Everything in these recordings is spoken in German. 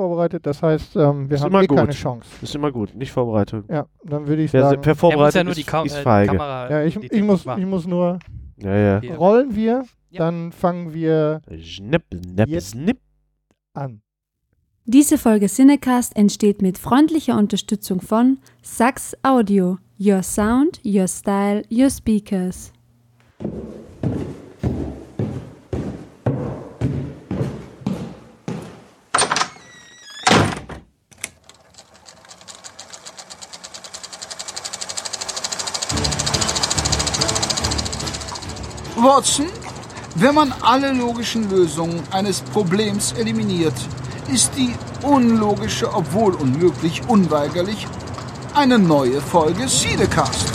vorbereitet. Das heißt, ähm, wir Ist haben eh keine. Chance. Ist immer gut, nicht Vorbereitung. Ja, dann würde ich Wer, sagen, wer Er vorbereitet ja nur die, ist, Ka ist äh, die feige. Kamera. ja, ich, die ich, muss, ich muss nur Ja, ja. Ja. rollen wir, Ja. dann fangen wir Schnipp, schnipp, Jetzt. schnipp. an. Diese Folge Cinecast entsteht mit freundlicher Unterstützung von Sax Audio. Your Sound, Your Style, Your Speakers. Watson, wenn man alle logischen Lösungen eines Problems eliminiert, ist die unlogische, obwohl unmöglich, unweigerlich eine neue Folge Siedecast.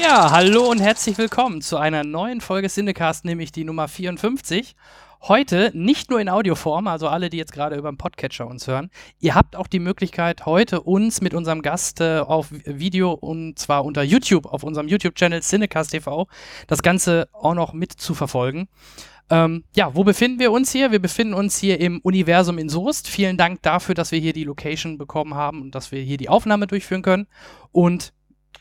Ja, hallo und herzlich willkommen zu einer neuen Folge Cinecast, nämlich die Nummer 54. Heute nicht nur in Audioform, also alle, die jetzt gerade über den Podcatcher uns hören. Ihr habt auch die Möglichkeit, heute uns mit unserem Gast äh, auf Video und zwar unter YouTube, auf unserem YouTube-Channel Cinecast TV, das Ganze auch noch mit zu verfolgen. Ähm, ja, wo befinden wir uns hier? Wir befinden uns hier im Universum in Soest. Vielen Dank dafür, dass wir hier die Location bekommen haben und dass wir hier die Aufnahme durchführen können. Und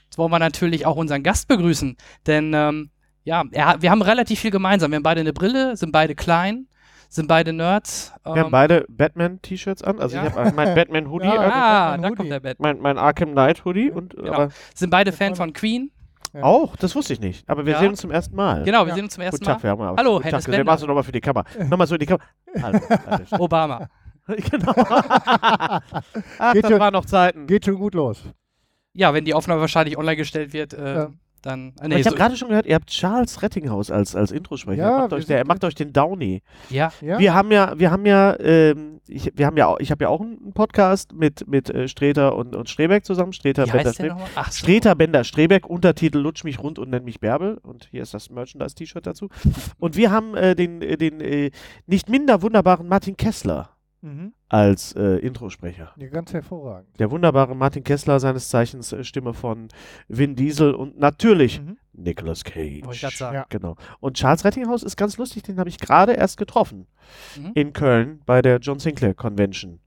Jetzt wollen wir natürlich auch unseren Gast begrüßen, denn ähm, ja, er, wir haben relativ viel gemeinsam. Wir haben beide eine Brille, sind beide klein, sind beide Nerds. Wir haben beide Batman-T-Shirts an. Also Ja. ich habe mein Batman-Hoodie Ja, an, Ah, Batman da kommt der Bett. mein, mein Arkham Knight-Hoodie. und Genau. Sind beide Fan von Queen. Ja. Auch, das wusste ich nicht. Aber wir Ja. sehen uns zum ersten Mal. Genau, wir Ja. sehen uns zum ersten Guten Tag, wir Mal. haben Hallo, Guten Hennes Tag, wir Bender. machst du nochmal für die Kamera. Nochmal so in die Kamera. Hallo. Hallo. Obama. genau. Ach, Geht das schon- waren noch Zeiten. Geht schon gut los. Ja, wenn die Aufnahme wahrscheinlich online gestellt wird, äh, Ja. Dann. Äh, nee, ich habe so, gerade schon gehört, ihr habt Charles Rettinghaus als, als Introsprecher. Ja, macht euch, der, sind- macht euch den Downy. ja, Ja? Wir haben ja, wir haben ja, ähm, ich, wir haben ja, auch, ich habe ja auch einen Podcast mit, mit äh, Streter und, und Strebeck zusammen. Streter, wie Bender, Strebeck. Ach, so. Streter, Bender, Strebeck, Untertitel Lutsch mich rund und nenn mich Bärbel. Und hier ist das Merchandise-T-Shirt dazu. Und wir haben äh, den, äh, den äh, nicht minder wunderbaren Martin Kessler Mhm. als äh, Introsprecher. Ja, ganz hervorragend. Der wunderbare Martin Kessler, seines Zeichens äh, Stimme von Vin Diesel und natürlich Mhm. Nicolas Cage. Wollte ich grad sagen. Ja. Genau. Und Charles Rettinghaus ist ganz lustig, den habe ich gerade erst getroffen. Mhm. In Köln bei der John Sinclair Convention.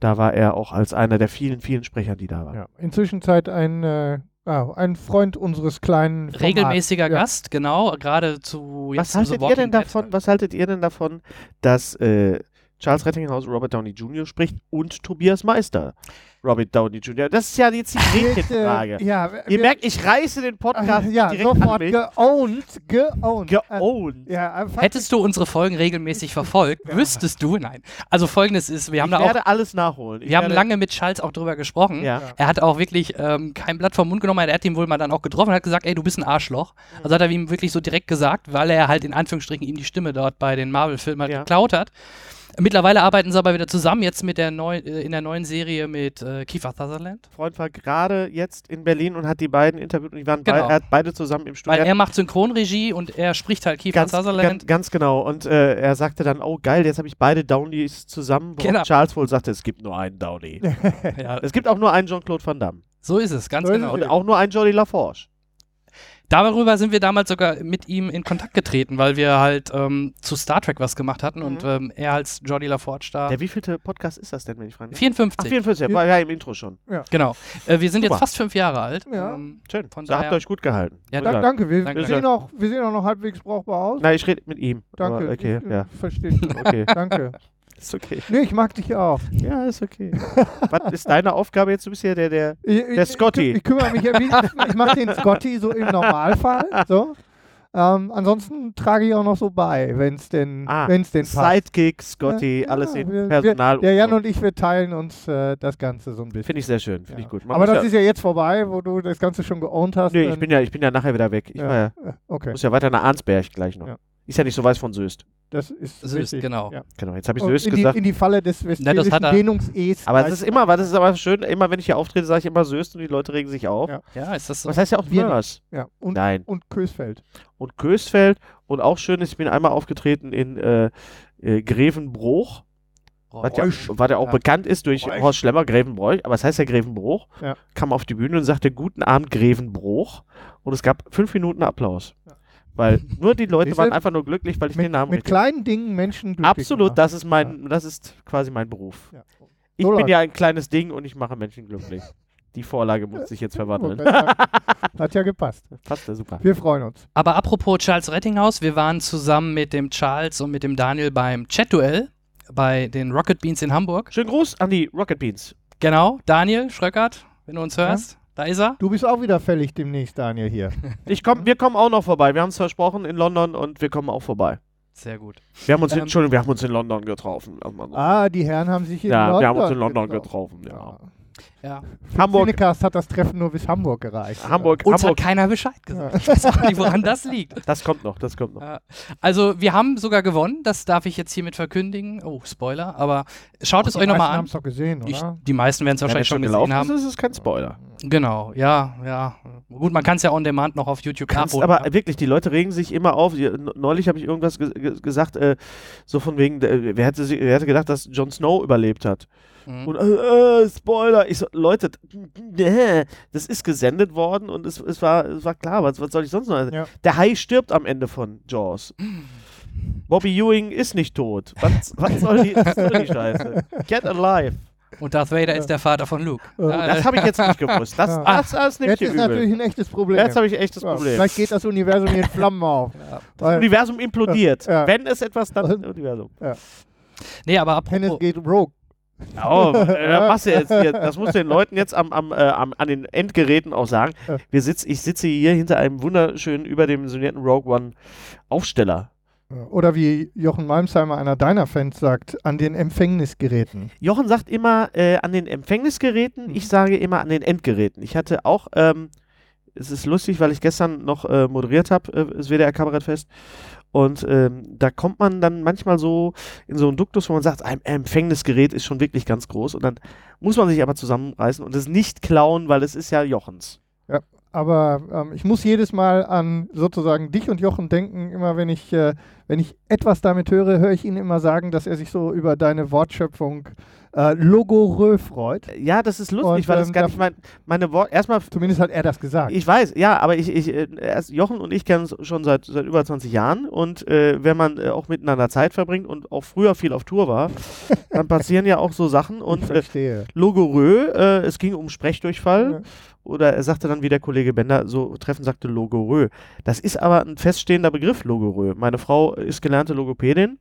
Da war er auch als einer der vielen, vielen Sprecher, die da waren. Ja. Inzwischen Zeit ein, äh, ah, ein Freund unseres kleinen Formats. Regelmäßiger Ja. Gast, genau, gerade zu Was zu The haltet ihr denn davon, was haltet ihr denn davon, dass äh, Charles Rettinghaus Robert Downey Jr. spricht und Tobias Meister Robert Downey Jr.? Das ist ja jetzt die Gretchenfrage. Äh, ja, Ihr merkt, ich reiße den Podcast ja, direkt an sofort mich. geowned, geowned. Geowned. Äh, ja, Hättest du unsere Folgen regelmäßig verfolgt, wüsstest du, nein. Also folgendes ist, wir haben ich da auch, werde alles nachholen. Ich wir haben lange mit Charles auch drüber gesprochen. Ja. Er hat auch wirklich ähm, kein Blatt vom Mund genommen, er hat ihn wohl mal dann auch getroffen und hat gesagt, ey, du bist ein Arschloch. Also hat er ihm wirklich so direkt gesagt, weil er halt in Anführungsstrichen ihm die Stimme dort bei den Marvel-Filmen halt Ja. geklaut hat. Mittlerweile arbeiten sie aber wieder zusammen, jetzt mit der neu, äh, in der neuen Serie mit äh, Kiefer Sutherland. Freund war gerade jetzt in Berlin und hat die beiden interviewt und die waren Genau. bei, er hat beide zusammen im Studio. Weil er macht Synchronregie und er spricht halt Kiefer ganz, Sutherland. ganz, ganz genau. Und äh, er sagte dann, oh geil, jetzt habe ich beide Downies zusammen. Genau. Charles wohl sagte, es gibt nur einen Downey. ja, es gibt auch nur einen Jean-Claude Van Damme. so ist es, ganz So genau. es. Und auch nur einen Jolly LaForge. Darüber sind wir damals sogar mit ihm in Kontakt getreten, weil wir halt ähm, zu Star Trek was gemacht hatten und ähm, er als Jordi LaForge da. Der wievielte Podcast ist das denn, wenn ich frage? 54, Ach, 44, war ja im Intro schon. genau. Äh, wir sind Super. jetzt fast fünf Jahre alt. Ja. Ähm, Schön. Von so habt ihr euch gut gehalten. Ja, Da, danke, wir, Danke. wir, sehen auch, wir sehen auch noch halbwegs brauchbar aus. Nein, ich rede mit ihm. danke. Aber okay, ich, ja. Verstehe schon. Okay. danke. Ist okay. Nee, ich mag dich auch. Ja, ist okay. Was ist deine Aufgabe jetzt? Du bist ja der, der. Der Scotty. Ich, ich kümmere mich ja, wie, ich mache den Scotty so im Normalfall. So. Ähm, ansonsten trage ich auch noch so bei, wenn es denn, Ah, wenn's denn passt. Sidekick, Scotty, Ja, alles in wir, Personal. Wir, der Jan und ich, wir teilen uns äh, das Ganze so ein bisschen. Finde ich sehr schön. Finde Ja. ich gut. Man Aber das ja, ist ja jetzt vorbei, wo du das Ganze schon geowned hast. Nee, ich bin ja, ich bin ja nachher wieder weg. Ich Ja. ja, Okay, muss ja weiter nach Arnsberg gleich noch. Ja. Ist ja nicht so weit von Söst. das ist So ist, richtig. genau. Ja. Genau, jetzt habe ich Söst in, die, gesagt. in die Falle des westfälischen hat Dehnungs-Es. Aber es ist immer, weil das ist aber schön, immer wenn ich hier auftrete, sage ich immer Söst und die Leute regen sich auf. Ja. Ja, ist das so? Was heißt ja auch Wir Mörs. Ja, und, Nein. und Kösfeld. Und Kösfeld. Und auch schön ist, ich bin einmal aufgetreten in äh, äh, Grevenbruch, was ja, was ja auch Ja. bekannt ist durch Bräuch. Horst Schlemmer, Grevenbroich, aber es heißt ja Grevenbruch. Ja. Kam auf die Bühne und sagte, guten Abend, Grevenbruch. Und es gab fünf Minuten Applaus. Weil nur die Leute waren einfach nur glücklich, weil ich Mit, den Namen mit kleinen Dingen Menschen glücklich Absolut, gemacht. das ist mein, das ist quasi mein Beruf. Ja. Ich So bin läuft's. ja ein kleines Ding und ich mache Menschen glücklich. Die Vorlage muss sich jetzt verwandeln. Hat ja gepasst. Passt ja super. Wir freuen uns. Aber apropos Charles Rettinghaus, wir waren zusammen mit dem Charles und mit dem Daniel beim Chat-Duell bei den Rocket Beans in Hamburg. Schönen Gruß an die Rocket Beans. Genau, Daniel Schröckert, wenn du uns hörst, da ist er. Du bist auch wieder fällig demnächst, Daniel, hier. Ich komm, wir kommen auch noch vorbei. Wir haben es versprochen in London und wir kommen auch vorbei. Sehr gut. Wir haben uns, Ähm, Entschuldigung, wir haben uns in London getroffen. Ah, die Herren haben sich in ja, London wir haben uns in London getroffen. Ja. Ja. Ja. Hamburg, Cinecast hat das Treffen nur bis Hamburg gereicht. Hamburg, Uns Hamburg. hat keiner Bescheid gesagt. Ich weiß auch nicht, woran das liegt. Das kommt noch, das kommt noch. Ja. Also, wir haben sogar gewonnen, das darf ich jetzt hiermit verkündigen. Oh, Spoiler, aber schaut es Die euch nochmal meisten an. haben es doch gesehen, Ich, oder? die meisten werden es wahrscheinlich es schon gelaufen gesehen haben. ist, ist es kein Spoiler. Genau, ja, ja. Gut, man kann es ja on demand noch auf YouTube Kannst nachholen. aber wirklich, die Leute regen sich immer auf. Die- Neulich habe ich irgendwas ge ge gesagt, äh, so von wegen, äh, wer, hätte, wer hätte gedacht, dass Jon Snow überlebt hat? Mhm. Und äh, äh, Spoiler. Ich so, Leute, nee, das ist gesendet worden und es, es, war, es war klar, was, was soll ich sonst noch? Ja. Der Hai stirbt am Ende von Jaws. Bobby Ewing ist nicht tot. Was, was, soll, die, was soll die Scheiße? Get alive. Und Darth Vader ist der Vater von Luke. Ja. Ja, Das habe ich jetzt nicht gewusst. Das, Ja. das, das nehme ich Jetzt ist natürlich übel. ein echtes Problem. Jetzt habe ich echt das Ja, Problem. Vielleicht geht das Universum hier in Flammen auf. Das Universum implodiert. Ja. Wenn es etwas, dann das Universum. nee, aber Hennes apropos, geht rogue. Oh, äh, du jetzt hier, das musst du den Leuten jetzt am, am, äh, am, an den Endgeräten auch sagen. Wir sitz, ich sitze hier hinter einem wunderschönen, überdimensionierten Rogue One Aufsteller. Oder wie Jochen Malmsheimer, einer deiner Fans, sagt, an den Empfängnisgeräten. Jochen sagt immer äh, an den Empfängnisgeräten, Mhm. ich sage immer an den Endgeräten. Ich hatte auch, ähm, es ist lustig, weil ich gestern noch äh, moderiert habe, äh, das WDR Kabarettfest. Und ähm, da kommt man dann manchmal so in so einen Duktus, wo man sagt, ein Empfängnisgerät ist schon wirklich ganz groß. Und dann muss man sich aber zusammenreißen und es nicht klauen, weil es ist ja Jochens. Aber ähm, ich muss jedes Mal an sozusagen dich und Jochen denken. Immer wenn ich, äh, wenn ich etwas damit höre, höre ich ihn immer sagen, dass er sich so über deine Wortschöpfung äh, logorö freut. Ja, das ist lustig, Und, weil das ähm, gar nicht mein, meine Worte. Erstmal Zumindest hat er das gesagt. Ich weiß, ja, aber ich, ich äh, erst Jochen und ich kennen uns schon seit, seit über 20 Jahren und äh, wenn man äh, auch miteinander Zeit verbringt und auch früher viel auf Tour war, dann passieren ja auch so Sachen ich und äh. Logorö, äh, es ging um Sprechdurchfall Ja. oder er sagte dann wie der Kollege Bender, so treffend sagte Logorö. Das ist aber ein feststehender Begriff, Logorö. Meine Frau ist gelernte Logopädin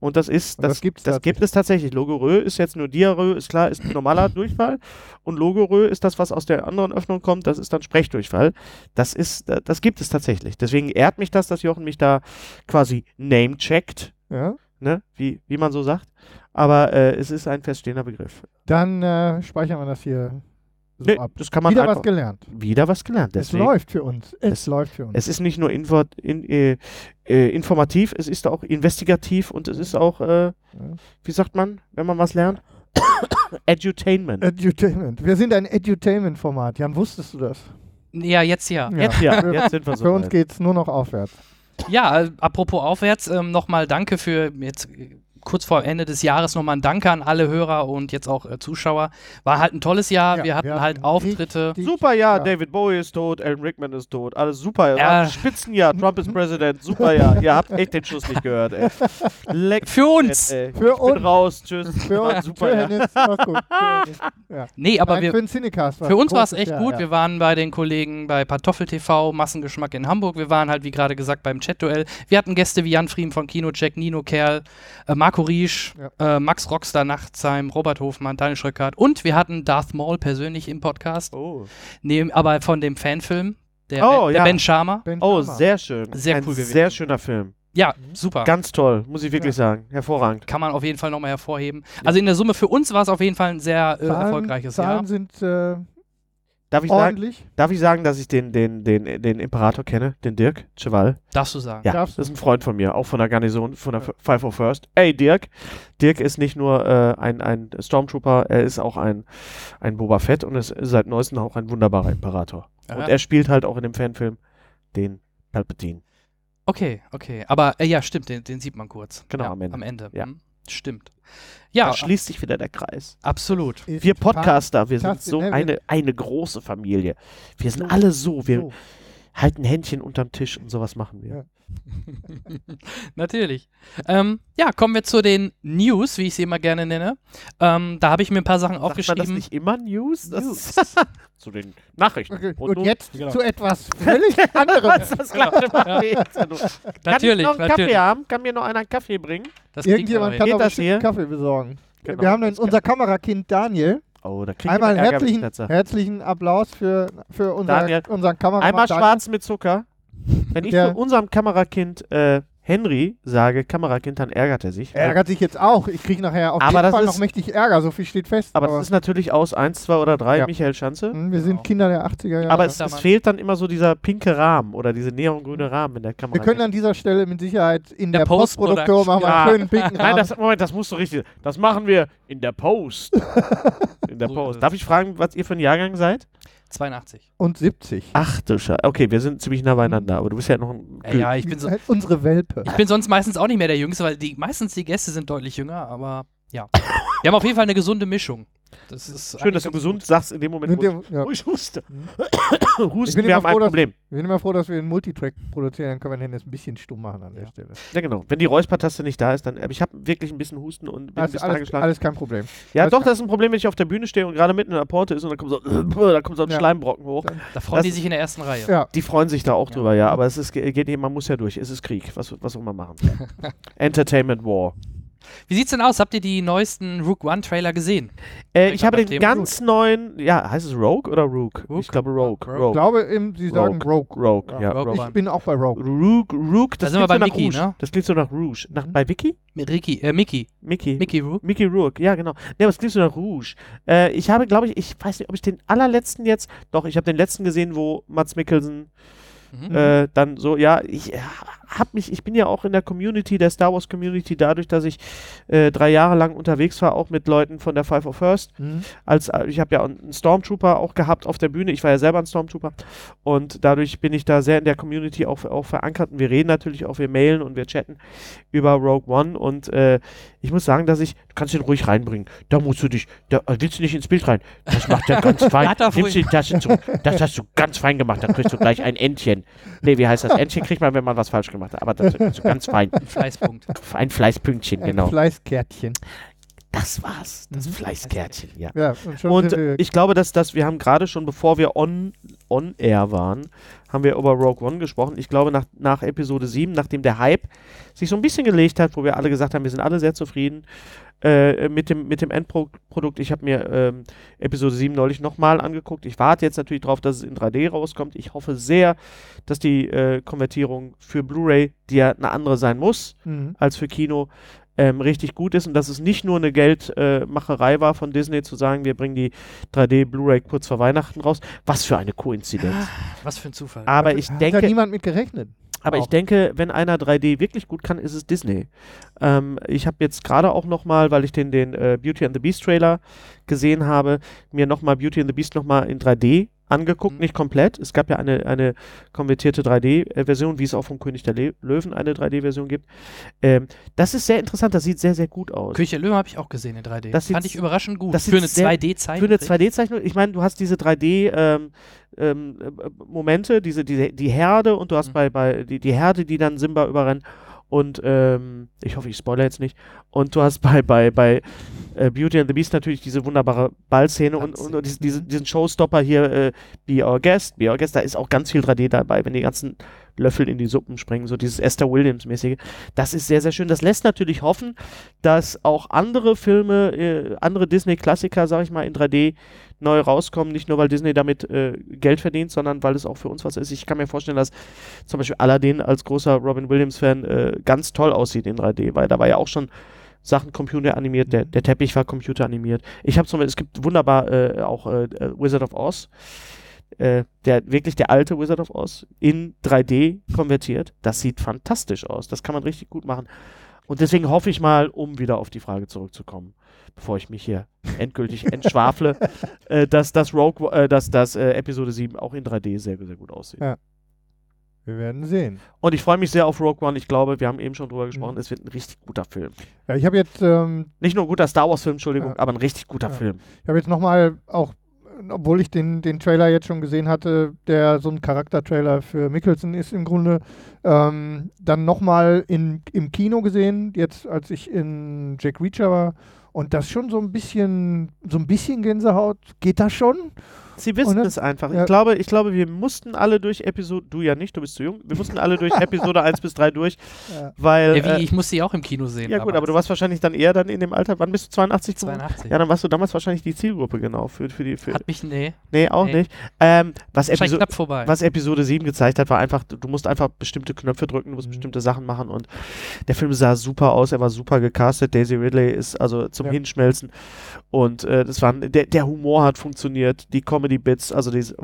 und das ist, das, das gibt's das gibt es tatsächlich. Logorö ist jetzt nur Diarrhoe, ist klar, ist normaler Durchfall und Logorö ist das, was aus der anderen Öffnung kommt, das ist dann Sprechdurchfall. Das ist, das gibt es tatsächlich. Deswegen ehrt mich das, dass Jochen mich da quasi name-checkt, Ja? ne? wie, wie man so sagt. Aber äh, es ist ein feststehender Begriff. Dann äh, speichern wir das hier so Nee, ab. das kann man Wieder einfach, was gelernt. wieder was gelernt. Es Deswegen. läuft für uns. Es, Es- läuft für uns. Es ist nicht nur info in, äh, äh, informativ, es ist auch investigativ und es ist auch, äh, wie sagt man, wenn man was lernt? Edutainment. Edutainment. Wir sind ein Edutainment-Format. Jan, wusstest du das? ja, jetzt ja. Jetzt, ja, jetzt sind wir so. Für uns geht es nur noch aufwärts. Ja, äh, apropos aufwärts, ähm, nochmal danke für jetzt äh, kurz vor Ende des Jahres nochmal ein Danke an alle Hörer und jetzt auch äh, Zuschauer. War halt ein tolles Jahr. Ja, wir hatten wir halt Auftritte. richtig- Super Jahr, Ja. David Bowie ist tot, Alan Rickman ist tot, alles super. Ja. War ein Spitzenjahr, Trump ist Präsident, super Jahr. Ihr habt echt den Schuss nicht gehört, ey. Leck Für uns! Ey. Für ich bin uns. raus, tschüss. Für uns. super für. Hennis. Gut. Für. Ja. Nee, aber Nein, wir, für den Cinecast Für uns war es echt Jahr, gut. Ja. Wir waren bei den Kollegen bei Pantoffel TV, Massengeschmack in Hamburg. Wir waren halt, wie gerade gesagt, beim Chat-Duell. Wir hatten Gäste wie Jan Friem von Kinocheck, Nino Kerl, äh, Marco Riesch, äh, Max Rockstar Nachtsheim, Robert Hofmann, Daniel Schröckert und wir hatten Darth Maul persönlich im Podcast, Oh, neben, aber von dem Fanfilm, der, Oh, ben, der ja. Ben Sharma. Ben oh Sharma. sehr schön. Sehr Ein cool gewesen. Sehr schöner Film. Ja, super. Ganz toll, muss ich wirklich sagen. Hervorragend. Kann man auf jeden Fall nochmal hervorheben. Also in der Summe für uns war es auf jeden Fall ein sehr äh, Zahlen, erfolgreiches Zahlen Jahr. sind äh, Darf ich, sagen, ordentlich. darf ich sagen, dass ich den, den, den, den Imperator kenne, den Dirk Cheval? Darfst du sagen. Ja, Darfst du. das ist ein Freund von mir, auch von der Garnison, von der 501st. Ey, Dirk. Dirk ist nicht nur äh, ein, ein Stormtrooper, er ist auch ein, ein Boba Fett und ist seit neuestem auch ein wunderbarer Imperator. Ja. Und er spielt halt auch in dem Fanfilm den Palpatine. Okay, okay. Aber äh, ja, stimmt, den, den sieht man kurz. Genau, ja, am Ende. Am Ende. Ja. Hm, stimmt. Ja, Da schließt sich wieder der Kreis. absolut. Ist Wir Podcaster, wir sind so ne? Eine, eine große Familie. Wir sind alle so, wir So. halt ein Händchen unterm Tisch und sowas machen wir. Ja. Natürlich. Ähm, ja, kommen wir zu den News, wie ich sie immer gerne nenne. Ähm, da habe ich mir ein paar Sachen Sagt man das aufgeschrieben. nicht immer News? Das News. ist zu den Nachrichten. Okay. Und Und jetzt Genau. zu etwas völlig anderem. Was das machen wir jetzt. Kann ich Natürlich, noch einen natürlich. Kaffee haben? Kann mir noch einer einen Kaffee bringen? Das Irgendjemand kann hier? einen Kaffee besorgen. Genau. Wir haben dann unser Kamerakind Daniel. Oh, da krieg ich Einmal ich herzlichen, herzlichen Applaus für, für unser, Daniel, unseren Kameramann. Einmal schwarz mit Zucker. Wenn ich Der- zu unserem Kamerakind äh, Henry sage, Kamerakind, dann ärgert er sich. Er ärgert sich jetzt auch. Ich kriege nachher auf Aber jeden das Fall ist- noch mächtig Ärger. So viel steht fest. Aber das ist natürlich aus 1, 2 oder 3 Ja. Michael Schanze. Hm, wir sind Genau. Kinder der 80er Jahre. Aber es, es fehlt dann immer so dieser pinke Rahmen oder diese neongrüne Rahmen in der Kamera. wir können an dieser Stelle mit Sicherheit in Der der, Postproduktion machen wir Ja. einen schönen pinken Nein, Rahmen. das, Moment, das musst du richtig. Das machen wir in der Post. in der Post. Darf ich fragen, was ihr für ein Jahrgang seid? 82. Und 70. Ach du Scheiße. Okay, wir sind ziemlich nah beieinander, aber du bist ja noch ein. Äh, ja, ich bin, so, Halt Unsere Welpe. ich bin sonst meistens auch nicht mehr der Jüngste, weil die, meistens die Gäste sind deutlich jünger, aber ja. Wir haben auf jeden Fall eine gesunde Mischung. Das ist Schön, dass du gesund ganz sagst in dem Moment, wo wir, ich, ja. wo ich huste. Ich Husten, bin wir immer haben ein froh, dass- Problem. wir sind immer froh, dass wir einen Multitrack produzieren. Dann können wir den jetzt ein bisschen stumm machen an der Ja. Stelle. Ja, genau. Wenn die Räuspertaste nicht da ist, dann. Aber ich habe wirklich ein bisschen Husten und bin ein Alles, bisschen alles, angeschlagen. alles kein Problem. ja, alles doch, das ist ein Problem, wenn ich auf der Bühne stehe und gerade mitten in der Porte ist und dann kommt so, da kommt so ein Ja. Schleimbrocken hoch. gut. Da freuen Das- die sich in der ersten Reihe. Ja, Die freuen sich da auch Ja. drüber, ja. Aber es ist, ge- geht nicht, man muss ja durch. Es ist Krieg. Was, was soll man machen? Entertainment War. Wie sieht's denn aus? Habt ihr die neuesten Rook One Trailer gesehen? Äh, Ich ich habe hab den ganz neuen, ja, heißt es Rogue oder Rogue? Rogue? Ich glaube Rogue. Rogue. ich Rogue. glaube, eben, Sie sagen Rogue. Rogue, Ja, ja. Rogue Rogue. Ich bin auch bei Rogue. Rogue, Rogue, das sind wir klingt so bei nach Mickey, Rouge. ne? Das klingt so nach Rouge. Nach, Mhm. Bei Vicky? Mit Ricky, äh, Mickey. Mickey. Mickey Rook. Mickey Rourke, ja genau. Ne, aber es klingt so nach Rouge. Äh, ich habe, glaube ich, ich weiß nicht, ob ich den allerletzten jetzt, doch, ich habe den letzten gesehen, wo Mats Mikkelsen Mhm. äh, dann so, ja, ich äh, hab mich, ich bin ja auch in der Community, der Star Wars Community, dadurch, dass ich äh, drei Jahre lang unterwegs war, auch mit Leuten von der Five of First. Mhm. Als, äh, ich habe ja einen Stormtrooper auch gehabt auf der Bühne. Ich war ja selber ein Stormtrooper. Und dadurch bin ich da sehr in der Community auch, auch verankert. Und wir reden natürlich auch, wir mailen und wir chatten über Rogue One. Und äh, ich muss sagen, dass ich, du kannst den ruhig reinbringen. Da musst du dich, da äh, willst du nicht ins Bild rein. Das macht er ganz fein. Nimmst die Tasche zurück. Das hast du ganz fein gemacht. Dann kriegst du gleich ein Entchen. Nee, wie heißt das? Entchen kriegt man, wenn man was falsch gemacht hat. Aber das ist ganz fein. Fleißpunkt. Ein Fleißpünktchen, Ein genau. Fleißkärtchen. Das war's. Das Mhm. Fleißkärtchen, ja. Ja, und ich glaube, dass, dass wir haben gerade schon, bevor wir on, on air waren, haben wir über Rogue One gesprochen. Ich glaube, nach, nach Episode 7, nachdem der Hype sich so ein bisschen gelegt hat, wo wir alle gesagt haben, wir sind alle sehr zufrieden äh, mit, dem, mit dem Endprodukt. Ich habe mir ähm, Episode 7 neulich nochmal angeguckt. Ich warte jetzt natürlich darauf, dass es in 3D rauskommt. Ich hoffe sehr, dass die äh, Konvertierung für Blu-ray, die ja eine andere sein muss, Mhm. als für Kino ähm, richtig gut ist und dass es nicht nur eine Geldmacherei war von Disney zu sagen, wir bringen die 3D Blu-ray kurz vor Weihnachten raus. Was für eine Koinzidenz. Was für ein Zufall. Aber ich Hat da denke, niemand mit gerechnet. aber ich auch. denke, wenn einer 3D wirklich gut kann, ist es Disney. Ähm, ich habe jetzt gerade auch noch mal, weil ich den, den äh, Beauty and the Beast Trailer gesehen habe, mir noch mal Beauty and the Beast noch mal in 3D angeguckt, Mhm. nicht komplett. Es gab ja eine, eine konvertierte 3D-Version, wie es auch vom König der Le Löwen eine 3D-Version gibt. Ähm, das ist sehr interessant, das sieht sehr, sehr gut aus. Küche Löwe habe ich auch gesehen in 3D. Das Fand ich überraschend gut. das Für eine sehr- 2D-Zeichnung. Für eine 2D-Zeichnung, ich meine, du hast diese 3D ähm, ähm, äh, Momente, diese, diese, die Herde und du hast Mhm. bei, bei die, die Herde, die dann Simba überrennt und ähm, ich hoffe, ich spoilere jetzt nicht. Und du hast bei, bei, bei äh, Beauty and the Beast natürlich diese wunderbare Ballszene und, und, und diesen, diesen, Showstopper hier, äh, Be Our Guest, Be Our Guest, da ist auch ganz viel 3D dabei, wenn die ganzen Löffel in die Suppen springen, so dieses Esther Williams-mäßige. Das ist sehr, sehr schön. Das lässt natürlich hoffen, dass auch andere Filme, äh, andere Disney-Klassiker, sag ich mal, in 3D neu rauskommen. Nicht nur, weil Disney damit äh, Geld verdient, sondern weil es auch für uns was ist. Ich kann mir vorstellen, dass zum Beispiel Aladdin als großer Robin Williams-Fan äh, ganz toll aussieht in 3D, weil da war ja auch schon Sachen computeranimiert, der, der Teppich war computeranimiert. Ich habe zum Beispiel, es gibt wunderbar äh, auch äh, äh, Wizard of Oz, äh, der wirklich der alte Wizard of Oz in 3D konvertiert. Das sieht fantastisch aus. Das kann man richtig gut machen. Und deswegen hoffe ich mal, um wieder auf die Frage zurückzukommen, bevor ich mich hier endgültig entschwafle, äh, dass das Rogue, äh, dass das äh, Episode 7 auch in 3D sehr, sehr gut aussieht. Ja. Wir werden sehen. Und ich freue mich sehr auf Rogue One. Ich glaube, wir haben eben schon drüber gesprochen, Mhm. es wird ein richtig guter Film. Ja, ich habe jetzt, ähm, Nicht nur ein guter Star Wars-Film, Entschuldigung, Ja. aber ein richtig guter Ja. Film. ich habe jetzt nochmal auch obwohl ich den, den Trailer jetzt schon gesehen hatte, der so ein Charaktertrailer für Mickelson ist im Grunde, ähm, dann nochmal im Kino gesehen, jetzt als ich in Jack Reacher war. Und das schon so ein bisschen, so ein bisschen Gänsehaut. Geht das schon? Sie wissen es einfach. ja. Ich glaube, ich glaube, wir mussten alle durch Episode, du ja nicht, du bist zu jung, wir mussten alle durch Episode 1 bis 3 durch, Ja. weil. Ja, wie, äh, ich muss sie auch im Kino sehen. ja gut, aber du warst wahrscheinlich dann eher dann in dem Alter, wann bist du 82 geworden? 82. Ja, dann warst du damals wahrscheinlich die Zielgruppe, genau, für, für die, für, Hat mich, nee, nee, auch nee. nicht. Ähm, was, Episo knapp vorbei. was Episode 7 gezeigt hat, war einfach, du musst einfach bestimmte Knöpfe drücken, du musst Mhm. bestimmte Sachen machen und der Film sah super aus, er war super gecastet, Daisy Ridley ist also zum Ja. Hinschmelzen und äh, das waren, der, der Humor hat funktioniert, die Comedy-Bits, also diese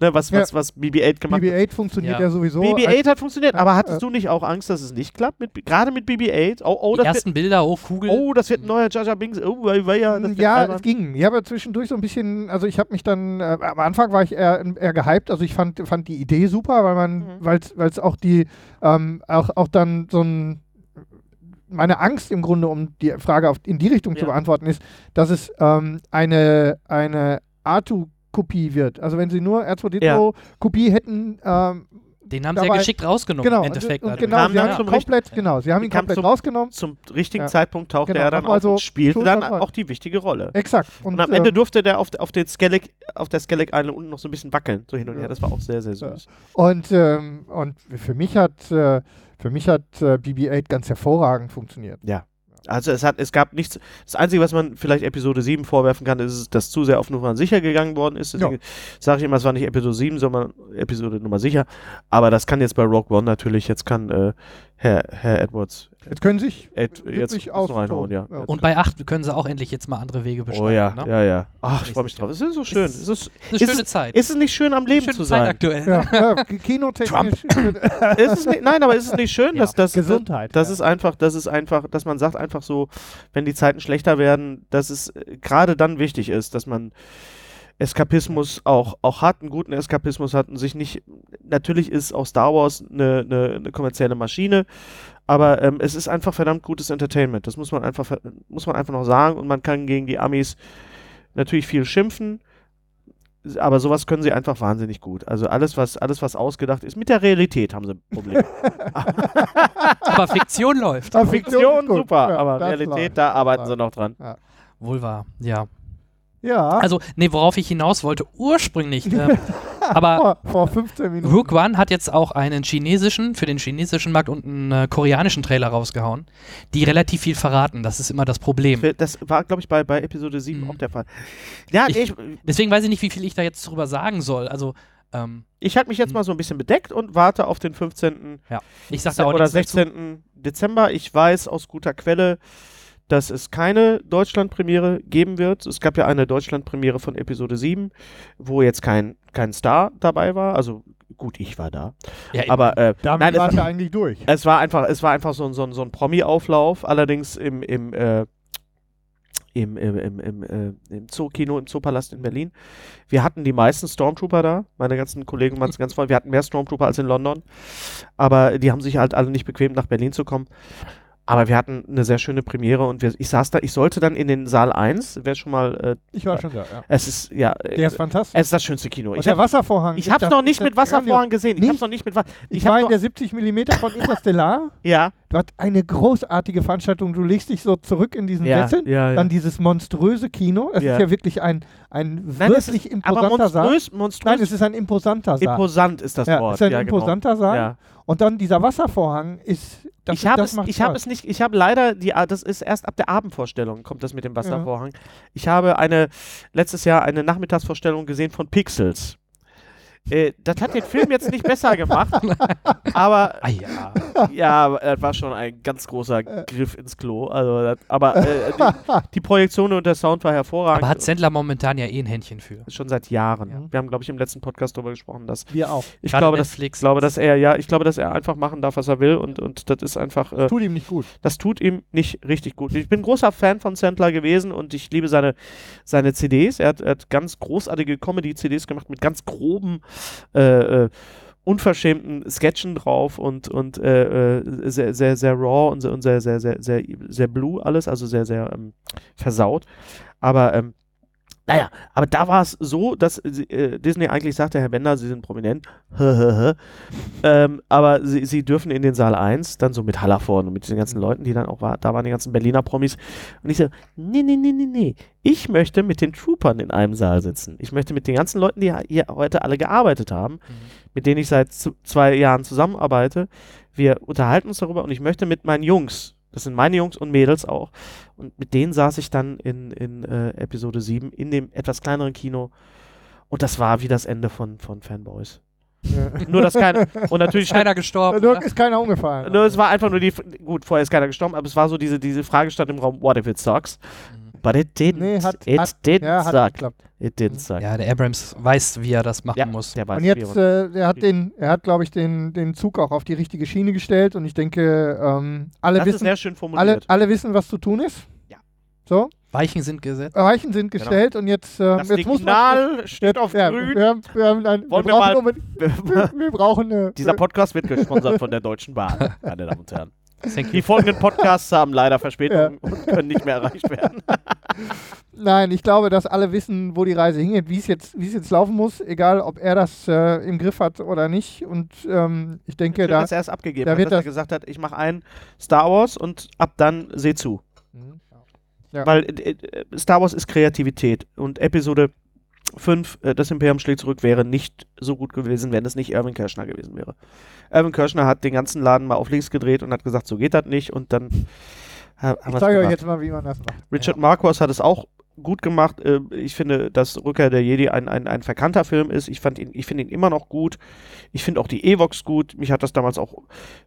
ne, was, was, Ja. was BB-8 gemacht hat. BB-8 funktioniert Ja. ja, sowieso. BB-8 hat funktioniert, aber hattest äh, du nicht auch Angst, dass es nicht klappt? Mit, gerade mit BB-8? Oh, oh, die das wird, ersten Bilder, oh, Kugel. oh, das wird ein neuer Jaja Binks. Oh, wei, ja, ja, es ging. Ich habe ja zwischendurch so ein bisschen, also ich habe mich dann, äh, am Anfang war ich eher, eher gehypt, also ich fand, fand die Idee super, weil man, Mhm. weil es auch die, ähm, auch, auch dann so ein, meine Angst im Grunde, um die Frage auf, in die Richtung zu Ja. beantworten, ist, dass es ähm, eine, eine Artu-Kopie wird. Also wenn sie nur R2D2-Kopie hätten, ähm, Den haben sie ja geschickt rausgenommen genau, im Endeffekt. und, und genau, Kam sie haben komplett, genau, sie haben ihn komplett zum- rausgenommen. Zum richtigen Ja. Zeitpunkt tauchte Genau, er dann nochmal auf so und spielte dann auch die wichtige Rolle. Exakt. Und, am äh, Ende durfte der auf, auf, den Skellig, auf der Skellig Island unten noch so ein bisschen wackeln, so hin und Ja. her. Das war auch sehr, sehr Ja. süß. Und, ähm, und für mich hat, äh, für mich hat äh, BB-8 ganz hervorragend funktioniert. Also es hat, es gab nichts. Das Einzige, was man vielleicht Episode 7 vorwerfen kann, ist, dass zu sehr auf Nummer sicher gegangen worden ist. Deswegen sage ich immer, es war nicht Episode 7, sondern Episode Nummer sicher. Aber das kann jetzt bei Rogue One natürlich, jetzt kann äh, Herr, Herr Edwards Jetzt können sich Ed, jetzt sich reinhauen, ja. Und bei 8 können sie auch endlich jetzt mal andere Wege beschreiben. Oh ja, ne? ja, ja. Ach, ich freue mich drauf. Es ist so schön. Es Es ist, Eine Ist schöne es- Zeit. ist es nicht schön, am Leben schöne zu Zeit sein? aktuell. Ja, ja, kinotechnisch. ist es nicht, nein, aber ist es nicht schön, Ja. dass das, Gesundheit, Das ja. ist einfach, das ist einfach, dass man sagt einfach so, wenn die Zeiten schlechter werden, dass es äh, gerade dann wichtig ist, dass man Eskapismus auch, auch hat, einen guten Eskapismus hat und sich nicht, natürlich ist auch Star Wars eine, eine, eine kommerzielle Maschine, aber ähm, es ist einfach verdammt gutes Entertainment. Das muss man einfach, ver- muss man einfach noch sagen und man kann gegen die Amis natürlich viel schimpfen, aber sowas können sie einfach wahnsinnig gut. Also alles, was, alles, was ausgedacht ist, mit der Realität haben sie Probleme. Aber Fiktion läuft. Ah, Fiktion, gut. super, Ja, aber Realität, läuft. da arbeiten Ja. sie noch dran. Wohl wahr, ja. Ja, Also, nee, worauf ich hinaus wollte, ursprünglich. ähm, aber vor, vor 15 Minuten. Rook One hat jetzt auch einen chinesischen, für den chinesischen Markt und einen äh, koreanischen Trailer rausgehauen, die relativ viel verraten. Das ist immer das Problem. Das war, glaube ich, bei, bei Episode 7 Mhm. auch der Fall. Ja, Ich- ich, Deswegen weiß ich nicht, wie viel ich da jetzt drüber sagen soll. Also, ähm, ich halte mich jetzt Mhm. mal so ein bisschen bedeckt und warte auf den 15. ich sag da auch oder nichts dazu. 16. Dezember. Ich weiß aus guter Quelle, dass es keine Deutschlandpremiere geben wird. Es gab ja eine Deutschlandpremiere von Episode 7, wo jetzt kein, kein Star dabei war. Also gut, ich war da. Ja, Aber äh, Damit nein, war es, ja eigentlich durch. es war einfach, es war einfach so, ein- so, ein- so ein Promi-Auflauf, allerdings im, im, äh, im, im, im, im, äh, im Zookino, im Zoopalast in Berlin. Wir hatten die meisten Stormtrooper da, meine ganzen Kollegen waren es ganz voll. Wir hatten mehr Stormtrooper als in London, aber die haben sich halt alle nicht bequem, nach Berlin zu kommen. Aber wir hatten eine sehr schöne Premiere und wir, ich saß da, ich sollte dann in den Saal 1, wer schon mal, äh, Ich war schon da, ja. es ist, ja, äh, Der ist fantastisch. es ist das schönste Kino. Und Ich der habe Wasservorhang. ich ist hab's das- noch ist nicht mit Wasservorhang gesehen. Ich hab's noch nicht mit Wasser. Ich, Ich war hab in der 70 mm von Interstellar. ja, Dort eine großartige Veranstaltung. Du legst dich so zurück in diesen ja, Sessel. ja, ja. Dann dieses monströse Kino. Es Ja. ist ja wirklich ein, ein Nein, es wirklich aber imposanter Saal. monströs, monströs, Nein, es ist ein imposanter Saal. imposant ist das ja, Wort. es ist ein ja, genau. imposanter Saal. Ja. Und dann dieser Wasservorhang ist. Das, ich habe es, ich Spaß. es nicht, ich habe leider die, ah, das ist erst ab der Abendvorstellung kommt das mit dem Wasservorhang. Ich habe eine letztes Jahr eine Nachmittagsvorstellung gesehen von Pixels. Äh, das hat den Film jetzt nicht besser gemacht, aber Ah ja. ja, das war schon ein ganz großer Griff ins Klo. Also, das, aber äh, die, die Projektion und der Sound war hervorragend. Aber hat Sendler momentan ja eh ein Händchen für. schon seit Jahren. Ja. Wir haben, glaube ich, im letzten Podcast darüber gesprochen, dass Wir auch. ich Gerade glaube, dass, Netflix. glaube, dass er ja, ich glaube, dass er einfach machen darf, was er will und und das ist einfach. Äh, Tut ihm nicht gut. das tut ihm nicht richtig gut. Ich bin großer Fan von Sandler gewesen und ich liebe seine, seine CDs. Er hat, er hat ganz großartige Comedy-CDs gemacht mit ganz groben, äh, äh, unverschämten Sketchen drauf und, und äh, äh, sehr, sehr, sehr raw und, sehr- und sehr, sehr, sehr, sehr, sehr blue alles, also sehr, sehr ähm, versaut. Aber ähm, Naja, aber da war es so, dass äh, Disney eigentlich sagte, Herr Bender, Sie sind prominent, ähm, aber Sie, Sie dürfen in den Saal 1, dann so mit Hallervorden und mit diesen ganzen Leuten, die dann auch war, da waren die ganzen Berliner Promis. Und ich so, nee, nee, nee, nee, nee, ich möchte mit den Troopern in einem Saal sitzen. Ich möchte mit den ganzen Leuten, die hier heute alle gearbeitet haben, mit denen ich seit zwei Jahren zusammenarbeite, wir unterhalten uns darüber und ich möchte mit meinen Jungs, das sind meine Jungs und Mädels auch, und mit denen saß ich dann in, in äh, Episode 7 in dem etwas kleineren Kino und das war wie das Ende von, von Fanboys. Ja. Nur, dass keiner, und natürlich Ist einer gestorben. Nur oder? ist keiner umgefallen. nur, es war einfach nur die, gut, vorher ist keiner gestorben, aber es war so diese, diese Frage stand im Raum, what if it sucks? But it didn't. Nee, hat- it hat- didn't ja, hat suck. geklappt. It didn't suck. Ja, der Abrams weiß, wie er das machen Ja, muss. der weiß, Und jetzt, er- äh, er hat den, er hat, glaube ich, den, den Zug auch auf die richtige Schiene gestellt und ich denke, ähm, alle das ist wissen, sehr schön alle, formuliert. alle wissen, was zu tun ist. Ja. So, Weichen sind gesetzt. Weichen sind gestellt und jetzt, äh, das jetzt muss man. Steht auf Ja, grün. wir, haben, wir, haben ein, wir, Wollen wir brauchen mal- unbedingt- wir, wir brauchen eine. Dieser Podcast wird gesponsert von der Deutschen Bahn, meine Damen und Herren. Die folgenden Podcasts haben leider Verspätung und können nicht mehr erreicht werden. Nein, ich glaube, dass alle wissen, wo die Reise hingeht, wie es jetzt, es jetzt laufen muss, egal ob er das äh, im Griff hat oder nicht. Und ähm, ich denke, Schön, da. dass er es abgegeben da hat, wird dass er gesagt hat, ich mache ein Star Wars und ab dann seh zu. Mhm. Ja. Weil äh, äh, Star Wars ist Kreativität und Episode 5, äh, das Imperium schlägt zurück, wäre nicht so gut gewesen, wenn es nicht Irvin Kershner gewesen wäre. Irvin Kershner hat den ganzen Laden mal auf links gedreht und hat gesagt, so geht das nicht und dann ha- haben Ich wir's zeige euch jetzt mal, wie man das macht. Richard Marquardt hat es auch gut gemacht. Äh, Ich finde, dass Rückkehr der Jedi ein, ein, ein verkannter Film ist. Ich, fand ihn, ich finde ihn immer noch gut. Ich finde auch die Evox gut. Mich hat das damals auch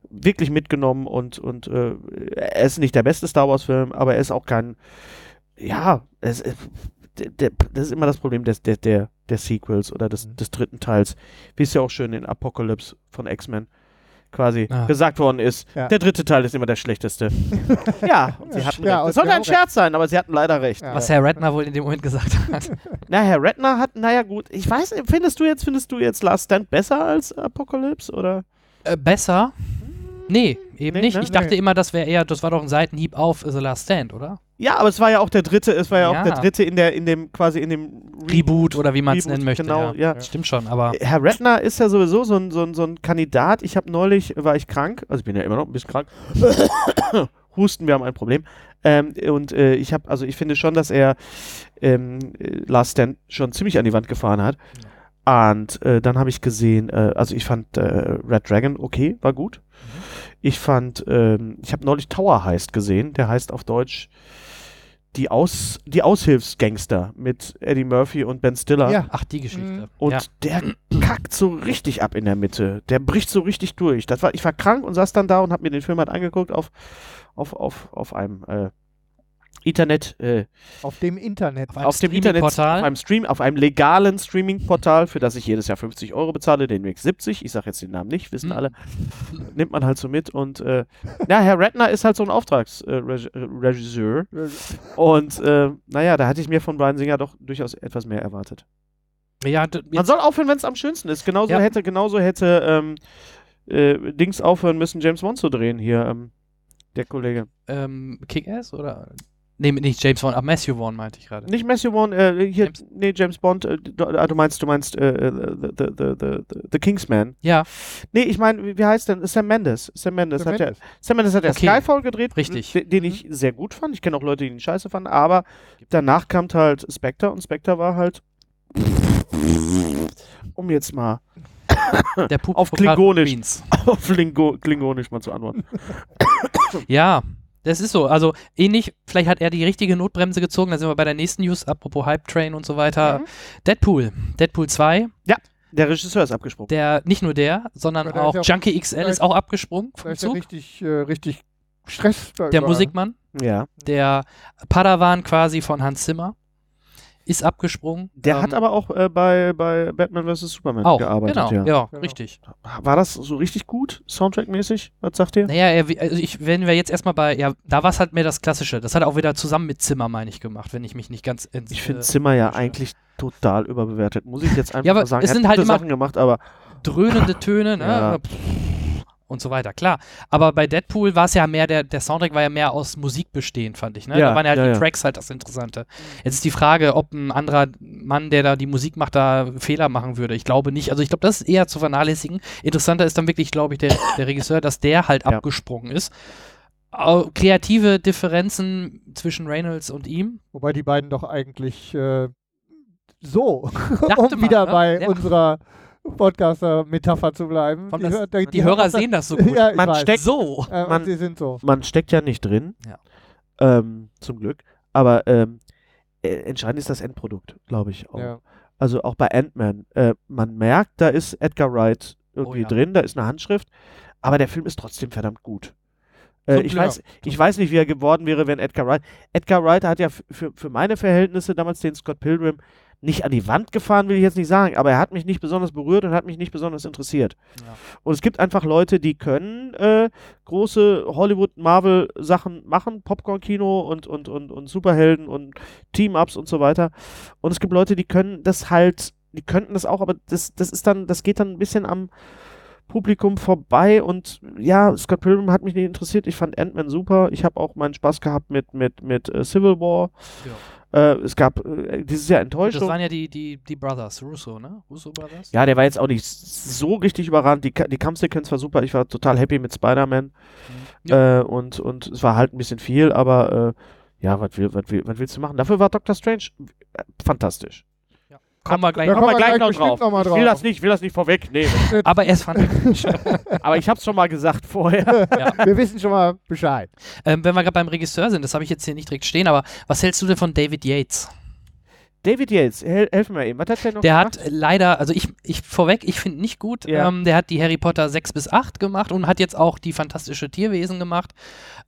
wirklich mitgenommen und, und äh, er ist nicht der beste Star Wars-Film, aber er ist auch kein. Ja, es, äh, der, der, das ist immer das Problem des, der, der, der Sequels oder des, des dritten Teils. Wie es ja auch schön in Apocalypse von X-Men quasi Ah. gesagt worden ist. Ja. Der dritte Teil ist immer der schlechteste. ja, sie hatten Ja, recht. sollte ein Scherz sein, aber sie hatten leider recht. Ja. Was Herr Redner wohl in dem Moment gesagt hat. Na, Herr Redner hat, naja gut, ich weiß, nicht, findest du jetzt, findest du jetzt Last Stand besser als Apocalypse oder? Äh, besser? Nee, eben Nee, nicht. ne? Ich dachte Nee. immer, das wäre eher, das war doch ein Seitenhieb auf The Last Stand, oder? Ja, aber es war ja auch der dritte, es war ja, auch Ja. der dritte in der, in dem, quasi in dem Reboot oder wie man es nennen möchte. Genau, ja. Stimmt schon, aber Herr Redner ist ja sowieso so ein, so, ein, so ein Kandidat. Ich habe neulich, war ich krank, also ich bin ja immer noch ein bisschen krank. Husten, wir haben ein Problem. Ähm, und äh, ich habe, also ich finde schon, dass er ähm, äh, Last Stand schon ziemlich an die Wand gefahren hat. Und äh, dann habe ich gesehen, äh, also ich fand äh, Red Dragon okay, war gut. Ich fand, ähm, ich habe neulich Tower Heist gesehen, der heißt auf Deutsch die, Aus, die Aushilfsgangster mit Eddie Murphy und Ben Stiller. Ja. ach, die Geschichte. Mhm. Und ja. der kackt so richtig ab in der Mitte. Der bricht so richtig durch. Das war, ich war krank und saß dann da und habe mir den Film halt angeguckt auf, auf, auf, auf einem äh, Internet, äh, Auf dem Internet. Auf einem auf dem Internet, auf einem Stream, auf einem legalen Streaming-Portal, für das ich jedes Jahr 50 Euro bezahle, demnächst 70. Ich sage jetzt den Namen nicht, wissen Hm. alle. Nimmt man halt so mit und äh, ja, Herr Redner ist halt so ein Auftragsregisseur. und äh, naja, da hatte ich mir von Brian Singer doch durchaus etwas mehr erwartet. Ja, Man soll aufhören, wenn es am schönsten ist. Genauso Ja. hätte, genauso hätte ähm, äh, Dings aufhören müssen, James Bond zu drehen hier, ähm, der Kollege. ähm, Kick-Ass oder? Nee, nicht James Vaughn, aber Matthew Vaughn meinte ich gerade. Nicht Matthew Vaughn, äh, hier, James- nee, James Bond, äh, du, ah, du meinst, du meinst äh, äh, the, the, the, the, the Kingsman. Ja, Nee, ich meine, wie, heißt denn? Sam Mendes. Sam Mendes Sam hat ja, Mendes. Sam Mendes hat ja Okay. Skyfall gedreht, Richtig. den, den ich sehr gut fand. Ich kenne auch Leute, die ihn scheiße fanden, aber danach kam halt Spectre und Spectre war halt, um jetzt mal der Pup Auf Klingonisch. Auf Lingo, Klingonisch mal zu antworten. Ja, das ist so. Also ähnlich, vielleicht hat er die richtige Notbremse gezogen. Da sind wir bei der nächsten News, apropos Hype Train und so weiter. Mhm. Deadpool. Deadpool 2, Der Regisseur ist abgesprungen. der nicht nur der, sondern der auch ist ja auch- Junkie XL ist auch abgesprungen vom ist ja Zug. richtig, äh, richtig Stress. Da Der überall. Musikmann, Ja. der Padawan quasi von Hans Zimmer, ist abgesprungen. Der Ähm, hat aber auch äh, bei, bei Batman vs. Superman auch, gearbeitet. genau, ja, ja. Genau. richtig. War das so richtig gut, Soundtrack-mäßig? Was sagt ihr? Naja, er, also ich, wenn wir jetzt erstmal bei, ja, da war es halt mehr das Klassische. Das hat er auch wieder zusammen mit Zimmer, meine ich, gemacht, wenn ich mich nicht ganz ins, Ich finde äh, Zimmer ja eigentlich total überbewertet. Muss ich jetzt einfach Ja, aber sagen. es hat sind halt gute immer- Sachen gemacht, aber dröhnende Töne, ne? Ja. Und so weiter, klar. Aber bei Deadpool war es ja mehr, der, der Soundtrack war ja mehr aus Musik bestehend, fand ich. Ne? Ja, da waren ja, ja, die ja. Tracks halt das Interessante. Jetzt ist die Frage, ob ein anderer Mann, der da die Musik macht, da Fehler machen würde. Ich glaube nicht. Also ich glaube, das ist eher zu vernachlässigen. Interessanter ist dann wirklich, glaube ich, der, der Regisseur, dass der halt Ja. abgesprungen ist. Kreative Differenzen zwischen Reynolds und ihm. Wobei die beiden doch eigentlich äh, so, um man, wieder ne? bei Ja. unserer Podcaster-Metapher zu bleiben. Von das, hör- die Hörer sehen das so gut. Ja, Man weiß. steckt- So. Äh, man- sie sind so. Man steckt ja nicht drin, Ja. ähm, zum Glück. Aber ähm, äh, entscheidend ist das Endprodukt, glaube ich. Auch. Ja. Also auch bei Ant-Man. Äh, man merkt, da ist Edgar Wright irgendwie Oh ja. drin, da ist eine Handschrift, aber der Film ist trotzdem verdammt gut. Äh, ich, weiß, ich weiß nicht, wie er geworden wäre, wenn Edgar Wright. Edgar Wright hat ja für, für meine Verhältnisse damals den Scott Pilgrim nicht an die Wand gefahren, will ich jetzt nicht sagen, aber er hat mich nicht besonders berührt und hat mich nicht besonders interessiert. Ja. Und es gibt einfach Leute, die können äh, große Hollywood-Marvel-Sachen machen, Popcorn-Kino und, und, und, und Superhelden und Team-Ups und so weiter. Und es gibt Leute, die können das halt, die könnten das auch, aber das, das ist dann, das geht dann ein bisschen am Publikum vorbei und ja, Scott Pilgrim hat mich nicht interessiert. Ich fand Ant-Man super. Ich habe auch meinen Spaß gehabt mit, mit, mit äh, Civil War. Äh, es gab äh, dieses Jahr Das Enttäuschung. waren ja die, die, die Brothers, Russo, ne? Russo Brothers? Ja, der war jetzt auch nicht so richtig überrannt. Die, die Kampfsequenz war super. Ich war total happy mit Spider-Man. Äh, und, und es war halt ein bisschen viel, aber äh, ja, was will, will, willst du machen? Dafür war Doctor Strange äh, fantastisch. Kommen wir gleich Da kommen wir gleich gleich noch drauf. noch mal Ich will drauf. das nicht, will das nicht vorwegnehmen. Aber er ist fand aber ich hab's schon mal gesagt vorher. Wir wissen schon mal Bescheid. ähm, Wenn wir gerade beim Regisseur sind, das habe ich jetzt hier nicht direkt stehen, aber was hältst du denn von David Yates? David Yates, hel helfen wir ihm. Was hat der noch Der gemacht? hat leider, also ich, ich vorweg, ich finde nicht gut. Ja. Ähm, der hat die Harry Potter 6 bis 8 gemacht und hat jetzt auch die fantastische Tierwesen gemacht.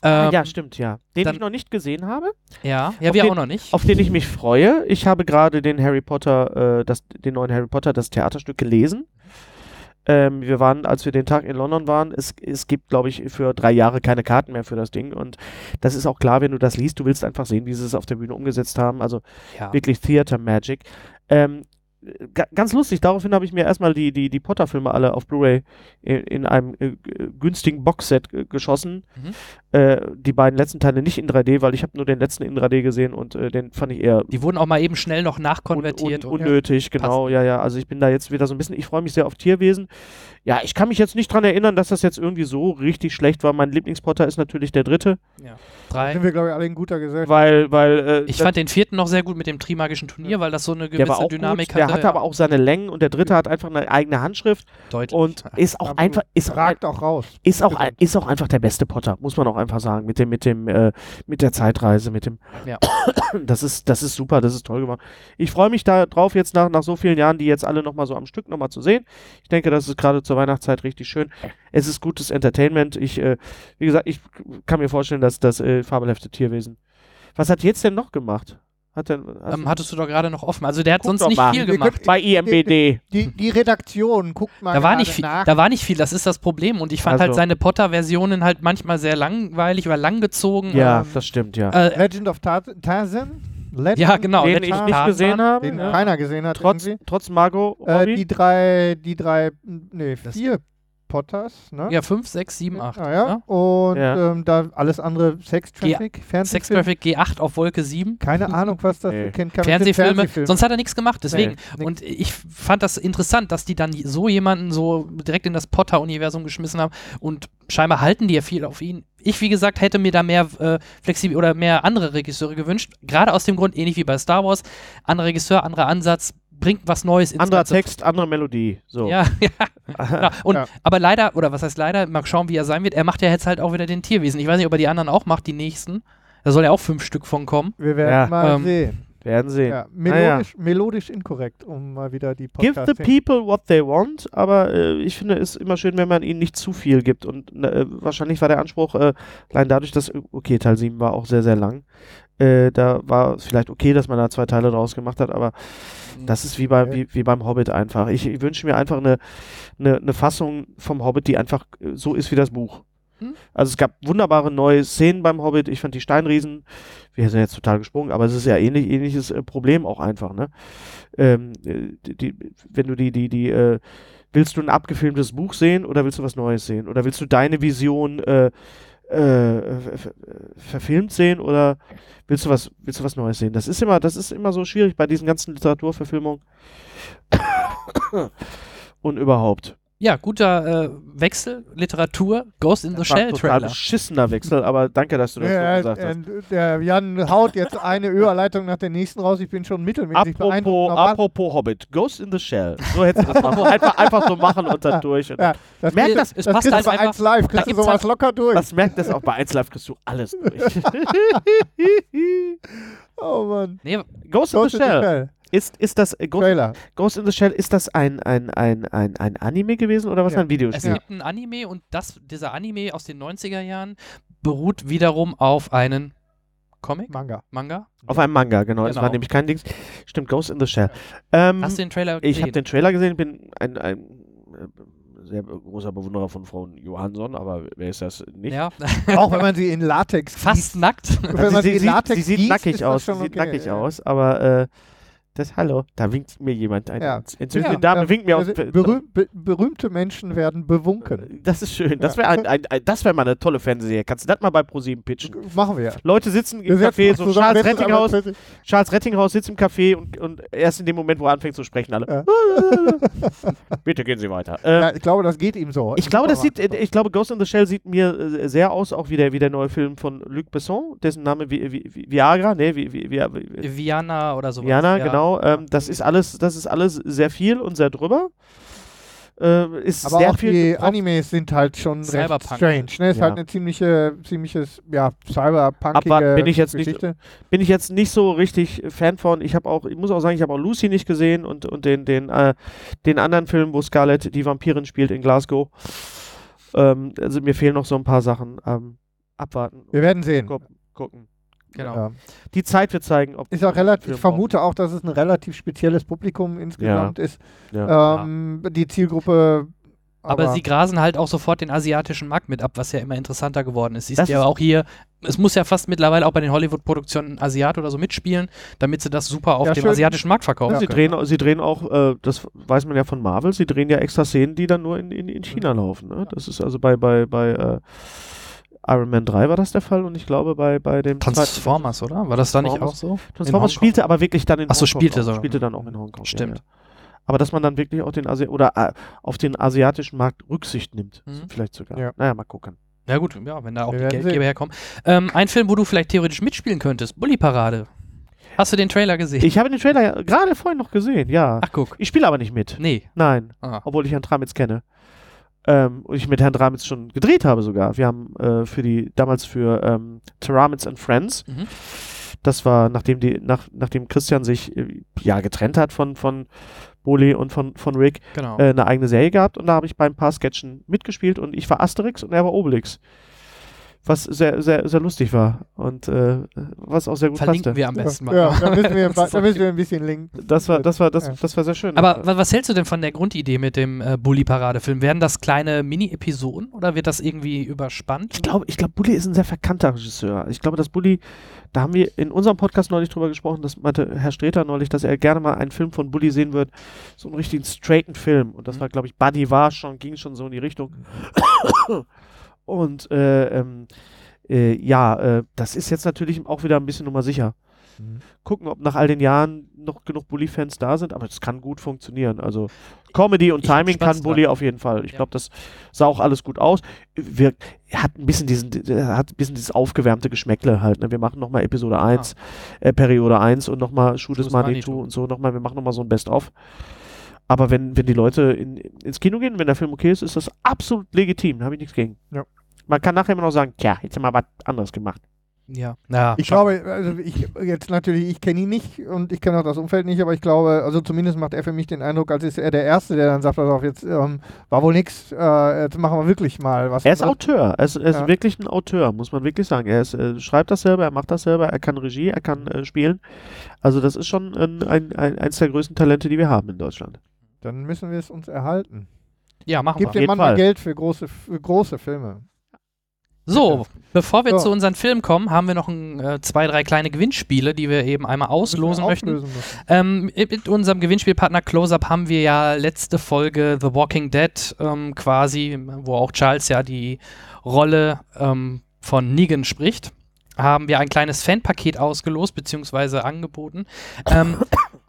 Ah, Ähm, ja, stimmt, ja. Den dann- ich noch nicht gesehen habe, Ja, ja wir den- auch noch nicht. auf den ich mich freue. Ich habe gerade den Harry Potter, äh, das, den neuen Harry Potter, das Theaterstück gelesen. Ähm, wir waren, als wir den Tag in London waren, es, es gibt, glaube ich, für drei Jahre keine Karten mehr für das Ding. Und das ist auch klar, wenn du das liest, du willst einfach sehen, wie sie es auf der Bühne umgesetzt haben. Also ja. wirklich Theater Magic. Ähm, ganz lustig, daraufhin habe ich mir erstmal die, die, die Potter-Filme alle auf Blu-ray in, in einem äh, günstigen Boxset geschossen. Mhm. Äh, die beiden letzten Teile nicht in 3D, weil ich habe nur den letzten in 3D gesehen und äh, den fand ich eher Die wurden auch mal eben schnell noch un, nachkonvertiert. un, und, unnötig, genau, ja, ja. Also ich bin da jetzt wieder so ein bisschen, ich freue mich sehr auf Tierwesen. Ja, ich kann mich jetzt nicht dran erinnern, dass das jetzt irgendwie so richtig schlecht war. Mein Lieblingspotter ist natürlich der dritte, drei. Sind wir, glaube ich, alle in guter Gesellschaft. weil, weil äh, Ich fand den vierten noch sehr gut mit dem Trimagischen Turnier, weil das so eine gewisse Dynamik gut, der hatte. aber auch seine Längen und der dritte hat einfach eine eigene Handschrift deutlich. und ist auch einfach ist Ragt auch raus. ist auch ein, ist auch einfach der beste Potter, muss man auch einfach sagen, mit dem mit dem äh, mit der Zeitreise, mit dem Ja. Das ist das ist super, das ist toll gemacht. Ich freue mich da drauf jetzt nach nach so vielen Jahren, die jetzt alle noch mal so am Stück noch mal zu sehen. Ich denke, das ist gerade zur Weihnachtszeit richtig schön. Es ist gutes Entertainment. Ich äh, wie gesagt, ich kann mir vorstellen, dass das äh, fabelhafte Tierwesen. Was hat jetzt denn noch gemacht? Hat denn ähm, hattest du doch gerade noch offen. Also der hat Guck sonst nicht mal. viel gemacht. können- bei IMBD. Die, die Redaktion, guckt mal Da war, nicht viel, nach. da war nicht viel, das ist das Problem. Und ich fand halt Also. seine Potter-Versionen halt manchmal sehr langweilig oder langgezogen. Ja, ähm, das stimmt, ja. Äh, Legend of Tar Tarzan? Legend? ja, genau. den Legend ich of nicht gesehen habe. Den ja. keiner gesehen hat. Trotz, irgendwie. trotz Margot Äh, die drei, die drei, nee, Das- vier Potters, ne? Ja, 5, 6, 7, 8. Ah, ja. Und Ja. Ähm, da alles andere Sex Traffic, Sex Fernsehfilm. Traffic G8 auf Wolke 7. Keine Ahnung, was das Nee. kennt. Fernsehfilme. Fernsehfilm. Sonst hat er nichts gemacht. Deswegen. Nee, Und ich fand das interessant, dass die dann so jemanden so direkt in das Potter-Universum geschmissen haben. Und scheinbar halten die ja viel auf ihn. Ich, wie gesagt, hätte mir da mehr äh, flexibel oder mehr andere Regisseure gewünscht. Gerade aus dem Grund, ähnlich wie bei Star Wars. Anderer Regisseur, anderer Ansatz, bringt was Neues ins Anderer Ganze. Text, andere Melodie. So. Ja, ja. Genau. Und, Ja. Aber leider, oder was heißt leider, mal schauen, wie er sein wird. Er macht ja jetzt halt auch wieder den Tierwesen. Ich weiß nicht, ob er die anderen auch macht, die nächsten. Da soll ja auch fünf Stück von kommen. Wir werden Ja. mal Ähm, sehen. Werden sehen. Ja, Ah, ja. melodisch, melodisch inkorrekt, um mal wieder die Give Podcast the people what they want, aber äh, ich finde es immer schön, wenn man ihnen nicht zu viel gibt. Und äh, wahrscheinlich war der Anspruch, äh, allein dadurch, dass, okay, Teil 7 war auch sehr, sehr lang. Äh, da war es vielleicht okay, dass man da zwei Teile draus gemacht hat, aber das ist wie, bei, wie, wie beim Hobbit einfach. Ich, ich wünsche mir einfach eine, eine, eine Fassung vom Hobbit, die einfach äh, so ist wie das Buch. Hm? Also es gab wunderbare neue Szenen beim Hobbit. Ich fand die Steinriesen, wir sind jetzt total gesprungen, aber es ist ja ähnlich, ähnliches äh, Problem auch einfach, ne? Ähm, äh, die, wenn du die, die, die, äh, willst du ein abgefilmtes Buch sehen oder willst du was Neues sehen? Oder willst du deine Vision äh, äh, ver- verfilmt sehen oder willst du was, willst du was Neues sehen? Das ist immer, das ist immer so schwierig bei diesen ganzen Literaturverfilmungen. Und überhaupt. Ja, guter äh, Wechsel, Literatur, Ghost in the Das war Shell ein Trailer. beschissener Wechsel, aber danke, dass du das so Ja, gesagt hast. äh, der Jan haut jetzt eine Überleitung nach der nächsten raus. Ich bin schon mittelmäßig Apropos, apropos Hobbit, Ghost in the Shell. So hättest du das machen. einfach, einfach so machen und dann durch. Und Ja, das Merkt kriegst das- du- es das passt halt bei einfach- 1 Live, kriegst du sowas halt- locker durch. das merkt das auch bei 1 Live kriegst du alles durch. oh Mann. Nee, Ghost in Ghost the in the Shell. Ist, ist das äh, Ghost, Trailer. Ghost in the Shell, ist das ein, ein, ein, ein, ein Anime gewesen oder was Ja. ein es Videospiel? gibt ein Anime und das, dieser Anime aus den 90er Jahren beruht wiederum auf einen Comic, Manga. Manga. Auf einem Manga, genau. Das Genau. war nämlich kein Dings. Stimmt, Ghost in the Shell. Ähm, Hast du den Trailer ich gesehen? habe den Trailer gesehen, bin ein, ein äh, sehr großer Bewunderer von Frau Johansson, aber wer ist das nicht? ja, Auch wenn man sie in Latex fast nackt. Wenn man sie, sie in sieht, Latex sie sieht gießt, nackig ist das aus, sie schon sieht okay, nackig ja. aus, aber äh, das Hallo, da winkt mir jemand ein. Ja. Entzündete Ja. Dame winkt mir aus. Berühm, be, berühmte Menschen werden bewunken. Das ist schön. Das wäre ein, ein, ein, das wär mal eine tolle Fernsehserie. Kannst du das mal bei ProSieben pitchen? Machen wir. Leute sitzen Wir im setzen Café, so zusammen, Charles Rettinghaus, Charles Rettinghaus sitzt im Café und, und erst in dem Moment, wo er anfängt zu sprechen, alle. Ja. Bitte gehen Sie weiter. Ja, ich glaube, das geht ihm so. ich glaube, das sieht, äh, ich glaube, Ghost in the Shell sieht mir äh, sehr aus, auch wie der, wie der neue Film von Luc Besson, dessen Name Vi, Vi, Vi, Viagra, ne, Vi, Vi, Vi, Vi, Viana oder sowas. Viana, ja. Genau. Ähm, das ist alles, das ist alles sehr viel und sehr drüber. Äh, ist Aber sehr auch viel die. Animes sind halt schon recht Cyberpunk. strange. Ne? Ist Ja. halt eine ziemliche, ziemliches, ja, cyberpunkige Abwarten bin ich jetzt nicht- Geschichte. bin ich jetzt nicht so richtig Fan von. Ich habe auch, ich muss auch sagen, ich habe auch Lucy nicht gesehen und, und den, den, äh, den anderen Film, wo Scarlett die Vampirin spielt in Glasgow. Ähm, also mir fehlen noch so ein paar Sachen. Ähm, abwarten. Wir werden sehen. Gu gucken. Genau. Ja. Die Zeit wird zeigen, ob. Ist auch relativ, ich vermute auch, dass es ein relativ spezielles Publikum insgesamt ist. Ja. Ähm, Die Zielgruppe. Aber, sie grasen halt auch sofort den asiatischen Markt mit ab, was ja immer interessanter geworden ist. Siehst Das du ja auch hier, es muss ja fast mittlerweile auch bei den Hollywood-Produktionen Asiat oder so mitspielen, damit sie das super auf Ja, dem schön. asiatischen Markt verkaufen sie, können. drehen, sie drehen auch, äh, das weiß man ja von Marvel, sie drehen ja extra Szenen, die dann nur in, in, in China laufen. Ne? Das ist also bei, bei, bei äh, Iron Man 3 war das der Fall und ich glaube bei, bei dem Transformers, oder? War das da nicht auch so? Transformers spielte aber wirklich dann in Ach so, Hongkong. spielte auch. sogar. Spielte dann auch in Hongkong. Stimmt. Ja, ja. Aber dass man dann wirklich auch den Asi oder äh, auf den asiatischen Markt Rücksicht nimmt, Mhm. vielleicht sogar. Ja. Naja, mal gucken. Ja gut, ja, wenn da auch Wir die Geldgeber sehen. herkommen. Ähm, ein Film, wo du vielleicht theoretisch mitspielen könntest, Bully Parade. Hast du den Trailer gesehen? Ich habe den Trailer gerade vorhin noch gesehen, ja. Ach guck. Ich spiele aber nicht mit. Nee. Nein, Ah. obwohl ich Herrn Tramitz kenne. Ähm, und ich mit Herrn Tramitz schon gedreht habe sogar. Wir haben äh, für die, damals für ähm, Tramitz and Friends, Mhm. das war, nachdem die, nach, nachdem Christian sich äh, ja getrennt hat von, von Boli und von, von Rick, Genau. äh, eine eigene Serie gehabt und da habe ich bei ein paar Sketchen mitgespielt und ich war Asterix und er war Obelix. Was sehr, sehr, sehr lustig war und äh, was auch sehr gut Verlinken passte. wir am besten mal. Ja, da müssen wir, da müssen wir ein bisschen linken. Das war, das war, das, Ja. das war sehr schön. Aber wa- was hältst du denn von der Grundidee mit dem äh, Bully-Parade-Film? Werden das kleine Mini-Episoden oder wird das irgendwie überspannt? ich glaube, ich glaube, Bully ist ein sehr verkannter Regisseur. Ich glaube, dass Bully, da haben wir in unserem Podcast neulich drüber gesprochen, das meinte Herr Streter neulich, dass er gerne mal einen Film von Bully sehen wird, so einen richtigen straighten Film. Und das Mhm. war, glaube ich, Buddy war schon, ging schon so in die Richtung. Und äh, ähm, äh, ja, äh, das ist jetzt natürlich auch wieder ein bisschen Nummer sicher. Mhm. Gucken, ob nach all den Jahren noch genug Bully-Fans da sind, aber es kann gut funktionieren. Also Comedy und Ich Timing kann Bully dran. auf jeden Fall. Ich Ja. glaube, das sah auch alles gut aus. Wir, hat ein bisschen diesen, hat ein bisschen dieses aufgewärmte Geschmäckle halt. Ne? Wir machen nochmal Episode 1, äh, Periode 1 und nochmal Shoot is Money Manitou. 2 und so nochmal, wir machen nochmal so ein Best-of. Aber wenn, wenn die Leute in, ins Kino gehen, wenn der Film okay ist, ist das absolut legitim. Da habe ich nichts gegen. Ja. Man kann nachher immer noch sagen, tja, jetzt haben wir was anderes gemacht. Ja. ja Ich glaube, also ich jetzt natürlich, ich kenne ihn nicht und ich kenne auch das Umfeld nicht, aber ich glaube, also zumindest macht er für mich den Eindruck, als ist er der Erste, der dann sagt, pass auf, jetzt ähm, war wohl nix, äh, jetzt machen wir wirklich mal was. Er ist anderes. Auteur. Er ist, er ist Ja. wirklich ein Auteur, muss man wirklich sagen. Er ist, äh, schreibt das selber, er macht das selber, er kann Regie, er kann äh, spielen. Also das ist schon ein, ein, ein, eins der größten Talente, die wir haben in Deutschland. Dann müssen wir es uns erhalten. ja, machen Gib wir. dem jeden Mann Fall. mal Geld für große, für große Filme. So, bevor wir So. zu unseren Filmen kommen, haben wir noch ein, äh, zwei, drei kleine Gewinnspiele, die wir eben einmal auslosen möchten. Ähm, mit unserem Gewinnspielpartner Close-Up haben wir ja letzte Folge The Walking Dead ähm, quasi, wo auch Charles ja die Rolle ähm, von Negan spricht, haben wir ein kleines Fanpaket ausgelost bzw. angeboten.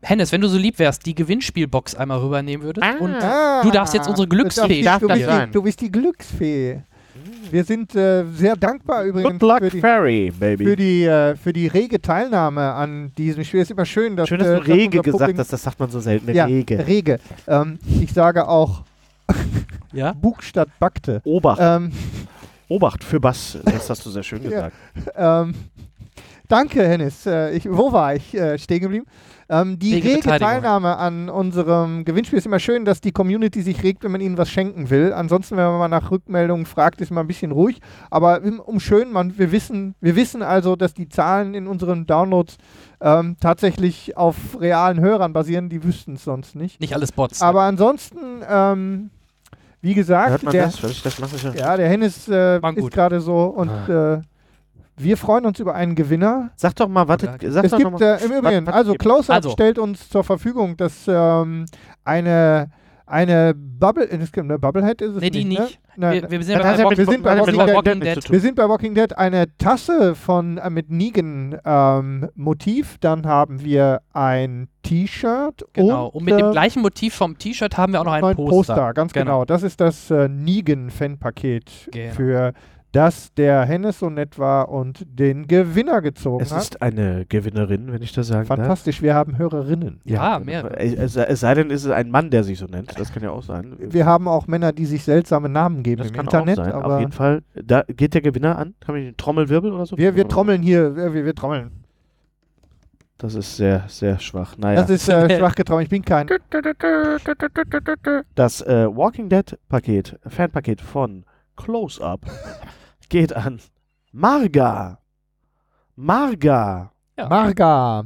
Hennes, wenn du so lieb wärst, die Gewinnspielbox einmal rübernehmen würdest und Ah, Du darfst jetzt unsere Glücksfee Du, du, bist die, du bist die Glücksfee. Wir sind äh, sehr dankbar übrigens Good luck, für die, Fairy, baby. für, die, äh, für die rege Teilnahme an diesem Spiel. Es ist immer schön, dass, Schön, dass äh, du Rege unser gesagt Publikum- hast, das sagt man so selten. Ja, Rege. Rege. Ähm, ich sage auch ja? Bug statt Bakte. Obacht. Ähm, Obacht für Bass. Das hast du sehr schön Ja. gesagt. ähm, danke, Hennis. Äh, ich, wo war ich äh, stehen geblieben? Ähm, die Rege. Teilnahme an unserem Gewinnspiel ist immer schön, dass die Community sich regt, wenn man ihnen was schenken will. Ansonsten, wenn man mal nach Rückmeldungen fragt, ist man ein bisschen ruhig. Aber um schön, man, wir, wissen, wir wissen also, dass die Zahlen in unseren Downloads ähm, tatsächlich auf realen Hörern basieren. Die wüssten es sonst nicht. Nicht alles Bots. Aber ansonsten, ähm, wie gesagt, Hört man der, das? Das ja, der Hennis äh, ist gerade so und äh, wir freuen uns über einen Gewinner. Sag doch mal, warte, sag es doch gibt noch mal. äh, im Übrigen, also gibt's? Close-Up Also. stellt uns zur Verfügung, dass ähm, eine eine Bubble, es gibt eine Bubblehead ist es nee, die nicht. nicht. Ne? Nein, Wir, wir sind bei Walking- wir sind bei wir Walking sind bei Dead Walking Dead. zu tun. wir sind bei Walking Dead eine Tasse von äh, mit Negan ähm, Motiv, dann haben wir ein T-Shirt Genau. und, Und mit dem äh, gleichen Motiv vom T-Shirt haben wir auch noch ein ein Poster. Poster. ganz Genau. genau. Das ist das äh, Negan-Fanpaket, Genau. für das der Hennes so nett war und den Gewinner gezogen Es hat. ist eine Gewinnerin, wenn ich das sagen darf. Fantastisch, wir haben Hörerinnen. Ja, mehrere. Es, es sei denn, es ist ein Mann, der sich so nennt. Das kann ja auch sein. Wir haben auch Männer, die sich seltsame Namen geben das im kann Internet, auch sein. Auf jeden Fall. Da geht der Gewinner an. Kann man den Trommelwirbel oder so? wir, wir trommeln hier, wir, wir, wir trommeln. Das ist sehr, sehr schwach. Naja. Das ist äh, schwach getrommelt, ich bin kein. Das äh, Walking Dead Paket, Fanpaket von Close Up geht an Marga. Marga. Ja. Marga.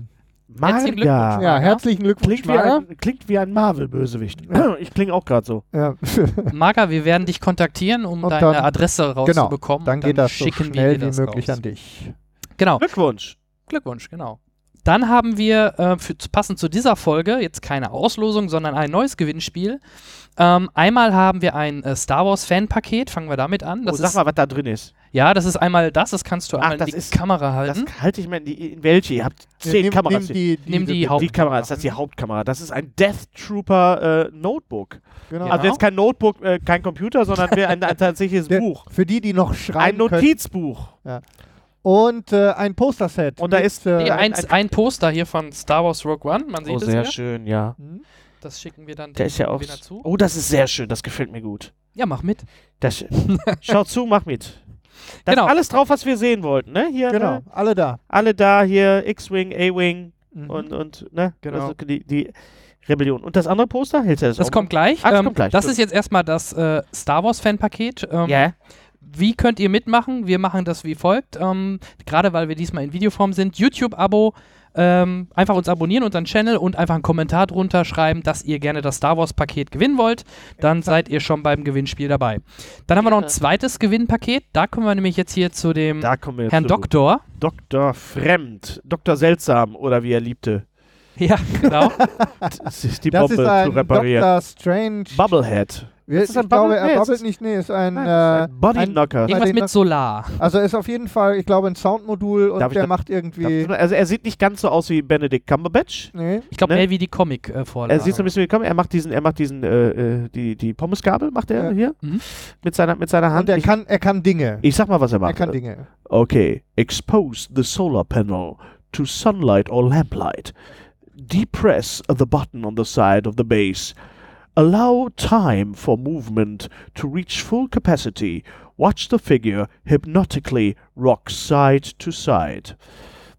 Herzlichen Glückwunsch. Marga. Ja, herzlichen Glückwunsch, Klingt wie, Marga. ein, klingt wie ein Marvel-Bösewicht. ich klinge auch gerade so. Ja. Marga, wir werden dich kontaktieren, um Und deine dann- Adresse rauszubekommen. Dann und geht das so schicken wir schnell wie das möglich raus. an dich. Genau. Glückwunsch. Glückwunsch, genau. Dann haben wir äh, für, passend zu dieser Folge jetzt keine Auslosung, sondern ein neues Gewinnspiel. Ähm, einmal haben wir ein äh, Star Wars Fanpaket, fangen wir damit an. Das oh, sag ist, mal, was da drin ist. Ja, das ist einmal das, das kannst du Ach, einmal das in die ist- Kamera halten. Das halte ich mir in, die, in welche? Ihr habt zehn nimm, Kameras. Nimm die, Nimm die Haupt- die Kamera, ist das die Hauptkamera. Das ist ein Death Trooper äh, Notebook. Genau. Ja. Also jetzt kein Notebook, äh, kein Computer, sondern wir- ein, ein tatsächliches Der- Buch. Für die, die noch Ein schreiben können. Notizbuch. Und äh, ein Posterset. Und da ist- äh, Nee, ein- ein, ein Poster hier von Star Wars Rogue One, man sieht Oh, es sehr hier. schön, ja. hm? Das schicken wir dann Der ist ja auch. Gewinner zu. Oh, das ist sehr schön. Das gefällt mir gut. Ja, mach mit. Das, schau zu, mach mit. Da Genau. ist alles drauf, was wir sehen wollten, ne? Hier, Genau, ne? alle da. Alle da, hier, X-Wing, A-Wing Mhm. und, und, ne? Genau. Also die, die Rebellion. Und das andere Poster? Hältst du das Das auch kommt gleich. Ah, das ähm, kommt gleich, Das ist jetzt erstmal das äh, Star Wars Fanpaket. Ähm? Ja. Wie könnt ihr mitmachen? Wir machen das wie folgt. Ähm, gerade weil wir diesmal in Videoform sind. YouTube-Abo. Ähm, einfach uns abonnieren, unseren Channel und einfach einen Kommentar drunter schreiben, dass ihr gerne das Star Wars Paket gewinnen wollt. Dann seid ihr schon beim Gewinnspiel dabei. Dann haben wir noch ein zweites Gewinnpaket. Da kommen wir nämlich jetzt hier zu dem Da kommen wir jetzt Herrn zu. Doktor. Dr. Fremd. Dr. Seltsam oder wie er liebte. Ja, genau. Das ist die Das Bombe ist ein zu reparieren. Dr. Strange. Bubblehead. Wir, Ist das ein ich glaube, er Nee, ist- nicht. Nee, ist ein. Nein, äh, ist ein Bodyknocker. Irgendwas mit Solar. also ist auf jeden Fall, ich glaube, ein Soundmodul und Darf ich der da- macht irgendwie. Also er sieht nicht ganz so aus wie Benedict Cumberbatch. Nee. Ich glaube, Ne? mehr wie die Comic-Vorlage. Er sieht so ein bisschen wie komm, er macht diesen, er macht diesen, äh, äh, die, die Pommesgabel macht er Ja. hier Mhm. mit seiner, mit seiner Hand. Und er ich, kann, er kann Dinge. ich sag mal, was er Er macht. kann Dinge. Okay, expose the solar panel to sunlight or lamplight. Depress the button on the side of the base. Allow time for movement to reach full capacity. Watch the figure hypnotically rock side to side.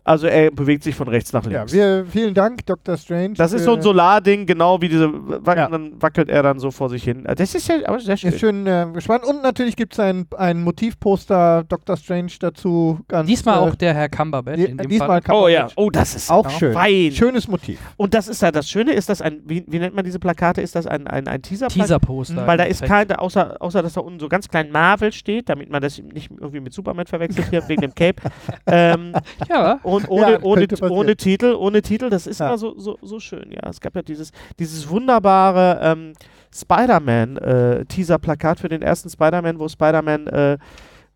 Also er bewegt sich von rechts nach Ja, links. wir, vielen Dank, Dr. Strange. das ist so ein Solarding, genau wie diese Wac Ja. dann wackelt er dann so vor sich hin. Das ist ja aber sehr schön. Ist schön äh, gespannt. Und natürlich gibt es ein, ein Motivposter Dr. Strange dazu. Ganz, Diesmal äh, auch der Herr Cumberbatch. die- in dem diesmal Fall. kann Oh ja, oh, das ist auch schön. fein. Schönes Motiv. Und das ist ja das Schöne, ist das ein, wie, wie nennt man diese Plakate? Ist das ein, ein, ein Teaser? Teaser-Poster. Weil da ist kein, außer, außer dass da unten so ganz klein Marvel steht, damit man das nicht irgendwie mit Superman verwechselt hier wegen dem Cape. ähm, Ja, und ohne, Ja, ohne, ohne Titel, ohne Titel, das ist Ja. immer so, so, so schön, ja. Es gab ja dieses, dieses wunderbare ähm, Spider-Man-Teaser-Plakat für den ersten Spider-Man, wo Spider-Man, äh,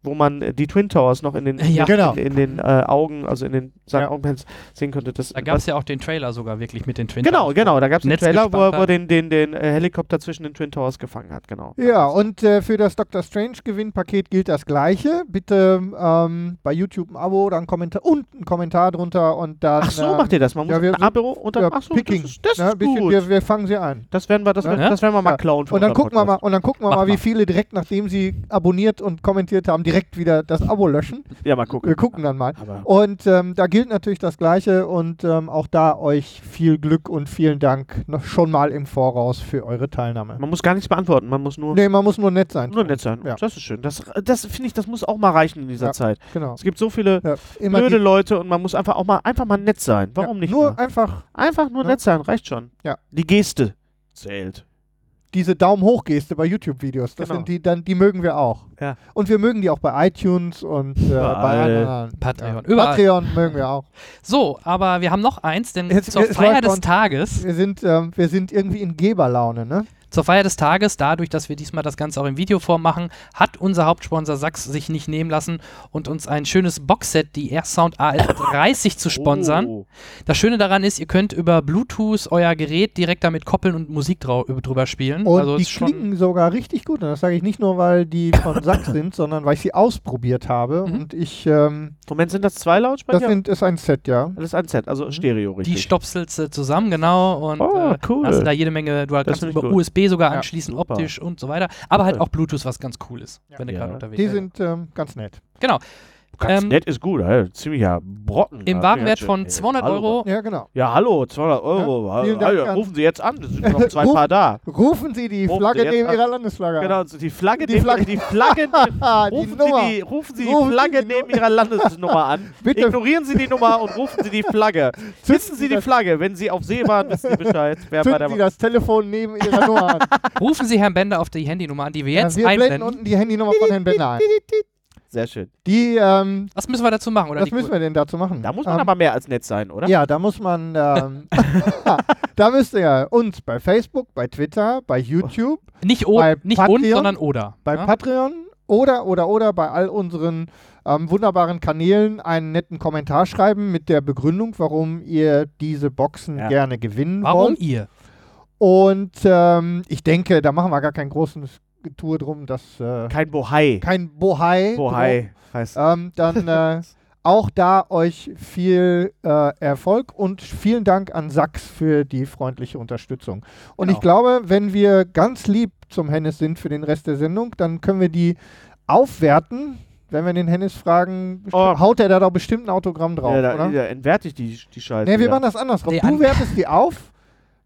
wo man äh, die Twin Towers noch in den, Ja. Genau. in, in den äh, Augen, also in den seinen Ja. Augenpens sehen konnte. Das, da gab es ja auch den Trailer sogar wirklich mit den Twin Genau, Towers. genau. Da gab es einen Trailer, wo er, wo den, den, den äh, Helikopter zwischen den Twin Towers gefangen hat, genau. Ja, und äh, für das Dr. Strange Gewinnpaket gilt das Gleiche. Bitte ähm, bei YouTube ein Abo, dann Kommentar und ein Kommentar drunter und dann. Ach so, ähm, macht ihr das? Man muss ja, wir ein Abo und dann. ja, ach so, Picking. das ist, das ne, ist bisschen, gut. Wir, wir fangen sie ein. das werden wir, das, Ja. werden, das werden wir mal Ja. klauen. Und dann gucken wir mal, Podcast. und dann gucken wir Mach mal, wie viele direkt, nachdem sie abonniert und kommentiert haben, direkt wieder das Abo löschen. Ja, mal gucken. Wir gucken dann mal. Aber Und ähm, da gilt natürlich das Gleiche und ähm, auch da euch viel Glück und vielen Dank noch schon mal im Voraus für eure Teilnahme. man muss gar nichts beantworten, man muss nur, Nee, man muss nur nett sein. nur nett sein. Ja. Das ist schön. Das, das finde ich, das muss auch mal reichen in dieser Ja. Zeit. Genau. Es gibt so viele Ja, blöde Leute und man muss einfach auch mal einfach mal nett sein. Warum nicht? Nur mal? einfach Einfach nur Ja. nett sein, reicht schon. Ja. Die Geste zählt. Diese Daumen hoch Geste bei YouTube-Videos. Das Genau. sind die, dann, die mögen wir auch. Ja. Und wir mögen die auch bei iTunes und äh, bei. Patreon. Ja. Überall. Patreon mögen wir auch. So, aber wir haben noch eins, denn Jetzt- zur Feier des Tages, Wir sind, ähm, wir sind irgendwie in Geberlaune, ne? Zur Feier des Tages, dadurch, dass wir diesmal das Ganze auch in Videoform machen, hat unser Hauptsponsor Sachs sich nicht nehmen lassen und uns ein schönes Boxset, die Airsound AL30 zu sponsern. Oh. Das Schöne daran ist, ihr könnt über Bluetooth euer Gerät direkt damit koppeln und Musik drau drüber spielen. Und also die klingen sogar richtig gut. Und das sage ich nicht nur, weil die von Sachs sind, sondern weil ich sie ausprobiert habe. Mhm. Und ich, ähm, Moment, sind das zwei Lautsprecher? das sind, ist ein Set, ja. das ist ein Set, also Stereo, richtig. die stopselst du zusammen, genau. Und Oh, äh, cool. hast du da jede Menge, du Das kannst über gut. USB sogar Ja, anschließen, super. optisch und so weiter. Aber halt auch Bluetooth, was ganz cool ist, Ja. wenn du Ja. gerade unterwegs Die bist. sind ähm, ganz nett. Genau. Ganz ähm, nett ist gut, ey. ziemlicher Brocken. Im Warenwert von ey. 200 Hallo. Euro. Ja, genau. Ja, hallo, 200 Euro. Ja, vielen Dank Hallo, an- rufen Sie jetzt an, es sind noch zwei Ruf- Paar da. Rufen Sie die Rufen Flagge Sie neben an. Ihrer Landesflagge. Genau, so die Flagge, Die neben- Flagge. die Flagge, die rufen. Sie die, rufen Sie die Rufen Sie Flagge die neben Ihrer Landesnummer an. Bitte. Ignorieren Sie die Nummer und rufen Sie die Flagge. Wissen Sie die Flagge, wenn Sie auf See waren, wissen Sie Bescheid, wer bei Zünden Sie der das Telefon neben Ihrer Nummer an. Rufen Sie Herrn Bender auf die Handynummer an, die wir jetzt ja, wir blenden einblenden. unten die Handynummer von Herrn Bender ein. Sehr schön. Die, ähm, Was müssen wir dazu machen? Oder was müssen wir denn dazu machen? Da muss man ähm, aber mehr als nett sein, oder? Ja, da muss man, ähm, da müsst ihr uns bei Facebook, bei Twitter, bei YouTube, nicht o bei nicht und, Patreon, sondern oder. bei ja? Patreon oder, oder, oder bei all unseren ähm, wunderbaren Kanälen einen netten Kommentar schreiben mit der Begründung, warum ihr diese Boxen Ja. gerne gewinnen Warum wollt. ihr? Und ähm, ich denke, da machen wir gar kein großes Getue drum, dass äh, Kein Bohai. kein Bohai. Bohai heißt Ähm, dann äh, auch da euch viel äh, Erfolg und vielen Dank an Sachs für die freundliche Unterstützung. Und Genau. ich glaube, wenn wir ganz lieb zum Hennes sind für den Rest der Sendung, dann können wir die aufwerten. Wenn wir den Hennes fragen, Oh. haut er da doch bestimmt ein Autogramm drauf, ja, da, oder? da entwerte ich die, die Scheiße. Nee, wir wieder. machen das andersrum. Nee, du an- wertest die auf.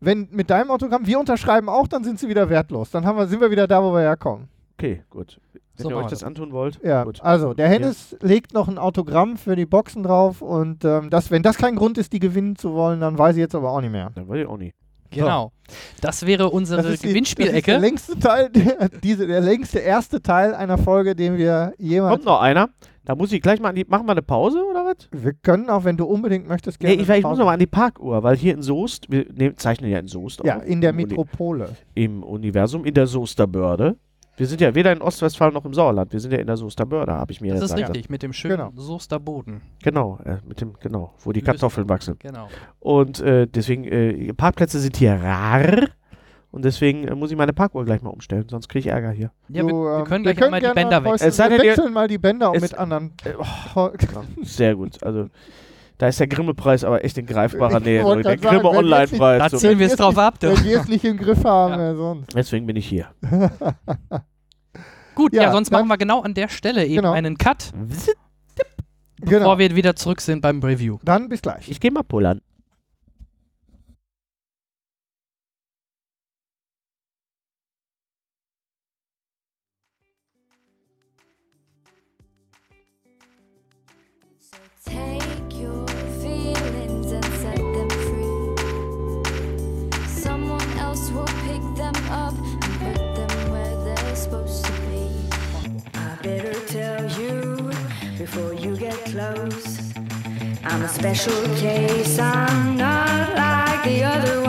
Wenn mit deinem Autogramm, wir unterschreiben auch, dann sind sie wieder wertlos. Dann haben wir, sind wir wieder da, wo wir herkommen. Okay, gut. Wenn So ihr euch das antun wollt, Ja, gut. also der Hennes legt noch ein Autogramm für die Boxen drauf und ähm, das, wenn das kein Grund ist, die gewinnen zu wollen, dann weiß ich jetzt aber auch nicht mehr. Dann weiß ich auch nicht. Genau. Das wäre unsere Das ist der Gewinnspielecke. längste Teil, der, diese, der längste erste Teil einer Folge, den wir jemals. Kommt noch einer. Da muss ich gleich mal an die. Machen wir eine Pause oder was? Wir können auch, wenn du unbedingt möchtest, Nee, gerne. ich, weil ich Pause- muss noch mal an die Parkuhr, weil hier in Soest, wir nehmen, zeichnen ja in Soest Ja, auf, in der Metropole. Im Universum, in der Soesterbörde. Wir sind ja weder in Ostwestfalen noch im Sauerland. Wir sind ja in der Soesterbörde, habe ich mir Das jetzt ist gesagt. richtig, mit dem schönen Genau. Soester Boden. Genau, äh, mit dem, genau, wo die. Kartoffeln wachsen. Genau. Und äh, deswegen, äh, Parkplätze sind hier rar. Und deswegen äh, muss ich meine Parkuhr gleich mal umstellen, sonst kriege ich Ärger hier. Ja, wir, Du, wir ähm, können gleich einmal die gerne Bänder Preußen- wechseln. Es sei wir wechseln mal die Bänder es- mit anderen. Äh, Oh, Sehr gut. Also, da ist der Grimme-Preis aber echt in greifbarer Ich Nähe. Der Grimme-Online-Preis. Da so. ziehen wir es drauf ab. Du. Wenn wir es nicht im Griff haben, Ja. sonst. Deswegen bin ich hier. Gut, ja, Ja, sonst machen wir genau an der Stelle eben Genau. einen Cut. bevor Genau. wir wieder zurück sind beim Review. Dann bis gleich. Ich gehe mal pullern. Better tell you before you get close. I'm a special case, I'm not like the other ones.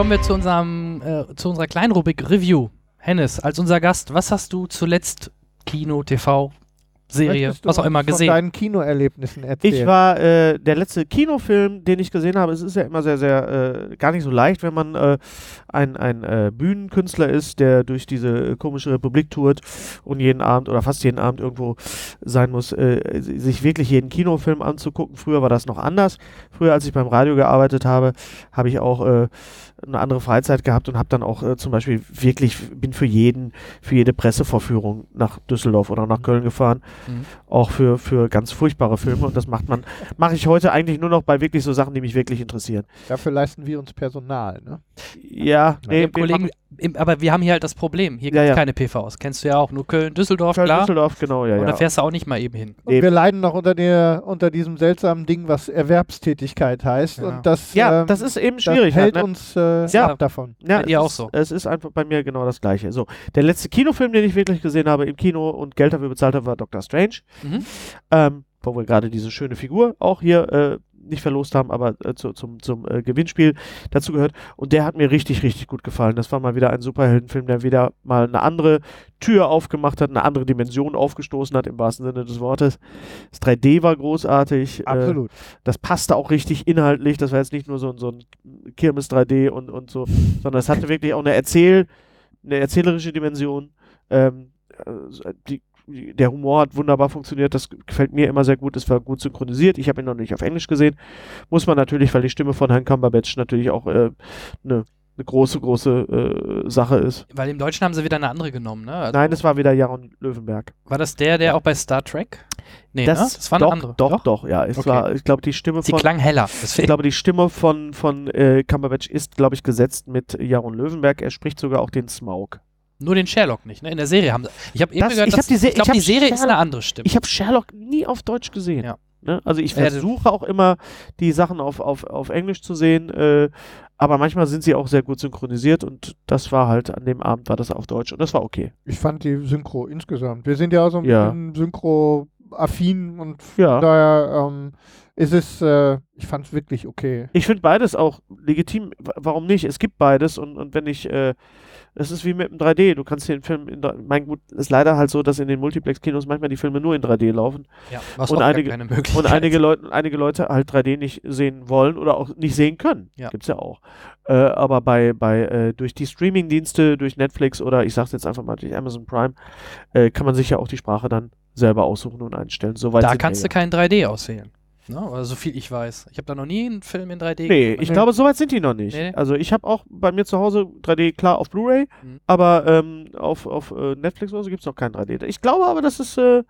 Kommen wir zu, unserem, äh, zu unserer kleinen Rubrik Review. Hennes, als unser Gast, was hast du zuletzt Kino, TV, Serie, was auch immer uns Von gesehen? deinen Kinoerlebnissen erzählen. Ich war äh, der letzte Kinofilm, den ich gesehen habe. Es ist ja immer sehr, sehr äh, gar nicht so leicht, wenn man äh, ein, ein äh, Bühnenkünstler ist, der durch diese komische Republik tourt und jeden Abend oder fast jeden Abend irgendwo sein muss, äh, sich wirklich jeden Kinofilm anzugucken. Früher war das noch anders. Früher, als ich beim Radio gearbeitet habe, habe ich auch äh, eine andere Freizeit gehabt und habe dann auch äh, zum Beispiel wirklich, bin für jeden, für jede Pressevorführung nach Düsseldorf oder nach Köln gefahren. Mhm. Auch für, für ganz furchtbare Filme und das macht man, mache ich heute eigentlich nur noch bei wirklich so Sachen, die mich wirklich interessieren. Dafür leisten wir uns Personal. Ne? Ja, nee, Kollegen, im, aber wir haben hier halt das Problem. Hier Ja, gibt es ja. keine PVs. Kennst du ja auch. Nur Köln, Düsseldorf, Köln, klar. Düsseldorf, genau, ja, Und da ja. fährst du auch nicht mal eben hin. Und Eben. wir leiden noch unter, der, unter diesem seltsamen Ding, was Erwerbstätigkeit heißt. Ja. Und das, Ja, ähm, das ist eben das schwierig. hält halt, ne? uns äh, Ja. ab davon. Ja, es auch ist, so. Es ist einfach bei mir genau das Gleiche. So, der letzte Kinofilm, den ich wirklich gesehen habe im Kino und Geld dafür bezahlt habe, war Doctor Strange. Mhm. Ähm, wo wir gerade diese schöne Figur auch hier äh, nicht verlost haben, aber äh, zu, zum, zum äh, Gewinnspiel dazu gehört. Und der hat mir richtig, richtig gut gefallen. Das war mal wieder ein Superheldenfilm, der wieder mal eine andere Tür aufgemacht hat, eine andere Dimension aufgestoßen hat, im wahrsten Sinne des Wortes. Das 3D war großartig. Äh, Absolut. das passte auch richtig inhaltlich. Das war jetzt nicht nur so, ein- so ein Kirmes 3D und, und so, sondern es hatte wirklich auch eine Erzähl, eine erzählerische Dimension. Ähm, äh, die- der Humor hat wunderbar funktioniert. Das gefällt mir immer sehr gut. Es war gut synchronisiert. Ich habe ihn noch nicht auf Englisch gesehen. Muss man natürlich, weil die Stimme von Herrn Cumberbatch natürlich auch äh, eine eine große, große äh, Sache ist. Weil im Deutschen haben sie wieder eine andere genommen, ne? Also Nein, es war wieder Jaron Löwenberg. war das der, der auch bei Star Trek? Nee, ne? das war eine doch, andere. Doch, doch, ja. Es Okay. war, ich glaube, die Stimme Sie von. klang heller. Ich Deswegen. glaube, die Stimme von, von äh, Cumberbatch ist, glaube ich, gesetzt mit Jaron Löwenberg. Er spricht sogar auch den Smaug. Nur den Sherlock nicht, ne? In der Serie haben sie. Ich habe eben Das- gehört, ich dass, hab die Se- ich glaube, ich die Serie ist eine Sherlock- andere Stimme. Ich habe Sherlock nie auf Deutsch gesehen. Ja. Ne? Also ich Ja, versuche auch immer, die Sachen auf, auf, auf Englisch zu sehen, äh, aber manchmal sind sie auch sehr gut synchronisiert und das war halt, an dem Abend war das auf Deutsch und das war okay. Ich fand die Synchro insgesamt. Wir sind ja auch so ein Ja. bisschen Synchro-affin und Ja. daher ähm, ist es, äh, ich fand es wirklich okay. Ich finde beides auch legitim. Warum nicht? Es gibt beides und, und wenn ich, äh, das ist wie mit dem 3D. Du kannst den Film, in, mein gut, ist leider halt so, dass in den Multiplex-Kinos manchmal die Filme nur in 3D laufen ja, was und einige- keine Möglichkeit. und einige Leute, einige Leute halt 3D nicht sehen wollen oder auch nicht sehen können. Ja. Gibt's ja auch. Äh, aber bei, bei äh, durch die Streaming-Dienste, durch Netflix oder ich sag's jetzt einfach mal durch Amazon Prime, äh, kann man sich ja auch die Sprache dann selber aussuchen und einstellen. Soweit da kannst du ja. kein 3D auswählen. Ne? Oder so viel ich weiß. Ich habe da noch nie einen Film in 3D Nee, gesehen. ich glaube, soweit sind die noch nicht. Nee, nee. Also ich habe auch bei mir zu Hause 3D klar auf Blu-ray, Mhm. aber ähm, auf, auf äh, Netflix oder so gibt es noch kein 3D. Ich glaube aber, dass es äh,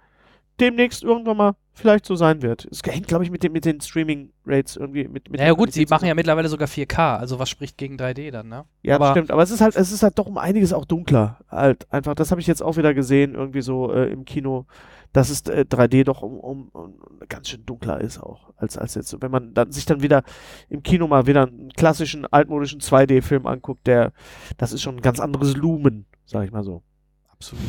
demnächst irgendwann mal vielleicht so sein wird. Es hängt, glaube ich, mit, den- mit den Streaming-Rates irgendwie mit, mit Ja, der gut, sie machen ja mittlerweile sogar 4K, also was spricht gegen 3D dann, ne? Ja, aber- das stimmt. Aber es ist halt, es ist halt doch um einiges auch dunkler. Halt einfach, das habe ich jetzt auch wieder gesehen, irgendwie so äh, im Kino, dass es äh, 3D doch um, um, um ganz schön dunkler ist auch, als, als jetzt. Wenn man dann sich dann wieder im Kino mal wieder einen klassischen, altmodischen 2D-Film anguckt, der, das ist schon ein ganz anderes Lumen, sag ich mal so. absolut.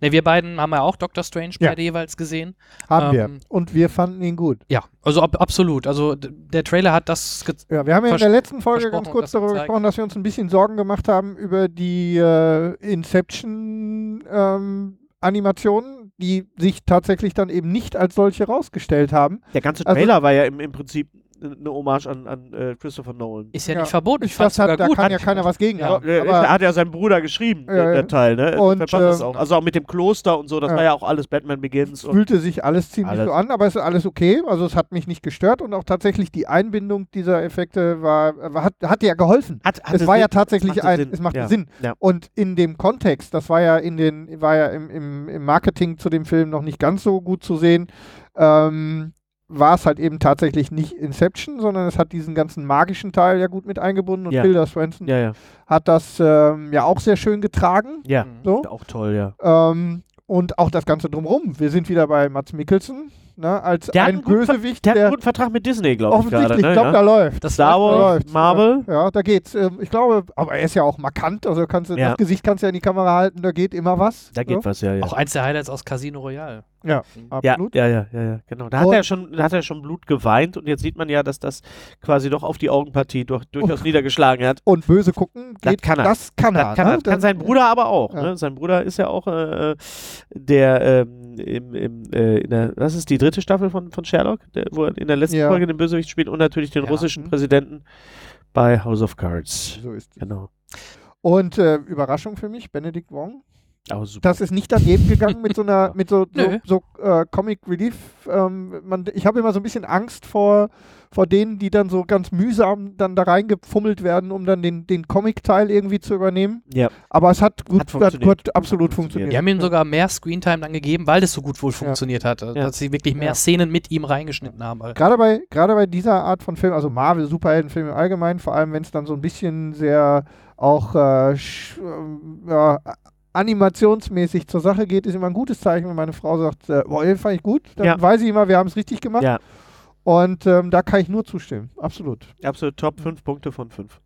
Ne, wir beiden haben ja auch Doctor Strange Ja. beide jeweils gesehen. Haben wir. Ähm, Und wir fanden ihn gut. Ja, also ab, absolut. Also der Trailer hat das Ja, wir haben ja in der letzten Folge ganz kurz darüber gezeigt. gesprochen, dass wir uns ein bisschen Sorgen gemacht haben über die äh, Inception-Animationen, die sich tatsächlich dann eben nicht als solche rausgestellt haben. Der ganze Also- Trailer war ja im, im Prinzip eine Hommage an, an äh, Christopher Nolan. ist ja, Ja. nicht verboten. Ich das hat, da gut. kann ja Hat- keiner was gegen Ja. haben. Ja, Aber, er hat ja sein Bruder geschrieben, Ja, der, ja. der Teil, ne? Und, ähm, auch. Also auch mit dem Kloster und so, das Ja. war ja auch alles Batman Begins. Und fühlte sich alles ziemlich Alles. so an, aber es ist alles okay. Also es hat mich nicht gestört und auch tatsächlich die Einbindung dieser Effekte war, war hat, hat ja geholfen. hat, hatte es war ja Sinn. tatsächlich machte ein, Sinn. es machte Ja. Sinn. Ja. Und in dem Kontext, das war ja in den, war ja im, im, im Marketing zu dem Film noch nicht ganz so gut zu sehen, ähm, war es halt eben tatsächlich nicht Inception, sondern es hat diesen ganzen magischen Teil ja gut mit eingebunden und Ja. Hilda Swanson Ja, ja. hat das ähm, ja auch sehr schön getragen. Ja. So. auch toll, ja. Ähm, und auch das Ganze drumherum. Wir sind wieder bei Mats Mikkelsen, ne, als Der hat ein einen guten Ver- Bösewicht, Der hat der, einen guten Vertrag mit Disney, glaube ich, offensichtlich, gerade. ich Ne? glaube, ja. da läuft. Das Star Da Wars, läuft's, Marvel. Ja, da geht's. Ähm, ich glaube, aber er ist ja auch markant, also kannst du, Ja. das Gesicht kannst du ja in die Kamera halten, da geht immer was. Da geht so. was, ja, ja. Auch eins der Highlights aus Casino Royale. Ja, Ja, absolut. ja, ja, ja, ja, genau. Da hat, Und- er schon, da hat er schon Blut geweint und jetzt sieht man ja, dass das quasi doch auf die Augenpartie durch, durchaus niedergeschlagen hat. Und böse gucken, Das geht, kann er. das kann er. Das kann, ne? er, kann sein Bruder aber auch. Ja. Ne? Sein Bruder ist ja auch äh, der, ähm, im, im, äh, in der, was ist die dritte Staffel von, von Sherlock, der, wo er in der letzten Ja. Folge den Bösewicht spielt und natürlich den Ja. russischen Mhm. Präsidenten bei House of Cards. So ist es. Genau. Und äh, Überraschung für mich, Benedict Wong. Aber super. Das ist nicht daneben gegangen mit so einer, mit so, so, so äh, Comic Relief. Ähm, man, ich habe immer so ein bisschen Angst vor, vor denen, die dann so ganz mühsam dann da reingefummelt werden, um dann den, den Comic-Teil irgendwie zu übernehmen. ja. Aber es hat gut, Hat hat funktioniert. gut absolut Funktioniert. funktioniert. Die haben ihm sogar mehr Screentime dann gegeben, weil das so gut wohl funktioniert hat. Also, Ja. Dass sie wirklich mehr Ja. Szenen mit ihm reingeschnitten haben. Also, Gerade bei, gerade bei dieser Art von Film, also Marvel, Superheldenfilme im Allgemeinen, vor allem wenn es dann so ein bisschen sehr auch äh, sch, ähm, ja, animationsmäßig zur Sache geht, ist immer ein gutes Zeichen, wenn meine Frau sagt, äh, boah, den fand ich gut, dann Ja. weiß ich immer, wir haben es richtig gemacht. Ja. Und ähm, da kann ich nur zustimmen, absolut. Absolut top, fünf Punkte von fünf.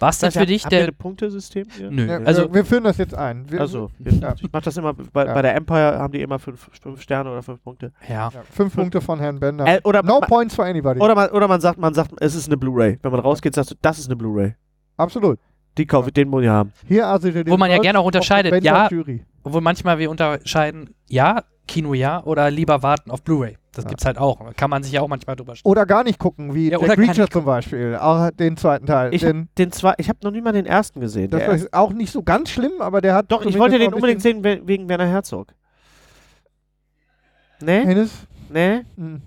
War es dann für dich der. Punktesystem? Ja. Nö. Ja, also, wir, wir führen das jetzt ein. Wir, Also, Ja. ich mach das immer, bei, Ja. bei der Empire haben die immer fünf, fünf Sterne oder fünf Punkte. ja. ja, fünf Punkte von Herrn Bender. Äh, oder, no ma- points for anybody. oder, man, oder man sagt, man sagt, es ist eine Blu-ray. Wenn man rausgeht, sagst du, das ist eine Blu-ray. absolut. Die kaufe ich, den muss ich haben. Hier also den Wo man ja gerne auch unterscheidet, ja. Jury. Obwohl manchmal wir unterscheiden, ja, Kino ja oder lieber warten auf Blu-ray. Das Ja. gibt's halt auch. Kann man sich ja auch manchmal drüber streiten. Oder gar nicht gucken, wie Ja, Reacher nicht zum Beispiel. Auch den zweiten Teil. Ich den, hab den zwei, ich habe noch nie mal den ersten gesehen. das Der ist auch nicht so ganz schlimm, aber der hat. Doch, ich wollte den unbedingt sehen we- wegen Werner Herzog. Ne? Hennes? Ne? Hm.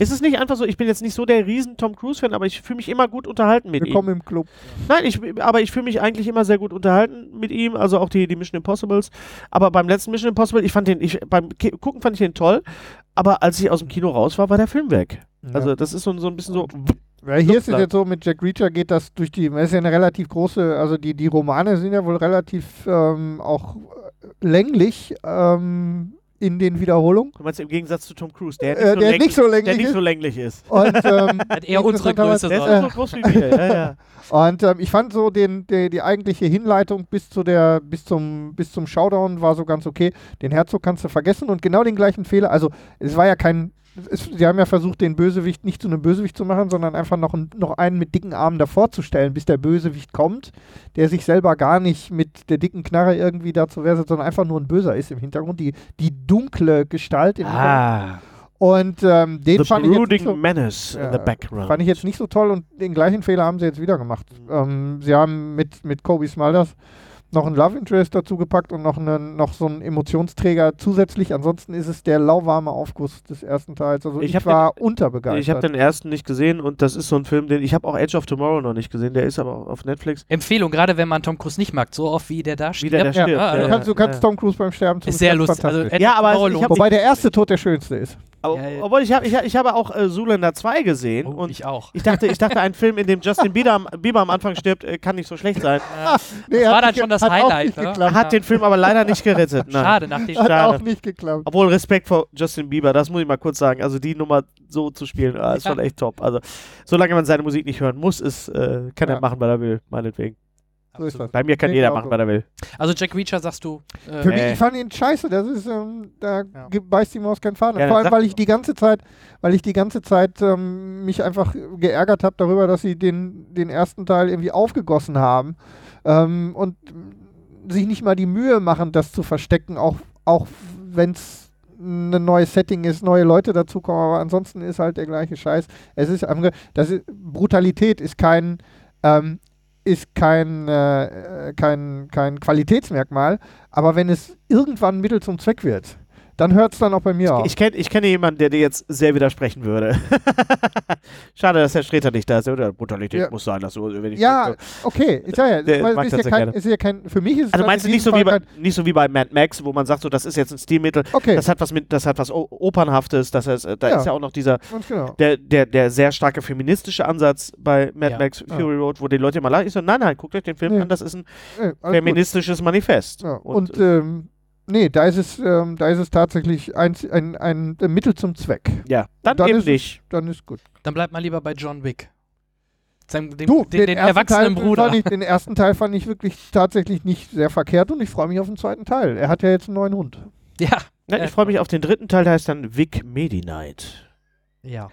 Ist es nicht einfach so, ich bin jetzt nicht so der riesen Tom Cruise-Fan, aber ich fühle mich immer gut unterhalten mit ihm. Willkommen im Club. Nein, ich, aber ich fühle mich eigentlich immer sehr gut unterhalten mit ihm, also auch die, die Mission Impossibles. Aber beim letzten Mission Impossible, ich fand den, ich, beim Ki- Gucken fand ich den toll, aber als ich aus dem Kino raus war, war der Film weg. Also das ist so, so ein bisschen so, Weil hier ist es jetzt so, mit Jack Reacher geht das durch die, das ist ja eine relativ große, also die, die Romane sind ja wohl relativ ähm, auch äh, länglich ähm, in den Wiederholungen. du meinst im Gegensatz zu Tom Cruise, der, Äh, der nicht so der länglich nicht ist. so länglich ist. Und, ähm, Hat eher unsere Größe. Der ist so groß wie wir, ja, ja. und ähm, ich fand so den, der, die eigentliche Hinleitung bis zu der, bis zum, bis zum Showdown war so ganz okay. Den Herzog kannst du vergessen und genau den gleichen Fehler. Also es war ja kein, es, sie haben ja versucht, den Bösewicht nicht zu einem Bösewicht zu machen, sondern einfach noch, ein, noch einen mit dicken Armen davor zu stellen, bis der Bösewicht kommt, der sich selber gar nicht mit der dicken Knarre irgendwie dazu wehrt, sondern einfach nur ein Böser ist im Hintergrund. Die, die dunkle Gestalt im Hintergrund. Ah, Und ähm, den the fand ich, jetzt nicht so, menace in the background. fand ich jetzt nicht so toll und den gleichen Fehler haben sie jetzt wieder gemacht. Ähm, sie haben mit, mit Kobe Smulders noch einen Love Interest dazu gepackt und noch, einen, noch so einen Emotionsträger zusätzlich. Ansonsten ist es der lauwarme Aufguss des ersten Teils. Also Ich ich, hab war unterbegeistert. Ich habe den ersten nicht gesehen und das ist so ein Film, den ich habe auch Edge of Tomorrow noch nicht gesehen. Der ist aber auf Netflix. Empfehlung, gerade wenn man Tom Cruise nicht mag, so oft wie der da Wie stirbt. der da ja, stirbt. ja, du also- kannst, du kannst ja. Tom Cruise beim Sterben Ist sehr lustig. Also, Ja, aber Tomorrow ich hab-. Wobei der erste Tod der schönste ist. Aber, Ja, ja. Obwohl ich habe ich, hab- ich habe auch äh, Zoolander 2 gesehen Oh, und ich auch. ich dachte, ich dachte, ein Film, in dem Justin Bieber am, Bieber am Anfang stirbt, äh, kann nicht so schlecht sein. Nee, war dann schon ge- das hat auch Highlight, nicht ne? geklappt. Hat den Film aber leider nicht gerettet. Nein. Schade, nach dem Hat Schade. auch nicht geklappt. Obwohl Respekt vor Justin Bieber, das muss ich mal kurz sagen. Also die Nummer so zu spielen, ah, ist Ja. schon echt top. Also solange man seine Musik nicht hören muss, ist, äh, kann Ja. er machen, was er will, meinetwegen. So ist das. Bei mir kann Denke jeder machen, so. was er will. Also Jack Reacher sagst du. Äh, Für mich, Äh. ich fand ihn scheiße. Das ist, ähm, da Ja. beißt die Maus keinen Faden. Ja, Vor allem, weil ich die ganze Zeit, weil ich die ganze Zeit ähm, mich einfach geärgert habe darüber, dass sie den, den ersten Teil irgendwie aufgegossen haben ähm, und sich nicht mal die Mühe machen, das zu verstecken, auch, auch wenn es ein neues Setting ist, neue Leute dazukommen, aber ansonsten ist halt der gleiche Scheiß. Es ist, das ist Brutalität ist kein ähm, ist kein, äh, kein, kein Qualitätsmerkmal, aber wenn es irgendwann Mittel zum Zweck wird, dann hört es dann auch bei mir auf. Ich, kenn, ich kenne jemanden, der dir jetzt sehr widersprechen würde. Schade, dass Herr Streter nicht da ist. Oder Brutalität Ja. muss sein, dass du, wenn ich ja, okay, ich sag ja, es das ist, ja kein, ist ja kein, für mich ist es Also meinst du nicht so, wie bei, nicht so wie bei Mad Max, wo man sagt, so, das ist jetzt ein Stilmittel, Okay, das hat was mit, das hat was Opernhaftes, das heißt, äh, da Ja. ist ja auch noch dieser, genau. der, der, der sehr starke feministische Ansatz bei Mad Ja. Max Fury Road, wo die Leute immer lachen. Ich so, nein, nein, guckt euch den Film Nee. an, das ist ein Äh, alles gut. feministisches Manifest. Ja, und ähm, nee, da ist es, ähm, da ist es tatsächlich ein, ein, ein, ein Mittel zum Zweck. ja, dann, dann eben ist es- nicht. Dann ist gut. Dann bleibt mal lieber bei John Wick. Seinem, dem, Du, den, den, ersten erwachsenen Teil Bruder. Fand ich, den ersten Teil fand ich wirklich tatsächlich nicht sehr verkehrt und ich freue mich auf den zweiten Teil. Er hat ja jetzt einen neuen Hund. Ja. Ja, ich freue mich auf den dritten Teil, der heißt dann Vic Medi-Night. Ja.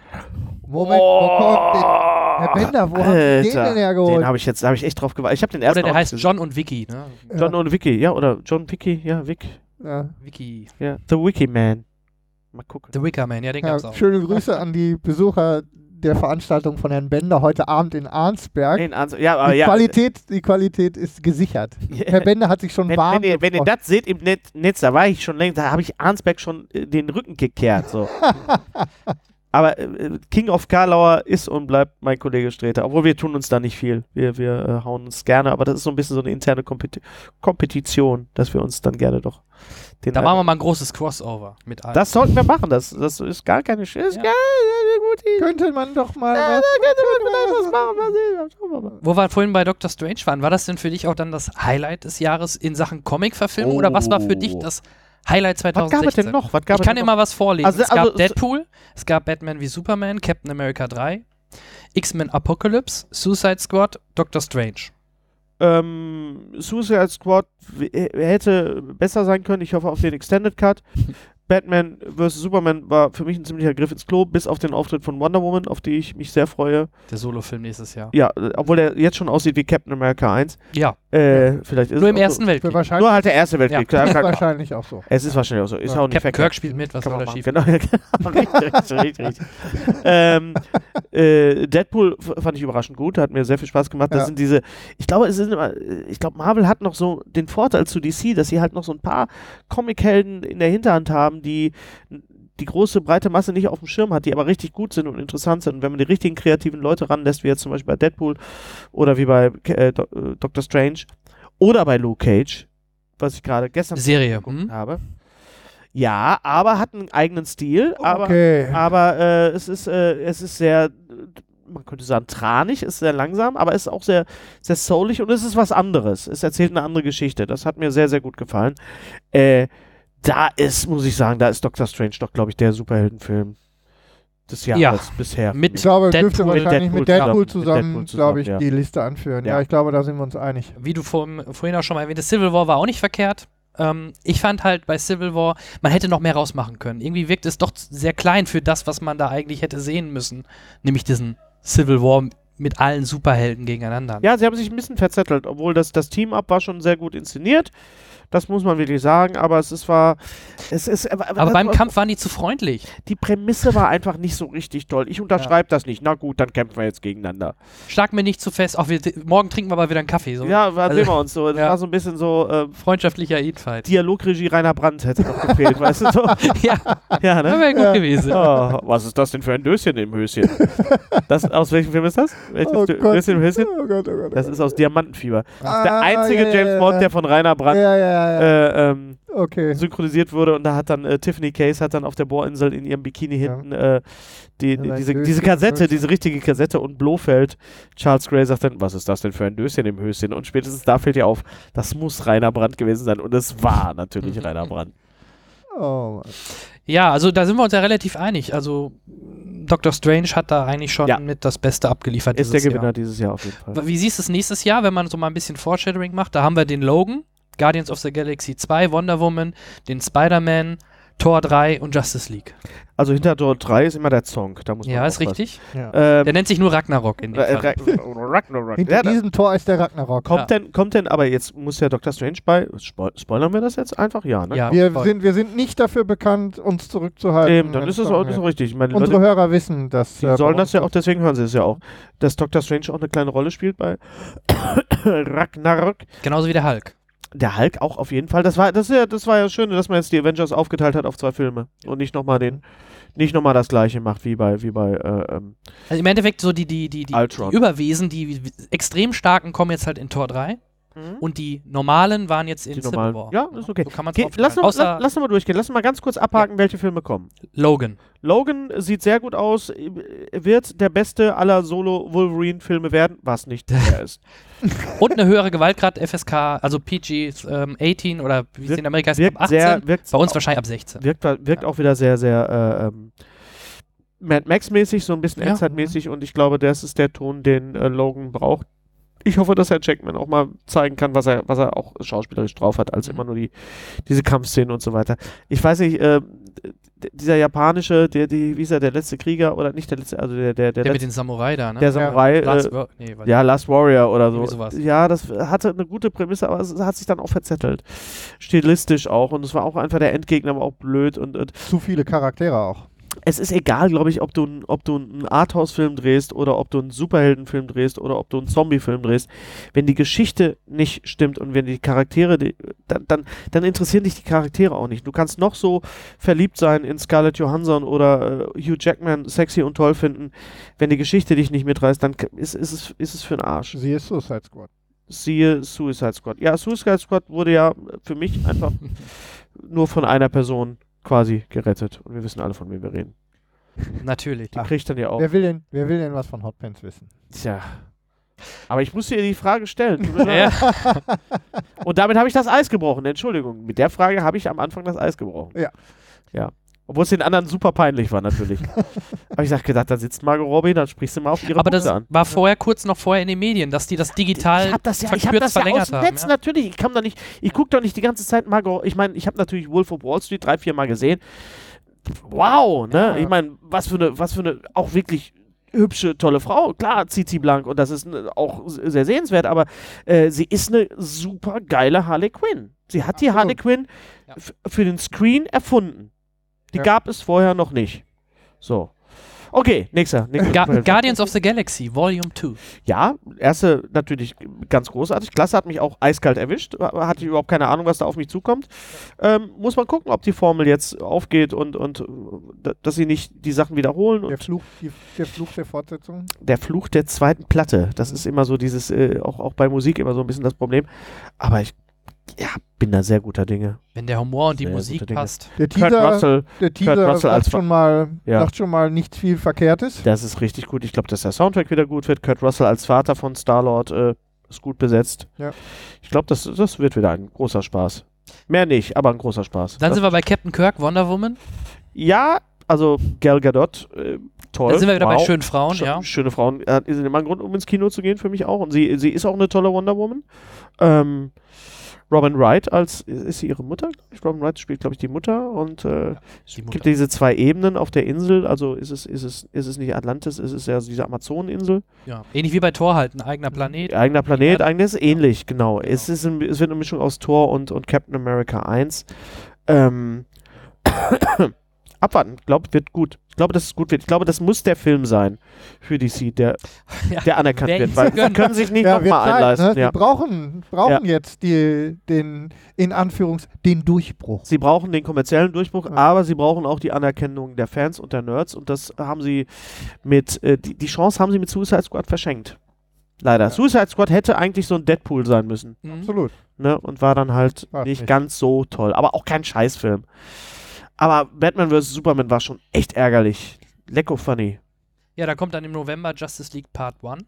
Moment, wo kommt den, Herr Bender, wo Sie den Alter, denn hergeholt? Den habe ich jetzt, habe ich echt drauf gewartet. Ich habe den ersten Oder der heißt gesehen. John und Vicky, ne? John und Vicky, ja, oder John Vicky, ja, Vic, Ja. Vicky. ja, The Wiki Man. Mal gucken. The Wicker Man, ja, den Ja, gab's auch. schöne Grüße an die Besucher der Veranstaltung von Herrn Bender heute Abend in Arnsberg. Den Ans- ja, aber Die, ja. Qualität, die Qualität ist gesichert. Herr Bender hat sich schon Wenn, warm wenn, ihr, wenn ihr das seht im Net, Netz, da war ich schon längst, da habe ich Arnsberg schon äh, den Rücken gekehrt. So. Aber äh, King of Karlauer ist und bleibt mein Kollege Streter. Obwohl wir tun uns da nicht viel. Wir, wir äh, hauen uns gerne, aber das ist so ein bisschen so eine interne Kompeti Kompetition, dass wir uns dann gerne doch den Da machen wir mal ein großes Crossover mit allen. Das sollten wir machen. Das, das ist gar keine Sch ist Ja. gar Idee. Könnte man doch mal Ja, was, da könnte man vielleicht was machen. Mal sehen. Wo wir vorhin bei Doctor Strange waren, war das denn für dich auch dann das Highlight des Jahres in Sachen Comic-Verfilmung oder was war für dich Oh. das Highlight Was 2016? gab es denn noch? Was gab ich kann denn immer was vorlesen. Also- es gab also- Deadpool, es gab Batman wie Superman, Captain America 3, X-Men Apocalypse, Suicide Squad, Doctor Strange. Ähm, Suicide Squad hätte besser sein können. Ich hoffe auf den Extended Cut. Batman vs. Superman war für mich ein ziemlicher Griff ins Klo, bis auf den Auftritt von Wonder Woman, auf die ich mich sehr freue. Der Solo-Film nächstes Jahr. Ja, äh, obwohl der jetzt schon aussieht wie Captain America 1. Ja, Äh, vielleicht ist nur im Ersten so. Weltkrieg. wahrscheinlich, Nur halt der Erste Weltkrieg. Ja. Klar, ist wahrscheinlich auch so. Es ist wahrscheinlich auch so. Ist Ja. auch nicht Captain. Kirk spielt mit, was soll machen. schief? Genau, richtig, richtig, richtig, richtig. ähm, äh, Deadpool fand ich überraschend gut, hat mir sehr viel Spaß gemacht. Das Ja. sind diese, ich glaube, es sind immer, äh, ich glaube, Marvel hat noch so den Vorteil zu DC, dass sie halt noch so ein paar Comic-Helden in der Hinterhand haben, die die große breite Masse nicht auf dem Schirm hat, die aber richtig gut sind und interessant sind. Und wenn man die richtigen kreativen Leute ranlässt, wie jetzt zum Beispiel bei Deadpool oder wie bei äh, Do äh, Doctor Strange oder bei Luke Cage, was ich gerade gestern Serie. geguckt Hm? habe. Ja, aber hat einen eigenen Stil, aber, Okay. aber äh, es, ist, äh, es ist sehr, man könnte sagen, tranig, ist sehr langsam, aber es ist auch sehr, sehr soulig und es ist was anderes. Es erzählt eine andere Geschichte. Das hat mir sehr, sehr gut gefallen. Äh, da ist, muss ich sagen, da ist Doctor Strange doch, glaube ich, der Superheldenfilm des Ja. Jahres bisher. Mit Ich glaube, Deadpool. dürfte wahrscheinlich Deadpool mit Deadpool zusammen. zusammen, Mit glaube ich, zusammen, die Liste anführen. Ja. Ja. ich glaube, da sind wir uns einig. wie du vor, vorhin auch schon mal erwähnt hast, Civil War war auch nicht verkehrt. Ähm, ich fand halt bei Civil War, man hätte noch mehr rausmachen können. Irgendwie wirkt es doch sehr klein für das, was man da eigentlich hätte sehen müssen. Nämlich diesen Civil War mit allen Superhelden gegeneinander. Ja, sie haben sich ein bisschen verzettelt, obwohl das, das Team-Up war schon sehr gut inszeniert. Das muss man wirklich sagen, aber es ist war. Es ist, aber Aber beim Kampf waren die zu freundlich. Die Prämisse war einfach nicht so richtig toll. Ich unterschreibe das nicht. Na gut, dann kämpfen wir jetzt gegeneinander. Schlag mir nicht zu fest. Auch wir, morgen trinken wir aber wieder einen Kaffee. So. Ja, Also- sehen wir uns so. Das Ja. war so ein bisschen so äh, Freundschaftlicher Eatfight. Dialogregie Rainer Brandt hätte noch gefehlt, weißt du so? ja, Ja, das ne? wäre gut Ja. gewesen. Oh, was ist das denn für ein Döschen im Höschen? Das, aus welchem Film ist das? Welches Oh Gott. Höschen? Oh Gott, oh Gott. Das ist aus Diamantenfieber. Das ist der Ah, einzige ja, ja, James ja, Bond, ja. der von Rainer Brandt Ja, ja, ja. äh, ähm, okay. synchronisiert wurde und da hat dann äh, Tiffany Case hat dann auf der Bohrinsel in ihrem Bikini Ja. hinten äh, die, die, diese, diese Kassette, diese richtige Kassette und Blofeld, Charles Gray sagt dann, was ist das denn für ein Döschen im Höschen? Und spätestens da fällt ihr auf, das muss Rainer Brandt gewesen sein und es war natürlich. Rainer Brandt. Oh, Mann. Ja, also da sind wir uns ja relativ einig. Also Doctor Strange hat da eigentlich schon Ja. mit das Beste abgeliefert. Ist der Gewinner Jahr. dieses Jahr auf jeden Fall. Wie siehst du es nächstes Jahr, wenn man so mal ein bisschen Foreshadowing macht? Da haben wir den Logan, Guardians of the Galaxy 2, Wonder Woman, den Spider-Man, Thor 3 und Justice League. Also hinter Tor 3 ist immer der Song. Da muss man Ja, ist richtig. Ja. Ähm, Der nennt sich nur Ragnarok in dem Ra- Fall. Ra- Ragnarok. Hinter Ja, diesem Tor ist der Ragnarok. kommt, Ja. denn, kommt denn, aber jetzt muss ja Dr. Strange bei. Spo spoilern wir das jetzt einfach? Ja, ne? Ja, Wir voll. sind, wir sind nicht dafür bekannt, uns zurückzuhalten. Eben, dann ist es auch, ist geht. auch richtig. Ich meine, Unsere Leute, Hörer wissen, dass. die äh, sollen das ja auch, deswegen hören sie es ja auch. Dass Dr. Strange auch eine kleine Rolle spielt bei Ragnarok. Genauso wie der Hulk. Der Hulk auch auf jeden Fall. Das war, das, ist ja, das war ja schön, dass man jetzt die Avengers aufgeteilt hat auf zwei Filme und nicht nochmal den, nicht noch mal das gleiche macht wie bei, wie bei äh, ähm, Also im Endeffekt so die, die, die, die, Ultron. die Überwesen, die extrem starken kommen jetzt halt in Tor 3 und die normalen waren jetzt in die Civil. War. Ja, ist okay. So kann Geh, lass, noch, Außer lass, lass noch mal durchgehen. Lass noch mal ganz kurz abhaken, welche Filme kommen. Logan. Logan sieht sehr gut aus, wird der beste aller Solo-Wolverine-Filme werden, was nicht der ist. Und eine höhere Gewaltgrad FSK, also PG ähm, 18 oder wie es in Amerika Wirkt ab 18. sehr, wirkt, Bei uns wahrscheinlich ab 16. wirkt, wirkt auch wieder sehr, sehr äh, ähm, Mad Max-mäßig, so ein bisschen Ja. Endzeit-mäßig und ich glaube, das ist der Ton, den äh, Logan braucht. Ich hoffe, dass Herr Jackman auch mal zeigen kann, was er, was er auch schauspielerisch drauf hat, als Mhm. immer nur die, diese Kampfszenen und so weiter. Ich weiß nicht, äh, dieser japanische, der, die, wie ist er, der letzte Krieger oder nicht der letzte, also der, der, der, Der mit letzte, den Samurai da, ne? der Samurai, Last äh, nee, ja, Last Warrior oder so. Sowas. Ja, das hatte eine gute Prämisse, aber es hat sich dann auch verzettelt. Stilistisch auch. Und es war auch einfach der Endgegner, aber auch blöd. Und, und Zu viele Charaktere auch. Es ist egal, glaube ich, ob du, ob du einen Arthouse-Film drehst oder ob du einen Superheldenfilm drehst oder ob du einen Zombie-Film drehst. Wenn die Geschichte nicht stimmt und wenn die Charaktere, die, dann, dann, dann interessieren dich die Charaktere auch nicht. Du kannst noch so verliebt sein in Scarlett Johansson oder äh, Hugh Jackman sexy und toll finden. Wenn die Geschichte dich nicht mitreißt, dann ist, ist, es, ist es für den Arsch. Siehe Suicide Squad. Siehe Suicide Squad. Ja, Suicide Squad wurde ja für mich einfach nur von einer Person quasi gerettet. Und wir wissen alle, von wem wir reden. Natürlich. Die kriegt dann ja auch. Wer will, denn, wer will denn was von Hotpants wissen? Tja. Aber ich musste ihr die Frage stellen. Und damit habe ich das Eis gebrochen. Entschuldigung. Mit der Frage habe ich am Anfang das Eis gebrochen. Ja. Ja. Obwohl es den anderen super peinlich war, natürlich. Aber ich sag gedacht, da sitzt Margot Robbie, dann sprichst du mal auf ihre Aber das Punkte an. war vorher kurz noch vorher in den Medien, dass die das digital ich habe das ja, ich hab verkürzt das ja aus verlängert dem haben. Netz ja. natürlich. Ich kann doch nicht, ich gucke doch nicht die ganze Zeit Margot. Ich meine, ich habe natürlich Wolf of Wall Street drei, vier Mal gesehen. Wow, ne? Ja. Ich meine, was für eine, was für eine auch wirklich hübsche, tolle Frau. Klar, Zizi Blank und das ist ne, auch sehr sehenswert, aber äh, sie ist eine super geile Harley Quinn. Sie hat die Absolut. Harley Quinn Ja. für den Screen erfunden. Die Ja. gab es vorher noch nicht. So. Okay, nächster. nächster Ga. Guardians of the Galaxy, Volume 2. Ja, erste natürlich ganz großartig. Klasse hat mich auch eiskalt erwischt. Hatte ich überhaupt keine Ahnung, was da auf mich zukommt. Ähm, muss man gucken, ob die Formel jetzt aufgeht und, und äh, dass sie nicht die Sachen wiederholen. Der Fluch, die, der Fluch der Fortsetzung. der Fluch der zweiten Platte, das ist immer so dieses, äh, auch, auch bei Musik immer so ein bisschen das Problem. Aber ich ja, bin da sehr guter Dinge. Wenn der Humor und die Sehr Musik gute Dinge. passt. Der Kurt Teaser, Russell, der Teaser Russell als schon mal, Ja. sagt schon mal nichts viel Verkehrtes. das ist richtig gut. Ich glaube, dass der Soundtrack wieder gut wird. Kurt Russell als Vater von Star-Lord äh, ist gut besetzt. Ja. Ich glaube, das, das wird wieder ein großer Spaß. Mehr nicht, aber ein großer Spaß. Dann das sind wir bei Captain Kirk, Wonder Woman. Ja, also Gal Gadot, äh, toll. Dann sind wir wieder bei wow. schönen Frauen, Sch- ja. Schöne Frauen. Äh, ist immer ein Grund, um ins Kino zu gehen, für mich auch. Und sie, sie ist auch eine tolle Wonder Woman. Ähm, Robin Wright als, ist sie ihre Mutter? Robin Wright spielt, glaube ich, die Mutter. Und äh, es die gibt Mutter. diese zwei Ebenen auf der Insel. Also ist es, ist es, ist es nicht Atlantis, ist es ja diese Amazoneninsel. ja. Ähnlich wie bei Thor halt, ein eigener Planet. Eigener Planet, Ja. eigenes ähnlich, genau. Es, ist ein, es wird eine Mischung aus Thor und, und Captain America 1. Ähm, abwarten, ich glaube, wird gut. Ich glaube, dass es gut wird. Ich glaube, das muss der Film sein für DC, der, Ja. der anerkannt wird, weil sie können sich nicht Ja, nochmal einleisten. ne? Ja. Wir brauchen, brauchen jetzt die, den, in Anführungs, den Durchbruch. Sie brauchen den kommerziellen Durchbruch, Ja. aber sie brauchen auch die Anerkennung der Fans und der Nerds und das haben sie mit, äh, die, die Chance haben sie mit Suicide Squad verschenkt. Leider. Suicide Squad hätte eigentlich so ein Deadpool sein müssen. Mhm. Absolut. ne? Und war dann halt War's nicht, nicht. ganz so toll. Aber auch kein Scheißfilm. Aber Batman vs. Superman war schon echt ärgerlich. Lecko funny. Ja, da kommt dann im November Justice League Part 1.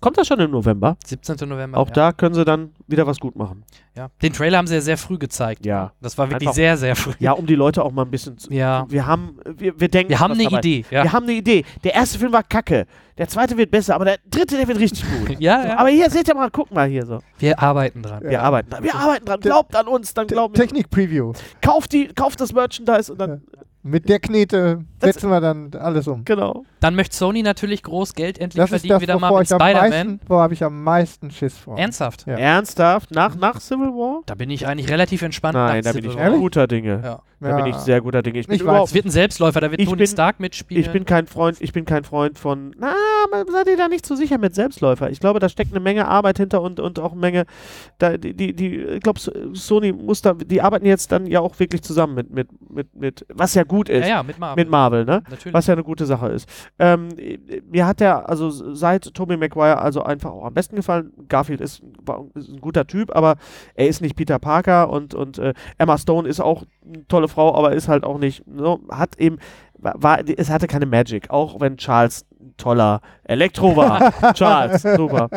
Kommt das schon im November? 17. November. Auch ja. da können sie dann wieder was gut machen. Ja. Den Trailer haben sie ja sehr früh gezeigt. Ja. Das war wirklich Einfach- sehr, sehr früh. Ja, um die Leute auch mal ein bisschen zu. Ja. Wir haben, wir, wir denken. Wir haben eine dabei. Idee. Ja. Wir haben eine Idee. Der erste Film war kacke. Der zweite wird besser, aber der dritte, der wird richtig gut. Ja, So, ja. aber hier, seht ihr mal, guck mal hier so. Wir arbeiten dran. Wir arbeiten dran. Wir arbeiten dran. Glaubt an uns, dann wir. Technik-Preview. Kauft, die, kauft das Merchandise und dann. Mit der Knete Das- setzen wir dann alles um. Genau. Dann möchte Sony natürlich groß Geld endlich Das ist verdienen, das, wieder mal mit Spider-Man. wo habe ich am meisten Schiss vor. Ernsthaft? Ja. Ernsthaft? Nach, nach Civil War? Da bin ich eigentlich relativ entspannt. Nein, nach da bin Civil ich War. guter Dinge. Ja. Da bin ich sehr guter Dinge. Ich bin Ich weiß. überhaupt Es wird ein Selbstläufer, da wird Ich Tony bin- Stark mitspielen. Ich bin kein Freund, ich bin kein Freund von, na, seid ihr da nicht so sicher mit Selbstläufer. Ich glaube, da steckt eine Menge Arbeit hinter und, und auch eine Menge, da, die, die, die ich glaube, Sony muss da, die arbeiten jetzt dann ja auch wirklich zusammen mit, mit, mit, mit was ja gut ist, ja, ja, mit Marvel. mit Marvel, ne? Natürlich. Was ja eine gute Sache ist. Ähm, mir hat der, also seit Tobey Maguire, also einfach auch am besten gefallen. Garfield ist, ist ein guter Typ, aber er ist nicht Peter Parker und, und äh, Emma Stone ist auch eine tolle Frau, aber ist halt auch nicht, so, hat eben, war, war, es hatte keine Magic, auch wenn Charles ein toller Elektro war. Charles, super.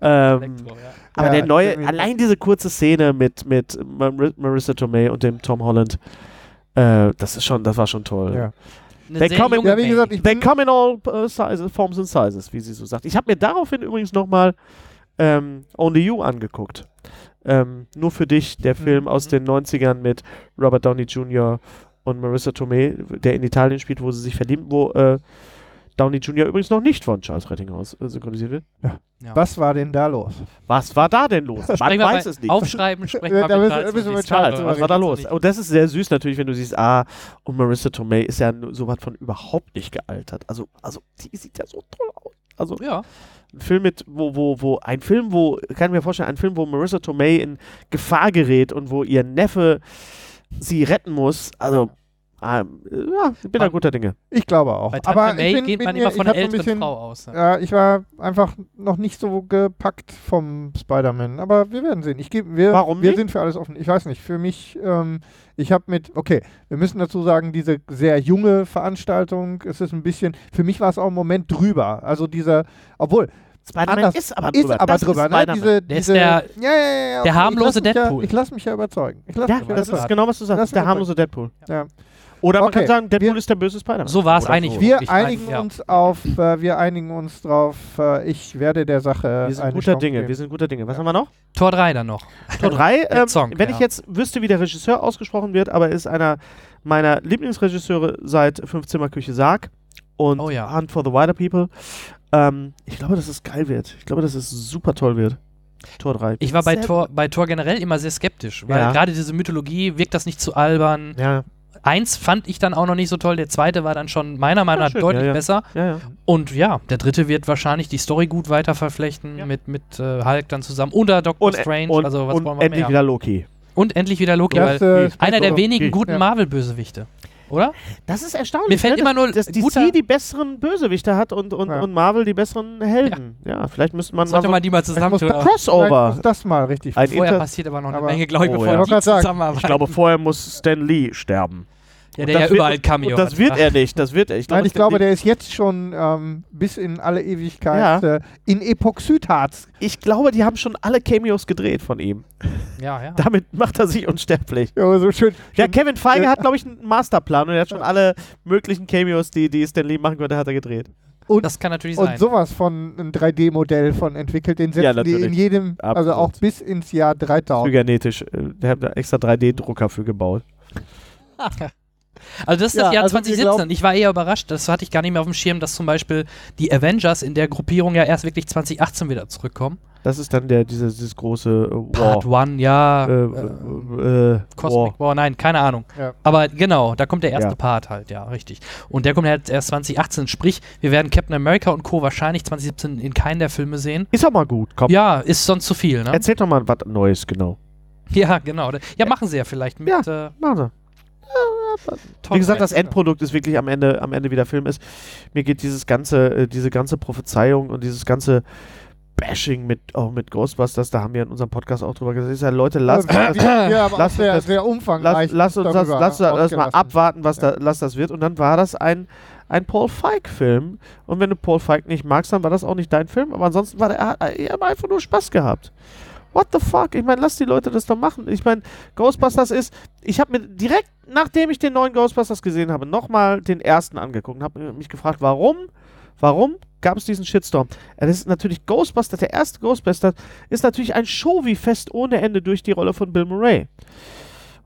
Ähm, Elektro, ja. aber Ja, der neue, allein diese kurze Szene mit, mit Mar Marissa Tomei und dem Tom Holland, äh, das ist schon, das war schon toll. Ja. They come in- Ja, gesagt, ich They come in all uh, sizes, forms and sizes, wie sie so sagt. Ich habe mir daraufhin übrigens nochmal ähm, Only You angeguckt. Ähm, nur für dich, der Film aus Mhm. den 90ern mit Robert Downey Jr. und Marissa Tomei, der in Italien spielt, wo sie sich verlieben, wo äh, Downey Jr. übrigens noch nicht von Charles Rettinghaus äh, synchronisiert wird. was war denn da los? Was war da denn los? Man weiß bei- es nicht. Aufschreiben, sprechen Ja, wir da mit müssen- mit Charles was war da los? Und das ist sehr süß natürlich, wenn du siehst, ah, und Marissa Tomei ist ja sowas von überhaupt nicht gealtert. Also, also die sieht ja so toll aus. Also Ja, ein Film mit, wo, wo, wo, ein Film, wo, kann ich mir vorstellen, ein Film, wo Marissa Tomei in Gefahr gerät und wo ihr Neffe sie retten muss. Also, ja, ich bin da guter Dinge. Ich glaube auch. Aber May ich bin, geht bin man mir- immer von hab einer ein bisschen, Frau aus. Ja. Ich war einfach noch nicht so gepackt vom Spider-Man. Aber wir werden sehen. Ich gebe, wir, Warum wir nicht? sind für alles offen. Ich weiß nicht. Für mich, ähm, ich habe mit, okay, wir müssen dazu sagen, diese sehr junge Veranstaltung, es ist ein bisschen, für mich war es auch im Moment drüber. Also dieser, obwohl, Spider-Man Anders. ist aber ist drüber. aber Das drüber, ne? Spider-Man. Diese, Der ist diese, der- ja, ja, ja, ja, der okay. harmlose ich lass Deadpool. Ja, ich lasse mich ja überzeugen. Ich lass Ja, mich das ist genau, was du sagst. Das der ist harmlose Deadpool. Ja. Oder man Okay, kann sagen, Deadpool wir- ist der böse Spider-Man. So war es eigentlich. so. Wir einigen Ja. uns auf, äh, wir einigen uns drauf, äh, ich werde der Sache Wir sind eine guter Chance Dinge. geben. Wir sind guter Dinge. Was haben wir noch? Tor 3 dann noch. Tor 3. Der Ähm, Song, wenn ja. ich jetzt wüsste, wie der Regisseur ausgesprochen wird, aber er ist einer meiner Lieblingsregisseure seit Fünfzimmerküche Sarg und Oh ja. Hunt for the Wider People. Ähm, ich glaube, dass es geil wird. Ich glaube, dass es super toll wird. Tor 3. Ich war bei Tor, bei Tor generell immer sehr skeptisch, weil Ja. gerade diese Mythologie wirkt das nicht zu albern. Ja, Eins fand ich dann auch noch nicht so toll, der zweite war dann schon meiner Meinung nach deutlich ja, ja. besser. ja, ja. Und ja, der dritte wird wahrscheinlich die Story gut weiter verflechten Ja. mit, mit äh, Hulk dann zusammen. Oder Doctor Und, Strange, und, also was und wollen wir endlich mehr? wieder Loki. Und endlich wieder Loki, weil äh, einer der wenigen guten Ja. Marvel-Bösewichte. Oder? Das ist erstaunlich. Mir fällt ne? immer nur dass, DC die besseren Bösewichte hat und, und, Ja. und Marvel die besseren Helden. Ja, vielleicht müsste man Sollte mal man die mal zusammentun. Crossover. muss das mal richtig Ein Vorher Inter- passiert aber noch eine aber- Menge, glaube ich, Oh, bevor ja. die zusammenarbeiten. Ich glaube, vorher muss Stan Lee sterben. Ja, Und der ja das wird- überall Cameo Und das hat. wird er nicht. Das wird er. Ich Nein, ich glaube, der ist jetzt schon ähm, bis in alle Ewigkeit Ja. äh, in Epoxidharz. ich glaube, die haben schon alle Cameos gedreht von ihm. Ja, ja. Damit macht er sich unsterblich. Ja, so schön. Ja, Kevin Feige Ja. hat, glaube ich, einen Masterplan und er hat schon alle möglichen Cameos, die, die Stan Lee machen konnte, hat er gedreht. und, Das kann natürlich und sein. sowas von einem 3D-Modell von entwickelt. Den Ja, setzen die in jedem, also Absolut. auch bis ins Jahr 3000. Genetisch. Äh, Der hat da extra 3D-Drucker für gebaut. Also das ist Ja, das Jahr also wir 2017. glauben- ich war eher überrascht. Das hatte ich gar nicht mehr auf dem Schirm, dass zum Beispiel die Avengers in der Gruppierung ja erst wirklich 2018 wieder zurückkommen. Das ist dann der, dieses, dieses große äh, Part War. 1, ja. Äh, äh, äh, Cosmic War. nein, keine Ahnung. Ja. Aber genau, da kommt der erste Ja. Part halt, ja, richtig. Und der kommt halt erst 2018, sprich, wir werden Captain America und Co. wahrscheinlich 2017 in keinen der Filme sehen. Ist auch mal gut. Komm, Ja, ist sonst zu viel, ne? erzähl doch mal was Neues, genau. Ja, genau. Ja, machen sie ja vielleicht mit äh, Machen Sie. Wie gesagt, das. Endprodukt ist wirklich am Ende, am Ende wie der Film ist. Mir geht dieses ganze, äh, diese ganze Prophezeiung und dieses ganze Bashing mit, auch mit Ghostbusters, da haben wir in unserem Podcast auch drüber gesagt. Ich sage, Leute, lasst, haben auch lass- sehr, das- sehr lass, umfangreich lass uns das, darüber lass, lass mal abwarten, was, Ja. da, was das wird. Und dann war das ein, ein Paul Feig-Film. Und wenn du Paul Feig nicht magst, dann war das auch nicht dein Film. Aber ansonsten war der, er hat er hat einfach nur Spaß gehabt. What the fuck? Ich meine, lass die Leute das doch machen. Ich meine, Ghostbusters ist. Ich habe mir direkt, nachdem ich den neuen Ghostbusters gesehen habe, nochmal den ersten angeguckt und habe mich gefragt, warum? Warum gab es diesen Shitstorm? Das ist natürlich Ghostbusters, der erste Ghostbusters ist natürlich ein Show wie fest ohne Ende durch die Rolle von Bill Murray.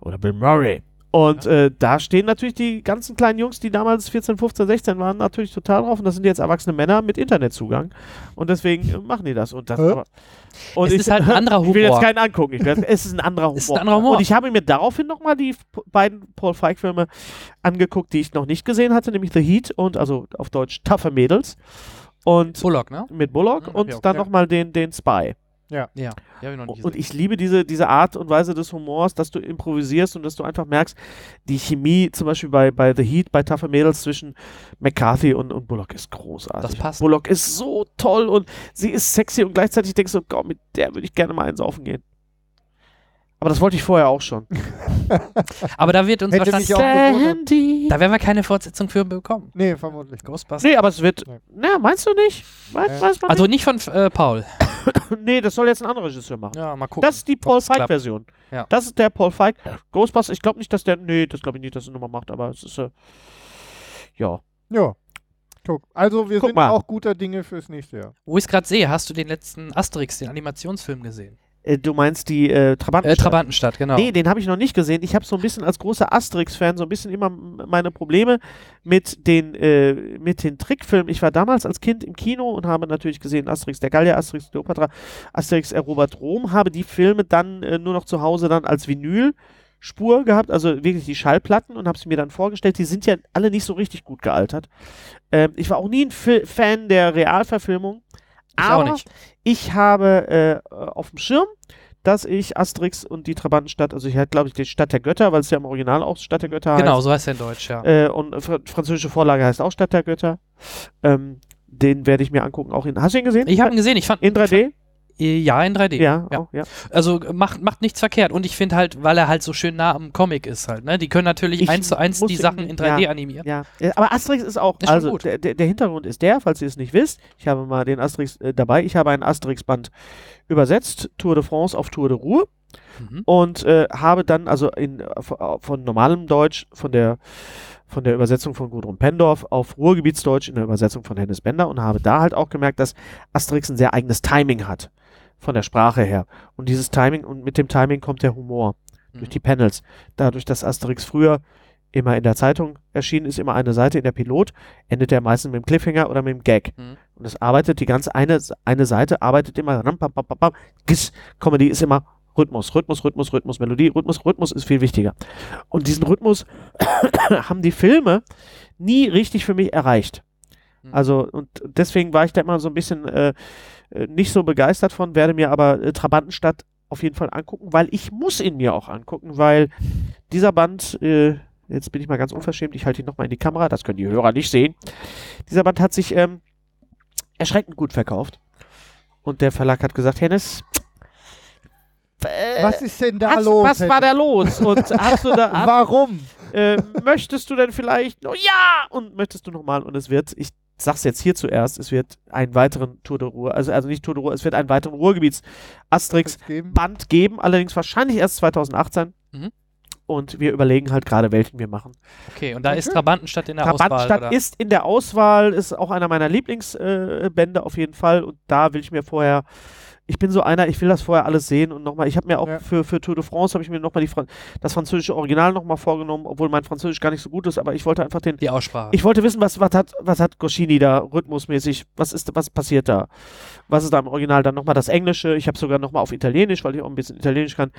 Oder Bill Murray. Und äh, da stehen natürlich die ganzen kleinen Jungs, die damals 14, 15, 16 waren, natürlich total drauf. Und das sind jetzt erwachsene Männer mit Internetzugang. Und deswegen äh, machen die das. Und das aber, und Es ist halt ein anderer Ich will jetzt Humor. keinen angucken. Ich will, es ist ein anderer Humor. Es ist ein anderer Humor. Und ich habe mir daraufhin nochmal die beiden Paul Feig-Filme angeguckt, die ich noch nicht gesehen hatte, nämlich The Heat und also auf Deutsch Toughe Mädels. Und Bullock, ne? mit Bullock Mhm, hab und ich dann ja. nochmal den, den Spy. Ja, die habe ich noch nicht Und gesehen. ich liebe diese, diese Art und Weise des Humors, dass du improvisierst und dass du einfach merkst, die Chemie zum Beispiel bei, bei The Heat, bei Toughe Mädels zwischen McCarthy und, und Bullock ist großartig. Das passt. Bullock ist so toll und sie ist sexy und gleichzeitig denkst du, Gott, mit der würde ich gerne mal einsaufen gehen. Aber das wollte ich vorher auch schon. Aber da wird uns Hätte wahrscheinlich. auch. Da werden wir keine Fortsetzung für bekommen. Nee, vermutlich. Ghostbusters. Nee, aber es wird. Nee. Na, meinst du nicht? Weiß, Ja. weiß man Also nicht von äh, Paul. Nee, das soll jetzt ein anderer Regisseur machen. Ja, mal gucken. Das ist die Paul. Feig-Version. Ja. Das ist der Paul Feig. Ghostbusters, ich glaube nicht, dass der. Nee, das glaube ich nicht, dass er Nummer macht, aber es ist. Äh, ja. Ja. Guck. Also wir Guck sind mal. auch guter Dinge fürs nächste Jahr. Wo ich es gerade sehe, hast du den letzten Asterix, den Animationsfilm gesehen? Äh, du meinst die äh, Trabanten? Äh, Trabantenstadt, genau. Nee, den habe ich noch nicht gesehen. Ich habe so ein bisschen als großer Asterix-Fan so ein bisschen immer meine Probleme mit den, äh, mit den Trickfilmen. Ich war damals als Kind im Kino und habe natürlich gesehen Asterix der Gallier, Asterix Cleopatra, Asterix erobert Rom, habe die Filme dann äh, nur noch zu Hause dann als Vinylspur gehabt, also wirklich die Schallplatten und habe sie mir dann vorgestellt. Die sind ja alle nicht so richtig gut gealtert. Ähm, ich war auch nie ein Fi Fan der Realverfilmung. Ich aber nicht. ich habe äh, auf dem Schirm, dass ich Asterix und die Trabantenstadt, also ich hatte, glaube ich, die Stadt der Götter, weil es ja im Original auch Stadt der Götter Genau, heißt. so heißt er in Deutsch, ja. Äh, und fr französische Vorlage heißt auch Stadt der Götter. Ähm, den werde ich mir angucken. Auch in, hast du ihn gesehen? Ich habe ihn gesehen, ich fand. in 3D? Äh, Ja, in 3D. Ja, Ja. Auch, ja. Also äh, macht, macht nichts verkehrt. Und ich finde halt, weil er halt so schön nah am Comic ist halt, ne? Die können natürlich Ich eins zu eins die Sachen in 3D ja. animieren. Ja, äh, aber Asterix ist auch, Ist also der, der, Hintergrund ist der, falls ihr es nicht wisst, ich habe mal den Asterix äh, dabei, ich habe ein Asterix-Band übersetzt, Tour de France auf Tour de Ruhr Mhm. und äh, habe dann also in, von, von normalem Deutsch, von der, von der Übersetzung von Gudrun Pendorf auf Ruhrgebietsdeutsch in der Übersetzung von Hennes Bender und habe da halt auch gemerkt, dass Asterix ein sehr eigenes Timing hat, von der Sprache her. Und dieses Timing, und mit dem Timing kommt der Humor durch Mhm. die Panels. Dadurch, dass Asterix früher immer in der Zeitung erschienen ist, immer eine Seite in der Pilot, endet er meistens mit dem Cliffhanger oder mit dem Gag. Mhm. Und es arbeitet, die ganze eine, eine Seite arbeitet immer, ram, pam, pam, pam, pam, giss, Comedy ist immer Rhythmus, Rhythmus, Rhythmus, Rhythmus, Melodie, Rhythmus, Rhythmus ist viel wichtiger. Und diesen Rhythmus haben die Filme nie richtig für mich erreicht. Mhm. Also, und deswegen war ich da immer so ein bisschen äh, nicht so begeistert von, werde mir aber äh, Trabantenstadt auf jeden Fall angucken, weil ich muss ihn mir auch angucken, weil dieser Band, äh, jetzt bin ich mal ganz unverschämt, ich halte ihn nochmal in die Kamera, das können die Hörer nicht sehen. Dieser Band hat sich ähm, erschreckend gut verkauft. Und der Verlag hat gesagt, Hennes, äh, Was ist denn da hast, los? was war da los? Und hast du da, hast, Warum? äh, möchtest du denn vielleicht noch, ja, und möchtest du nochmal, und es wird, ich sag's jetzt hier zuerst, es wird einen weiteren Tour de Ruhr, also, also nicht Tour de Ruhr, es wird einen weiteren Ruhrgebiets Asterix Geben? Band geben, allerdings wahrscheinlich erst 2018. Mhm. Und wir überlegen halt gerade, welchen wir machen. Okay, und da ist Okay. Trabantenstadt in der Auswahl. Trabantenstadt ist in der Auswahl, ist auch einer meiner Lieblingsbände äh, auf jeden Fall. Und da will ich mir vorher, ich bin so einer, ich will das vorher alles sehen und nochmal, ich habe mir auch Ja. für, für Tour de France, habe ich mir nochmal Fran das französische Original nochmal vorgenommen, obwohl mein Französisch gar nicht so gut ist, aber ich wollte einfach den, die Aussprache. ich wollte wissen, was, was, hat, was hat Goscinny da rhythmusmäßig, was ist, was passiert da? Was ist da im Original? Dann nochmal das Englische, ich habe sogar nochmal auf Italienisch, weil ich auch ein bisschen Italienisch kann.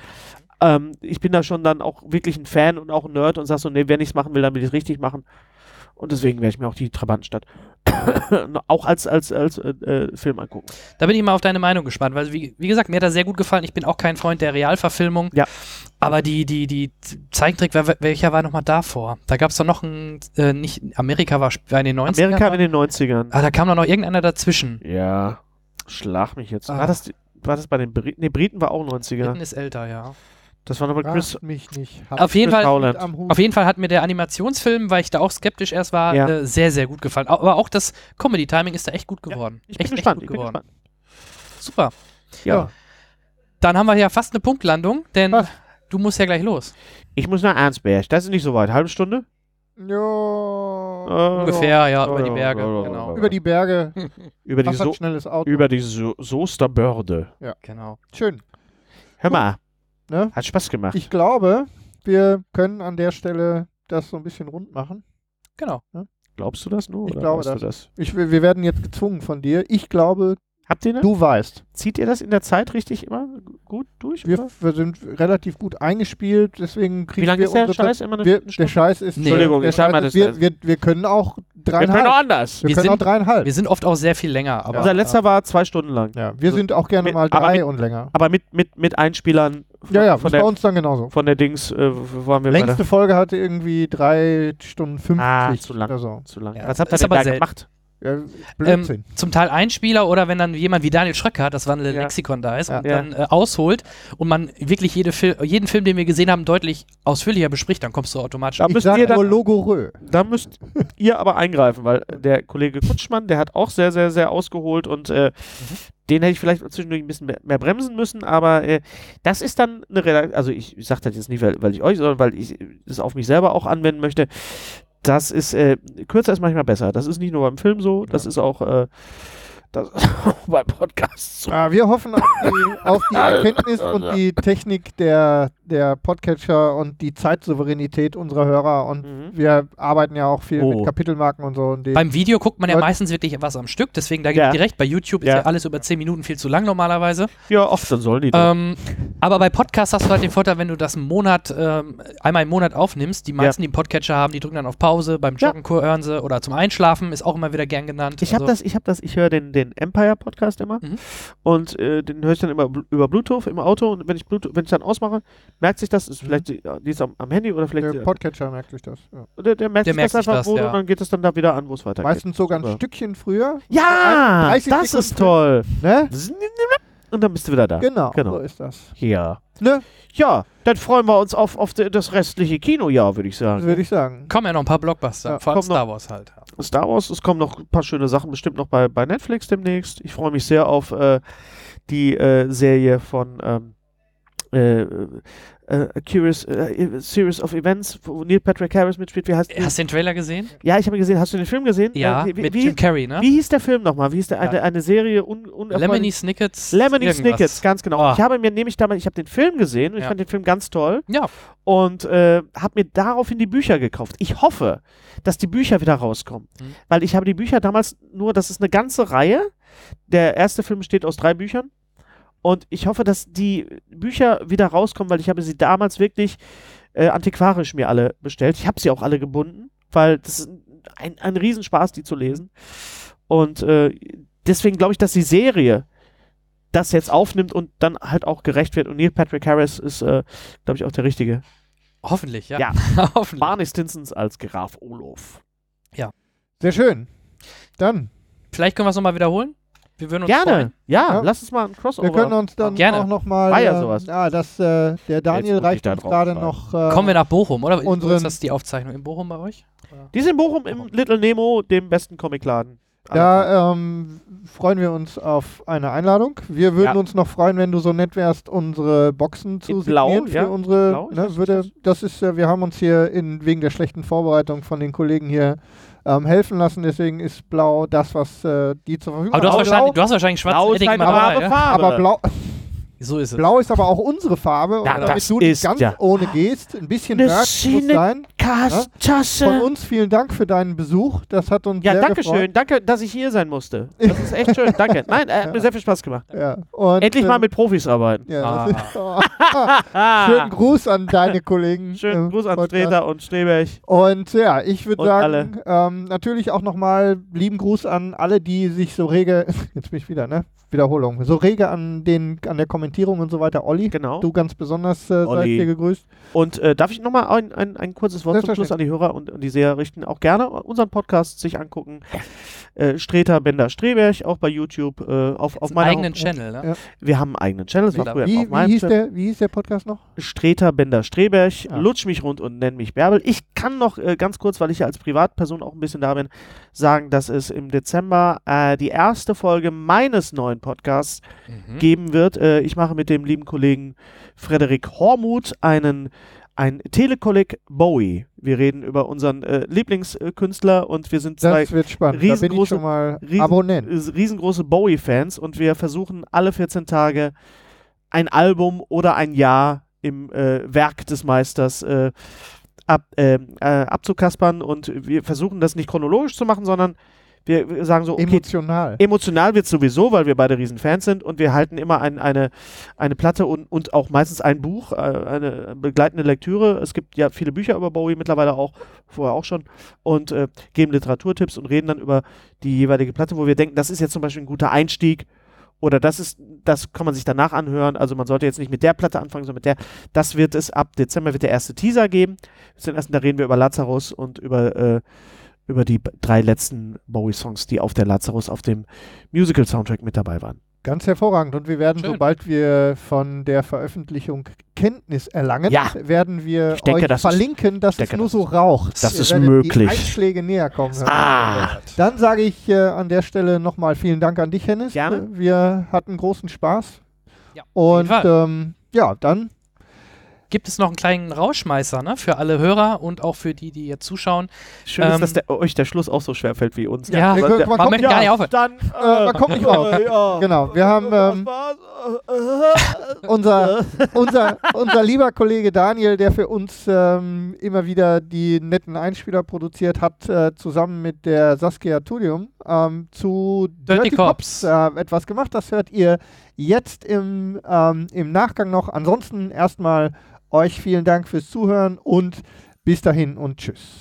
Ähm, ich bin da schon dann auch wirklich ein Fan und auch ein Nerd und sag so, nee, wenn ich es machen will, dann will ich es richtig machen. Und deswegen werde ich mir auch die Trabantenstadt auch als, als, als äh, äh, Film angucken. Da bin ich mal auf deine Meinung gespannt, weil, wie, wie gesagt, mir hat er sehr gut gefallen. Ich bin auch kein Freund der Realverfilmung. Ja. Aber die, die, die Zeichentrick, welcher war nochmal davor? Da gab es doch noch ein, äh, nicht, Amerika war, war in den 90ern. Amerika war- in den 90ern. ah, da kam doch noch irgendeiner dazwischen. Ja. Schlag mich jetzt. Ah. War, das, war das bei den Briten? Ne, Briten war auch 90er. Briten ist älter, ja. Das war nochmal Chris. Mich nicht. Hab Auf jeden Chris Fall, auf jeden Fall hat mir der Animationsfilm, weil ich da auch skeptisch erst war, Ja. äh, sehr, sehr gut gefallen. Aber auch das Comedy-Timing ist da echt gut Ja, geworden. Ich bin echt, gespannt. echt Ich gut bin geworden. gespannt. Super. Ja. Ja. Dann haben wir ja fast eine Punktlandung, denn Was? du musst ja gleich los. Ich muss nach Arnsberg. Das ist nicht so weit. Halbe Stunde? Ja. Ungefähr, ja, Oh, über die ja, Berge. ja, ja, Genau. ja. Über die Berge. Über die, so schnelles Auto. über die so Soesterbörde. genau. Schön. Hör mal. Ne? Hat Spaß gemacht. Ich glaube, wir können an der Stelle das so ein bisschen rund machen. Genau. Glaubst du das nur? Ich oder glaube das. das? Ich, wir werden jetzt gezwungen von dir. Ich glaube, Habt ihr das? du weißt. Zieht ihr das in der Zeit richtig immer gut durch? Wir, wir sind relativ gut eingespielt, deswegen kriegen Wie lange wir ist der Scheiß immer eine wir, Der? Scheiß ist. Nee. Entschuldigung, der ich sag mal, Scheiß das- ist, wir, wir, wir können auch Wir können auch dreieinhalb. anders. Wir Wir können sind- auch dreieinhalb. Wir sind oft auch sehr viel länger, aber Unser letzter war zwei Stunden lang. ja, wir sind auch gerne Mit- mal drei mit- und länger. Aber mit, mit, mit Einspielern von, Ja, ja, von, ist bei der, uns dann genauso. von der Dings, äh, wo waren wir Längste Folge hatte irgendwie drei Stunden 50 Ah, zu lang. oder so. Zu lang. Ja, Was habt ihr denn aber da gemacht? Ja, Blödsinn. zum Teil Einspieler oder wenn dann jemand wie Daniel Schröcker, das wandelnde Ja. Lexikon da ist Ja. und Ja. dann äh, ausholt und man wirklich jede Fil jeden Film, den wir gesehen haben, deutlich ausführlicher bespricht, dann kommst du automatisch. Da ich müsst ihr dann- nur Logorö. Da müsst ihr aber eingreifen, weil der Kollege Kutschmann, der hat auch sehr, sehr, sehr ausgeholt und äh, den hätte ich vielleicht zwischendurch ein bisschen mehr, mehr bremsen müssen, aber äh, das ist dann eine Redaktion, also ich, ich sage das jetzt nicht, weil, weil ich euch, sondern weil ich das auf mich selber auch anwenden möchte. Das ist, äh, kürzer ist manchmal besser. Das ist nicht nur beim Film so, das ist auch äh, das auch beim Podcast so. Ah, wir hoffen auf die, auf die Erkenntnis und die Technik der, der Podcatcher und die Zeitsouveränität unserer Hörer. Und Mhm. wir arbeiten ja auch viel Oh. mit Kapitelmarken und so. Und Beim Video guckt man ja meistens wirklich was am Stück, deswegen da gebe Ja. ich dir recht. Bei YouTube ist Ja. ja alles über 10 Minuten viel zu lang normalerweise. Ja, oft, dann sollen die doch. Ähm, aber bei Podcasts hast du halt den Vorteil, wenn du das einen Monat, ähm, einmal im Monat aufnimmst, die meisten, die einen Podcatcher haben, die drücken dann auf Pause, beim Ja. Joggen hören sie oder zum Einschlafen, ist auch immer wieder gern genannt. Ich habe Also- das, ich habe das, ich höre den, den Empire Podcast immer Mhm. und äh, den höre ich dann immer bl- über Bluetooth im Auto und wenn ich Bluetooth, wenn ich dann ausmache, merkt sich das, ist vielleicht die, die ist am, am Handy oder vielleicht Mhm. der Podcatcher merkt sich das. Ja. der, der merkt Der sich merkt das sich einfach das, wo ja. und dann geht es dann da wieder an, wo es weitergeht. Meistens sogar ein Super. Stückchen früher. Ja, 30 das Sekunden ist toll. Ne? Und dann bist du wieder da. Genau, Genau. so ist das. Ja. Ne? Ja, dann freuen wir uns auf, auf das restliche Kinojahr, würde ich sagen. würde ich sagen. kommen ja noch ein paar Blockbuster, Ja, vor allem Star Wars halt. Star Wars, es kommen noch ein paar schöne Sachen bestimmt noch bei, bei Netflix demnächst. Ich freue mich sehr auf äh, die äh, Serie von ähm, äh, äh, A Curious äh, Series of Events, wo Neil Patrick Harris mitspielt. Wie heißt? Hast du den Trailer gesehen? Ja, ich habe ihn gesehen. Hast du den Film gesehen? Ja, Äh, wie, mit wie, Jim Carrey, ne? wie hieß der Film nochmal? Wie hieß der? Eine, Ja. eine Serie un, unerfolgreich- Lemony Snickets. Lemony irgendwas. Snickets, ganz genau. Oh. Ich habe mir nämlich damals, ich habe den Film gesehen und ich Ja. fand den Film ganz toll Ja, und äh, habe mir daraufhin die Bücher gekauft. Ich hoffe, dass die Bücher wieder rauskommen, Mhm. weil ich habe die Bücher damals nur, das ist eine ganze Reihe. Der erste Film besteht aus drei Büchern und ich hoffe, dass die Bücher wieder rauskommen, weil ich habe sie damals wirklich äh, antiquarisch mir alle bestellt. Ich habe sie auch alle gebunden, weil das ist ein, ein Riesenspaß, die zu lesen. Und äh, deswegen glaube ich, dass die Serie das jetzt aufnimmt und dann halt auch gerecht wird. Und Neil Patrick Harris ist, äh, glaube ich, auch der Richtige. hoffentlich, ja. Ja. hoffentlich. Barney Stinsons als Graf Olof. Sehr schön. Dann, Vielleicht können wir es nochmal wiederholen. Wir würden uns Gerne. freuen. Ja, Ja. lass uns mal ein Crossover. wir können uns dann Gerne. auch nochmal. War ja sowas. Ah, das, äh, der Daniel reicht da uns gerade noch. Äh, Kommen wir nach Bochum, oder? Unseren- ist das die Aufzeichnung? In Bochum bei euch? Die sind in Bochum im Little Nemo, dem besten Comicladen. Da ähm, freuen wir uns auf eine Einladung. Wir würden Ja. uns noch freuen, wenn du so nett wärst, unsere Boxen zu In Blau, signieren für ja. unsere. Blau, ne, würde, das ist, äh, wir haben uns hier in, wegen der schlechten Vorbereitung von den Kollegen hier ähm, helfen lassen. Deswegen ist Blau das, was äh, die zur Verfügung Aber du hast, haben. wahrscheinlich, du hast wahrscheinlich schwarze Blau ist? Farbe. aber Blau, So ist es. Blau ist aber auch unsere Farbe. Ja, und damit das du nicht ist ganz ja- ohne gehst, ein bisschen Eine Merch muss sein. Von Kastasse. uns vielen Dank für deinen Besuch. Das hat uns Ja, sehr danke gefreut. schön. Danke, dass ich hier sein musste. Das ist echt schön. Danke. Nein, äh, hat mir sehr viel Spaß gemacht. Ja. Und, Endlich mal ähm, mit Profis arbeiten. Ja, Ah. ist, oh. Schönen Gruß an deine Kollegen. Schönen im Gruß an. Streter und Streberg. Und ja, ich würde sagen, ähm, natürlich auch nochmal lieben Gruß an alle, die sich so rege, jetzt bin ich wieder, ne? Wiederholung, so rege an den, an der Präsentierung und so weiter. Olli, Genau. du ganz besonders äh, seid hier gegrüßt. Und äh, darf ich nochmal ein, ein, ein kurzes Wort zum Schluss an die Hörer und, und die Seher richten? Auch gerne unseren Podcast sich angucken. Äh, Streter Bender Streberg, auch bei YouTube. Äh, auf, auf meiner eigenen Home- Channel, ne? Ja. Wir haben einen eigenen Channel. Das war früher Wie, auf wie, hieß der, wie hieß der Podcast noch? Streter Bender Streberg, Ah. lutsch mich rund und nenn mich Bärbel. Ich kann noch äh, ganz kurz, weil ich ja als Privatperson auch ein bisschen da bin, sagen, dass es im Dezember äh, die erste Folge meines neuen Podcasts Mhm. geben wird. Äh, ich mache mit dem lieben Kollegen Frederik Hormuth einen ein Telekolleg Bowie. Wir reden über unseren äh, Lieblingskünstler und wir sind zwei riesengroße- riesen- äh, riesengroße Bowie-Fans und wir versuchen alle 14 Tage ein Album oder ein Jahr im äh, Werk des Meisters äh, ab, ähm, äh, abzukaspern und wir versuchen das nicht chronologisch zu machen, sondern wir sagen so, okay, Emotional. Emotional wird sowieso, weil wir beide riesen Fans sind und wir halten immer ein, eine, eine Platte und, und auch meistens ein Buch, äh, eine begleitende Lektüre. Es gibt ja viele Bücher über Bowie mittlerweile auch, vorher auch schon, und äh, geben Literaturtipps und reden dann über die jeweilige Platte, wo wir denken, das ist jetzt zum Beispiel ein guter Einstieg oder das ist, das kann man sich danach anhören. Also man sollte jetzt nicht mit der Platte anfangen, sondern mit der. Das wird es ab Dezember wird der erste Teaser geben. Den ersten, da reden wir über Lazarus und über äh, über die drei letzten Bowie-Songs, die auf der Lazarus auf dem Musical-Soundtrack mit dabei waren. Ganz hervorragend. Und wir werden, Schön. sobald wir von der Veröffentlichung Kenntnis erlangen, Ja. werden wir Ich denke, euch das verlinken, dass denke, es nur das so raucht. das Ihr ist möglich. Die Einschläge näher kommen. Ah, Dann sage ich äh, an der Stelle nochmal vielen Dank an dich, Hennes. Gerne. Wir hatten großen Spaß. Ja, Und ähm, ja, dann Gibt es noch einen kleinen Rauschmeißer, ne? Für alle Hörer und auch für die, die jetzt zuschauen. schön ist, Ähm, dass der, euch der Schluss auch so schwer fällt wie uns. Ja, der- man man kommt möchte nicht gar nicht auf. aufhören. dann, Äh, man kommt nicht raus. ja. Genau, wir haben, ähm, unser, unser, unser lieber Kollege Daniel, der für uns ähm, immer wieder die netten Einspieler produziert hat, äh, zusammen mit der Saskia Tudium ähm, zu Dirty Cops. äh, etwas gemacht. Das hört ihr jetzt im, ähm, im Nachgang noch. Ansonsten erstmal euch vielen Dank fürs Zuhören und bis dahin und tschüss.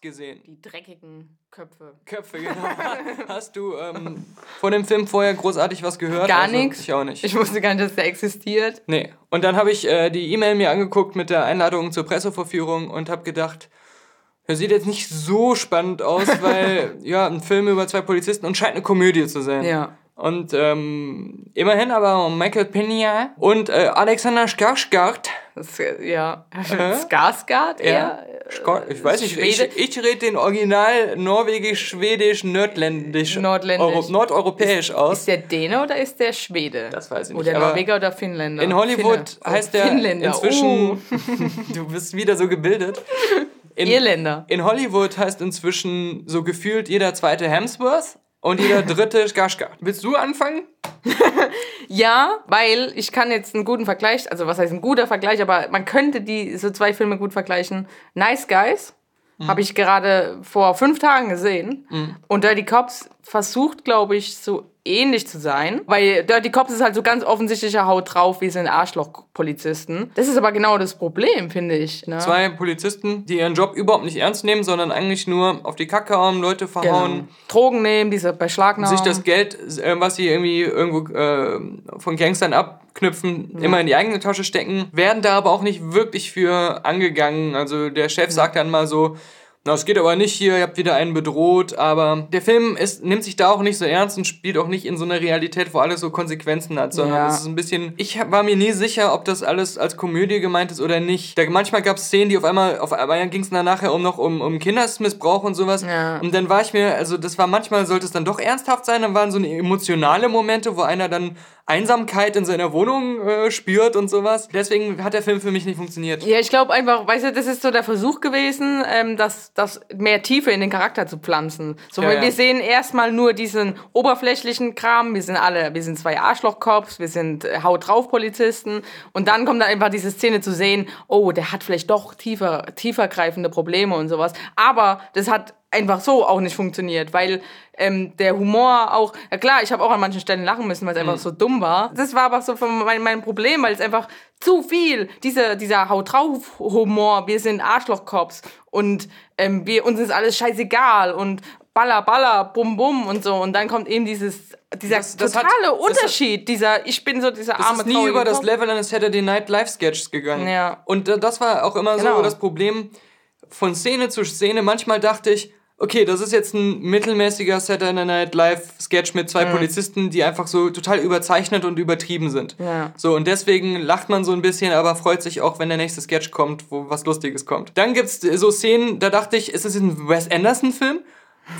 Gesehen. Die dreckigen Köpfe. Köpfe, genau. Hast du ähm, vor dem Film vorher großartig was gehört? Gar Also, nichts. Ich auch nicht. Ich wusste gar nicht, dass der existiert. Nee. Und dann habe ich äh, die E-Mail mir angeguckt mit der Einladung zur Pressevorführung und habe gedacht, er sieht jetzt nicht so spannend aus, weil ja, ein Film über zwei Polizisten und scheint eine Komödie zu sein. Ja. Und ähm, immerhin aber Michael Pena und äh, Alexander Skarsgård. Äh, ja. Äh? Skarsgård Ja. eher? Skor ich weiß nicht, ich, Schwede? ich rede den Original norwegisch, schwedisch, nordländisch, Nordländisch. Euro, nordeuropäisch aus. Ist der Däne oder ist der Schwede? Das weiß ich nicht, Oder Norweger oder Finnländer? In Hollywood Finne. heißt oh, der Finnländer. inzwischen. Oh. du bist wieder so gebildet. In, Irländer. in Hollywood heißt inzwischen so gefühlt jeder zweite Hemsworth und jeder dritte Skarsgård. Willst du anfangen? Ja, weil ich kann jetzt einen guten Vergleich, also was heißt ein guter Vergleich, aber man könnte die so zwei Filme gut vergleichen. Nice Guys Mhm. habe ich gerade vor fünf Tagen gesehen und Dirty Cops versucht, glaube ich, so ähnlich zu sein, weil Dirty Cops ist halt so ganz offensichtlicher Haut drauf, wie sind Arschloch-Polizisten. Das ist aber genau das Problem, finde ich. Ne? Zwei Polizisten, die ihren Job überhaupt nicht ernst nehmen, sondern eigentlich nur auf die Kacke hauen, Leute genau. verhauen. Drogen nehmen, diese Beschlagnahmen. sich das Geld, äh, was sie irgendwie irgendwo äh, von Gangstern abknüpfen, immer in die eigene Tasche stecken, werden da aber auch nicht wirklich für angegangen. Also der Chef sagt dann mal so, na, es geht aber nicht hier, ihr habt wieder einen bedroht, aber der Film ist, nimmt sich da auch nicht so ernst und spielt auch nicht in so einer Realität, wo alles so Konsequenzen hat, sondern Ja. es ist ein bisschen, ich war mir nie sicher, ob das alles als Komödie gemeint ist oder nicht. Da, manchmal gab es Szenen, die auf einmal, auf einmal ging es dann nachher um noch um, um Kindesmissbrauch und sowas. Ja. Und dann war ich mir, also das war manchmal, sollte es dann doch ernsthaft sein, dann waren so emotionale Momente, wo einer dann Einsamkeit in seiner Wohnung äh, spürt und sowas. Deswegen hat der Film für mich nicht funktioniert. Ja, ich glaube einfach, weißt du, das ist so der Versuch gewesen, ähm, das, das mehr Tiefe in den Charakter zu pflanzen. So, Ja, weil ja. wir sehen erstmal nur diesen oberflächlichen Kram, wir sind alle, wir sind zwei Arschlochkops, wir sind äh, Haut drauf Polizisten und dann kommt da einfach diese Szene zu sehen, oh, der hat vielleicht doch tiefer, tiefergreifende Probleme und sowas. Aber das hat einfach so auch nicht funktioniert, weil ähm, der Humor auch, ja klar, ich habe auch an manchen Stellen lachen müssen, weil es einfach so dumm war. Das war aber so von mein, mein Problem, weil es einfach zu viel, diese, dieser Haut drauf Humor, wir sind Arschlochcops und ähm, wir, uns ist alles scheißegal und baller, baller, bum, bum und so und dann kommt eben dieses, dieser Das- das hat- totale das hat- Unterschied, dieser, ich bin so dieser Es arme, ist nie über das Kopf. Level eines Saturday Night Live Sketches gegangen. Ja. Und das war auch immer Genau. so das Problem von Szene zu Szene. Manchmal dachte ich, okay, das ist jetzt ein mittelmäßiger Saturday Night Live Sketch mit zwei Polizisten, die einfach so total überzeichnet und übertrieben sind. Ja. So, und deswegen lacht man so ein bisschen, aber freut sich auch, wenn der nächste Sketch kommt, wo was Lustiges kommt. Dann gibt's so Szenen, da dachte ich, ist das ein Wes Anderson-Film?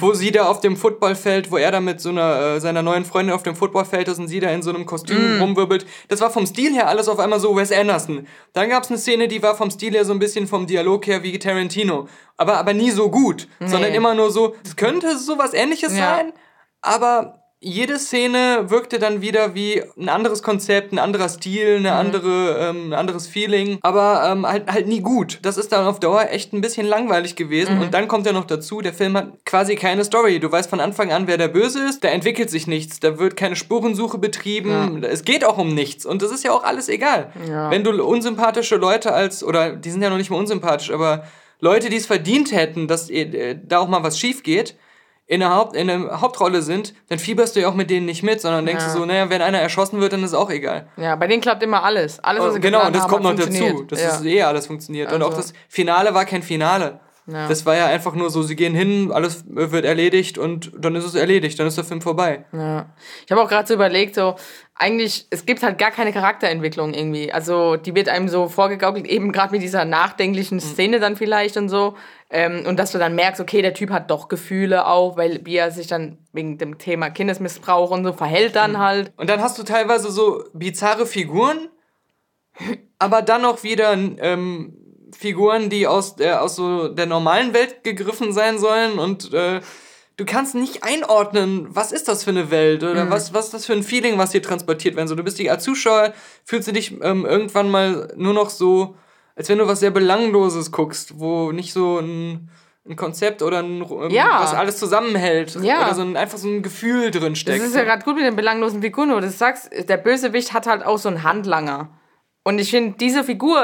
Wo sie da auf dem Footballfeld, wo er da mit so einer, äh, seiner neuen Freundin auf dem Footballfeld ist und sie da in so einem Kostüm rumwirbelt. Das war vom Stil her alles auf einmal so Wes Anderson. Dann gab's eine Szene, die war vom Stil her so ein bisschen vom Dialog her wie Tarantino. Aber, aber nie so gut, sondern immer nur so, es könnte sowas ähnliches Ja. sein, aber jede Szene wirkte dann wieder wie ein anderes Konzept, ein anderer Stil, eine andere, ähm, ein anderes Feeling, aber ähm, halt, halt nie gut. Das ist dann auf Dauer echt ein bisschen langweilig gewesen. Und dann kommt ja noch dazu, der Film hat quasi keine Story. Du weißt von Anfang an, wer der Böse ist. Da entwickelt sich nichts. Da wird keine Spurensuche betrieben. Es geht auch um nichts. Und das ist ja auch alles egal. Ja. Wenn du unsympathische Leute als, oder die sind ja noch nicht mal unsympathisch, aber Leute, die es verdient hätten, dass äh, da auch mal was schief geht, in der, Haupt, in der Hauptrolle sind, dann fieberst du ja auch mit denen nicht mit, sondern denkst Ja. du so, naja, wenn einer erschossen wird, dann ist auch egal. Ja, bei denen klappt immer alles. Alles, was sie genau, geplant und das haben, kommt noch dazu. funktioniert. Das ja. ist eh alles funktioniert. und auch Also- das Finale war kein Finale. Ja. Das war ja einfach nur so, sie gehen hin, alles wird erledigt und dann ist es erledigt, dann ist der Film vorbei. Ja. Ich habe auch gerade so überlegt, so eigentlich, es gibt halt gar keine Charakterentwicklung irgendwie. Also die wird einem so vorgegaukelt, eben gerade mit dieser nachdenklichen Szene dann vielleicht und so. Ähm, und dass du dann merkst, okay, der Typ hat doch Gefühle auch, weil wie er sich dann wegen dem Thema Kindesmissbrauch und so verhält dann halt. Und dann hast du teilweise so bizarre Figuren, aber dann auch wieder ähm, Figuren, die aus, der aus so der normalen Welt gegriffen sein sollen und äh, du kannst nicht einordnen, was ist das für eine Welt oder was, was ist das für ein Feeling, was hier transportiert werden soll. Du bist die als Zuschauer, fühlst du dich ähm, irgendwann mal nur noch so, als wenn du was sehr Belangloses guckst, wo nicht so ein, ein Konzept oder ein, ähm, Ja. was alles zusammenhält Ja. oder so ein, einfach so ein Gefühl drin Das steckt. ist ja gerade gut mit den belanglosen Figuren, wo du sagst, der Bösewicht hat halt auch so einen Handlanger. Und ich finde, diese Figur,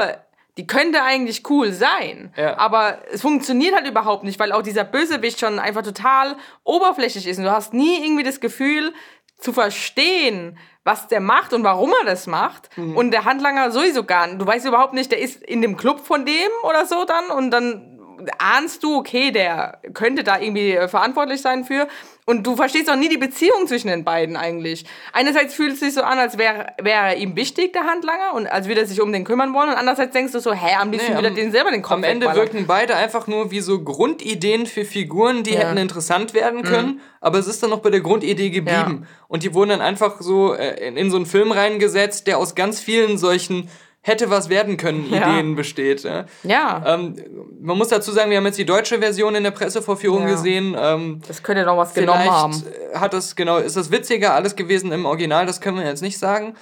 die könnte eigentlich cool sein. Ja. Aber es funktioniert halt überhaupt nicht, weil auch dieser Bösewicht schon einfach total oberflächlich ist. Und du hast nie irgendwie das Gefühl zu verstehen, was der macht und warum er das macht. Und der Handlanger sowieso gar nicht. Du weißt überhaupt nicht, der ist in dem Club von dem oder so dann und dann ahnst du, okay, der könnte da irgendwie äh, verantwortlich sein für. Und du verstehst auch nie die Beziehung zwischen den beiden eigentlich. Einerseits fühlt es sich so an, als wäre er ihm wichtig, der Handlanger, und als würde er sich um den kümmern wollen. Und andererseits denkst du so, hä, am liebsten Nee, wieder den selber den Kopf Am Ende wirken beide einfach nur wie so Grundideen für Figuren, die Ja. Mhm. hätten interessant werden können, aber es ist dann noch bei der Grundidee geblieben. Und die wurden dann einfach so äh, in, in so einen Film reingesetzt, der aus ganz vielen solchen hätte was werden können Ja. Ideen besteht. Ja. Ja, Ähm, man muss dazu sagen, wir haben jetzt die deutsche Version in der Pressevorführung Ja. gesehen. Ähm, das könnte noch was genommen haben. hat das, genau, ist das witziger alles gewesen im Original, das können wir jetzt nicht sagen.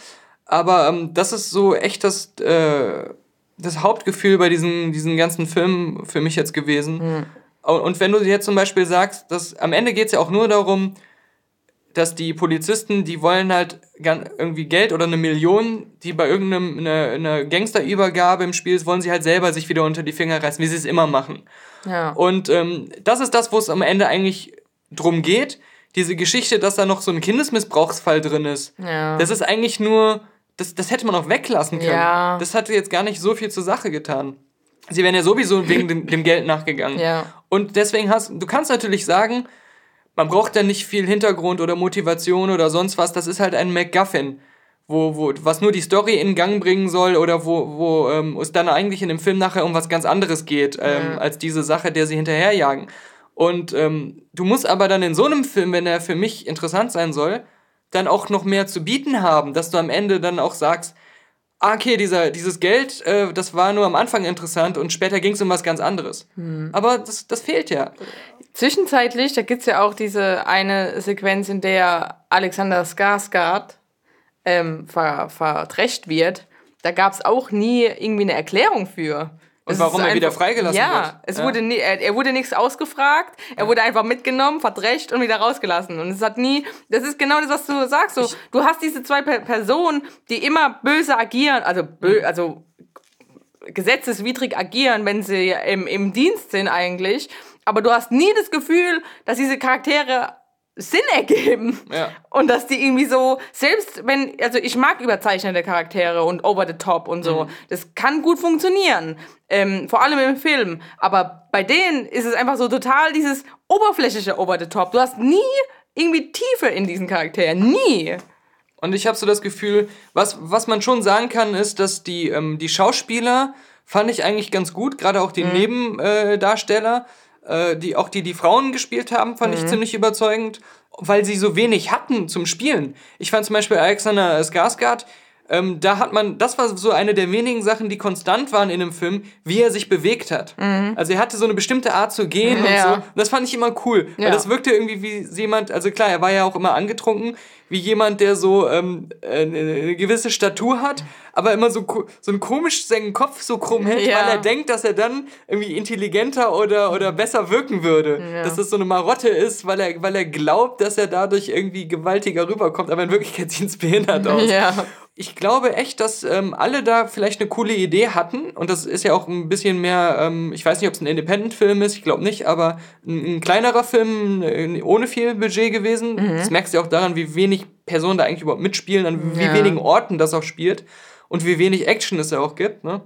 Aber ähm, das ist so echt das, äh, das Hauptgefühl bei diesen, diesen ganzen Filmen für mich jetzt gewesen. Und, und wenn du jetzt zum Beispiel sagst, dass am Ende geht es ja auch nur darum, dass die Polizisten, die wollen halt irgendwie Geld oder eine Million, die bei irgendeinem eine, eine Gangsterübergabe im Spiel ist, wollen sie halt selber sich wieder unter die Finger reißen, wie sie es immer machen. Ja. Und ähm, das ist das, wo es am Ende eigentlich drum geht. Diese Geschichte, dass da noch so ein Kindesmissbrauchsfall drin ist. Ja. Das ist eigentlich nur, das, das hätte man auch weglassen können. Ja. Das hatte jetzt gar nicht so viel zur Sache getan. Sie wären ja sowieso wegen dem, dem Geld nachgegangen. Ja. Und deswegen hast du kannst natürlich sagen, man braucht da nicht viel Hintergrund oder Motivation oder sonst was. Das ist halt ein MacGuffin, wo, wo, was nur die Story in Gang bringen soll oder wo, wo ähm, es dann eigentlich in dem Film nachher um was ganz anderes geht, ähm, Ja. als diese Sache, der sie hinterherjagen. Und ähm, du musst aber dann in so einem Film, wenn er für mich interessant sein soll, dann auch noch mehr zu bieten haben, dass du am Ende dann auch sagst, ah, okay, dieser, dieses Geld, äh, das war nur am Anfang interessant und später ging es um was ganz anderes. Aber das, das fehlt ja. Zwischenzeitlich, da gibt's ja auch diese eine Sequenz, in der Alexander Skarsgård ähm, ver verdrescht wird. Da gab's auch nie irgendwie eine Erklärung für. Und Es warum er wieder einfach- freigelassen ja, wird. Es Ja. wurde nie, er, er wurde nichts ausgefragt, er wurde einfach mitgenommen, verdrescht und wieder rausgelassen. Und es hat nie, das ist genau das, was du sagst. So, du hast diese zwei per Personen, die immer böse agieren, also, bö, also gesetzeswidrig agieren, wenn sie im, im Dienst sind eigentlich. Aber du hast nie das Gefühl, dass diese Charaktere Sinn ergeben. Ja. Und dass die irgendwie so, selbst wenn, also ich mag überzeichnete Charaktere und over the top und so, das kann gut funktionieren. Ähm, vor allem im Film. Aber bei denen ist es einfach so total dieses oberflächliche over the top. Du hast nie irgendwie Tiefe in diesen Charakteren. Nie. Und ich habe so das Gefühl, was, was man schon sagen kann, ist, dass die, ähm, die Schauspieler fand ich eigentlich ganz gut, gerade auch die Nebendarsteller, äh, äh, die auch die die Frauen gespielt haben, fand ich ziemlich überzeugend, weil sie so wenig hatten zum Spielen. Ich fand zum Beispiel Alexander Skarsgård, ähm, da hat man, das war so eine der wenigen Sachen, die konstant waren in dem Film, wie er sich bewegt hat. Also er hatte so eine bestimmte Art zu gehen Ja. und so. Und das fand ich immer cool, Ja. weil das wirkte irgendwie wie jemand, also klar, er war ja auch immer angetrunken, wie jemand, der so ähm, äh, eine, gewisse Statur hat, aber immer so, so ein komisch seinen Kopf so krumm hält, Ja. weil er denkt, dass er dann irgendwie intelligenter oder, oder besser wirken würde. Dass das so eine Marotte ist, weil er, weil er glaubt, dass er dadurch irgendwie gewaltiger rüberkommt, aber in Wirklichkeit sieht es behindert aus. Ja. Ich glaube echt, dass ähm, alle da vielleicht eine coole Idee hatten und das ist ja auch ein bisschen mehr, ähm, ich weiß nicht, ob es ein Independent-Film ist, ich glaube nicht, aber ein, ein kleinerer Film äh, ohne viel Budget gewesen. Das merkst du ja auch daran, wie wenig Personen da eigentlich überhaupt mitspielen, an wie Ja. wenigen Orten das auch spielt und wie wenig Action es ja auch gibt. Ne?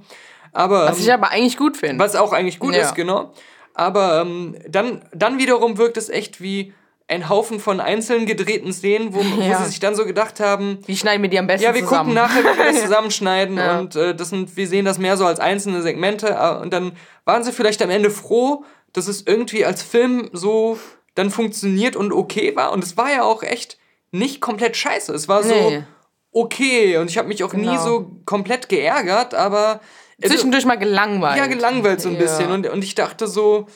Aber Was ähm, ich aber eigentlich gut finde. was auch eigentlich gut Ja. ist, genau. Aber ähm, dann, dann wiederum wirkt es echt wie ein Haufen von einzeln gedrehten Szenen, wo, wo Ja. sie sich dann so gedacht haben, Wie schneiden wir die am besten ja, wir zusammen? gucken nachher, wie wir das zusammenschneiden Ja. und äh, das sind, wir sehen das mehr so als einzelne Segmente äh, und dann waren sie vielleicht am Ende froh, dass es irgendwie als Film so dann funktioniert und okay war und es war ja auch echt nicht komplett scheiße. Es war so Nee. okay und ich habe mich auch nie Genau. so komplett geärgert, aber also- Zwischendurch mal gelangweilt. ja, gelangweilt so ein Ja. bisschen. Und, und ich dachte so,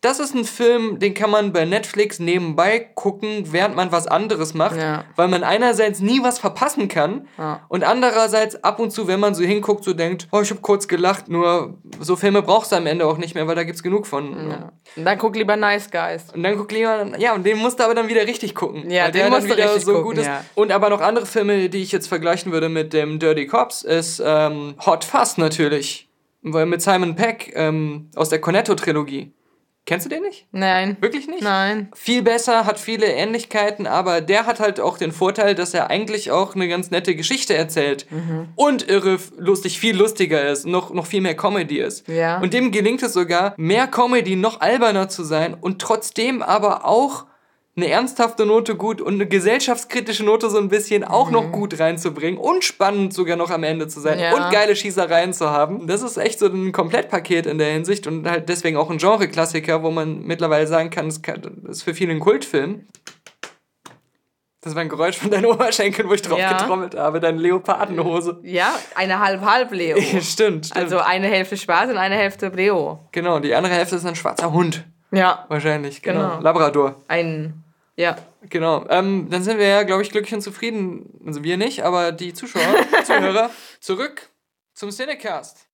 das ist ein Film, den kann man bei Netflix nebenbei gucken, während man was anderes macht, Ja. weil man einerseits nie was verpassen kann Ja. und andererseits ab und zu, wenn man so hinguckt, so denkt, oh, ich habe kurz gelacht, nur so Filme brauchst du am Ende auch nicht mehr, weil da gibt's genug von. Ja. Und dann guck lieber Nice Guys. Und dann guck lieber, ja, und den musst du aber dann wieder richtig gucken. Ja, weil den der musst dann wieder richtig so gucken, gut ist. ja. Und aber noch andere Filme, die ich jetzt vergleichen würde mit dem Dirty Cops, ist ähm, Hot Fuzz natürlich. Weil mit Simon Peck ähm, aus der Cornetto-Trilogie. Kennst du den nicht? Nein. Wirklich nicht? Nein. Viel besser, hat viele Ähnlichkeiten, aber der hat halt auch den Vorteil, dass er eigentlich auch eine ganz nette Geschichte erzählt. Mhm. Und irre lustig, viel lustiger ist, noch, noch viel mehr Comedy ist. Ja. Und dem gelingt es sogar, mehr Comedy, noch alberner zu sein und trotzdem aber auch eine ernsthafte Note gut und eine gesellschaftskritische Note so ein bisschen auch noch gut reinzubringen und spannend sogar noch am Ende zu sein Mhm. Ja. und geile Schießereien zu haben. Das ist echt so ein Komplettpaket in der Hinsicht und halt deswegen auch ein Genre-Klassiker, wo man mittlerweile sagen kann, es ist für viele ein Kultfilm. Das war ein Geräusch von deinen Oberschenkeln, wo ich drauf Ja. getrommelt habe, deine Leopardenhose. Ja, eine halb-halb-Leo. stimmt, stimmt. Also eine Hälfte schwarz und eine Hälfte Leo. genau, und die andere Hälfte ist ein schwarzer Hund. Ja, Wahrscheinlich, genau. Genau. Labrador. ein. Ja. Genau. Ähm, dann sind wir ja, glaube ich, glücklich und zufrieden. Also wir nicht, aber die Zuschauer, Zuhörer, zurück zum Cinecast.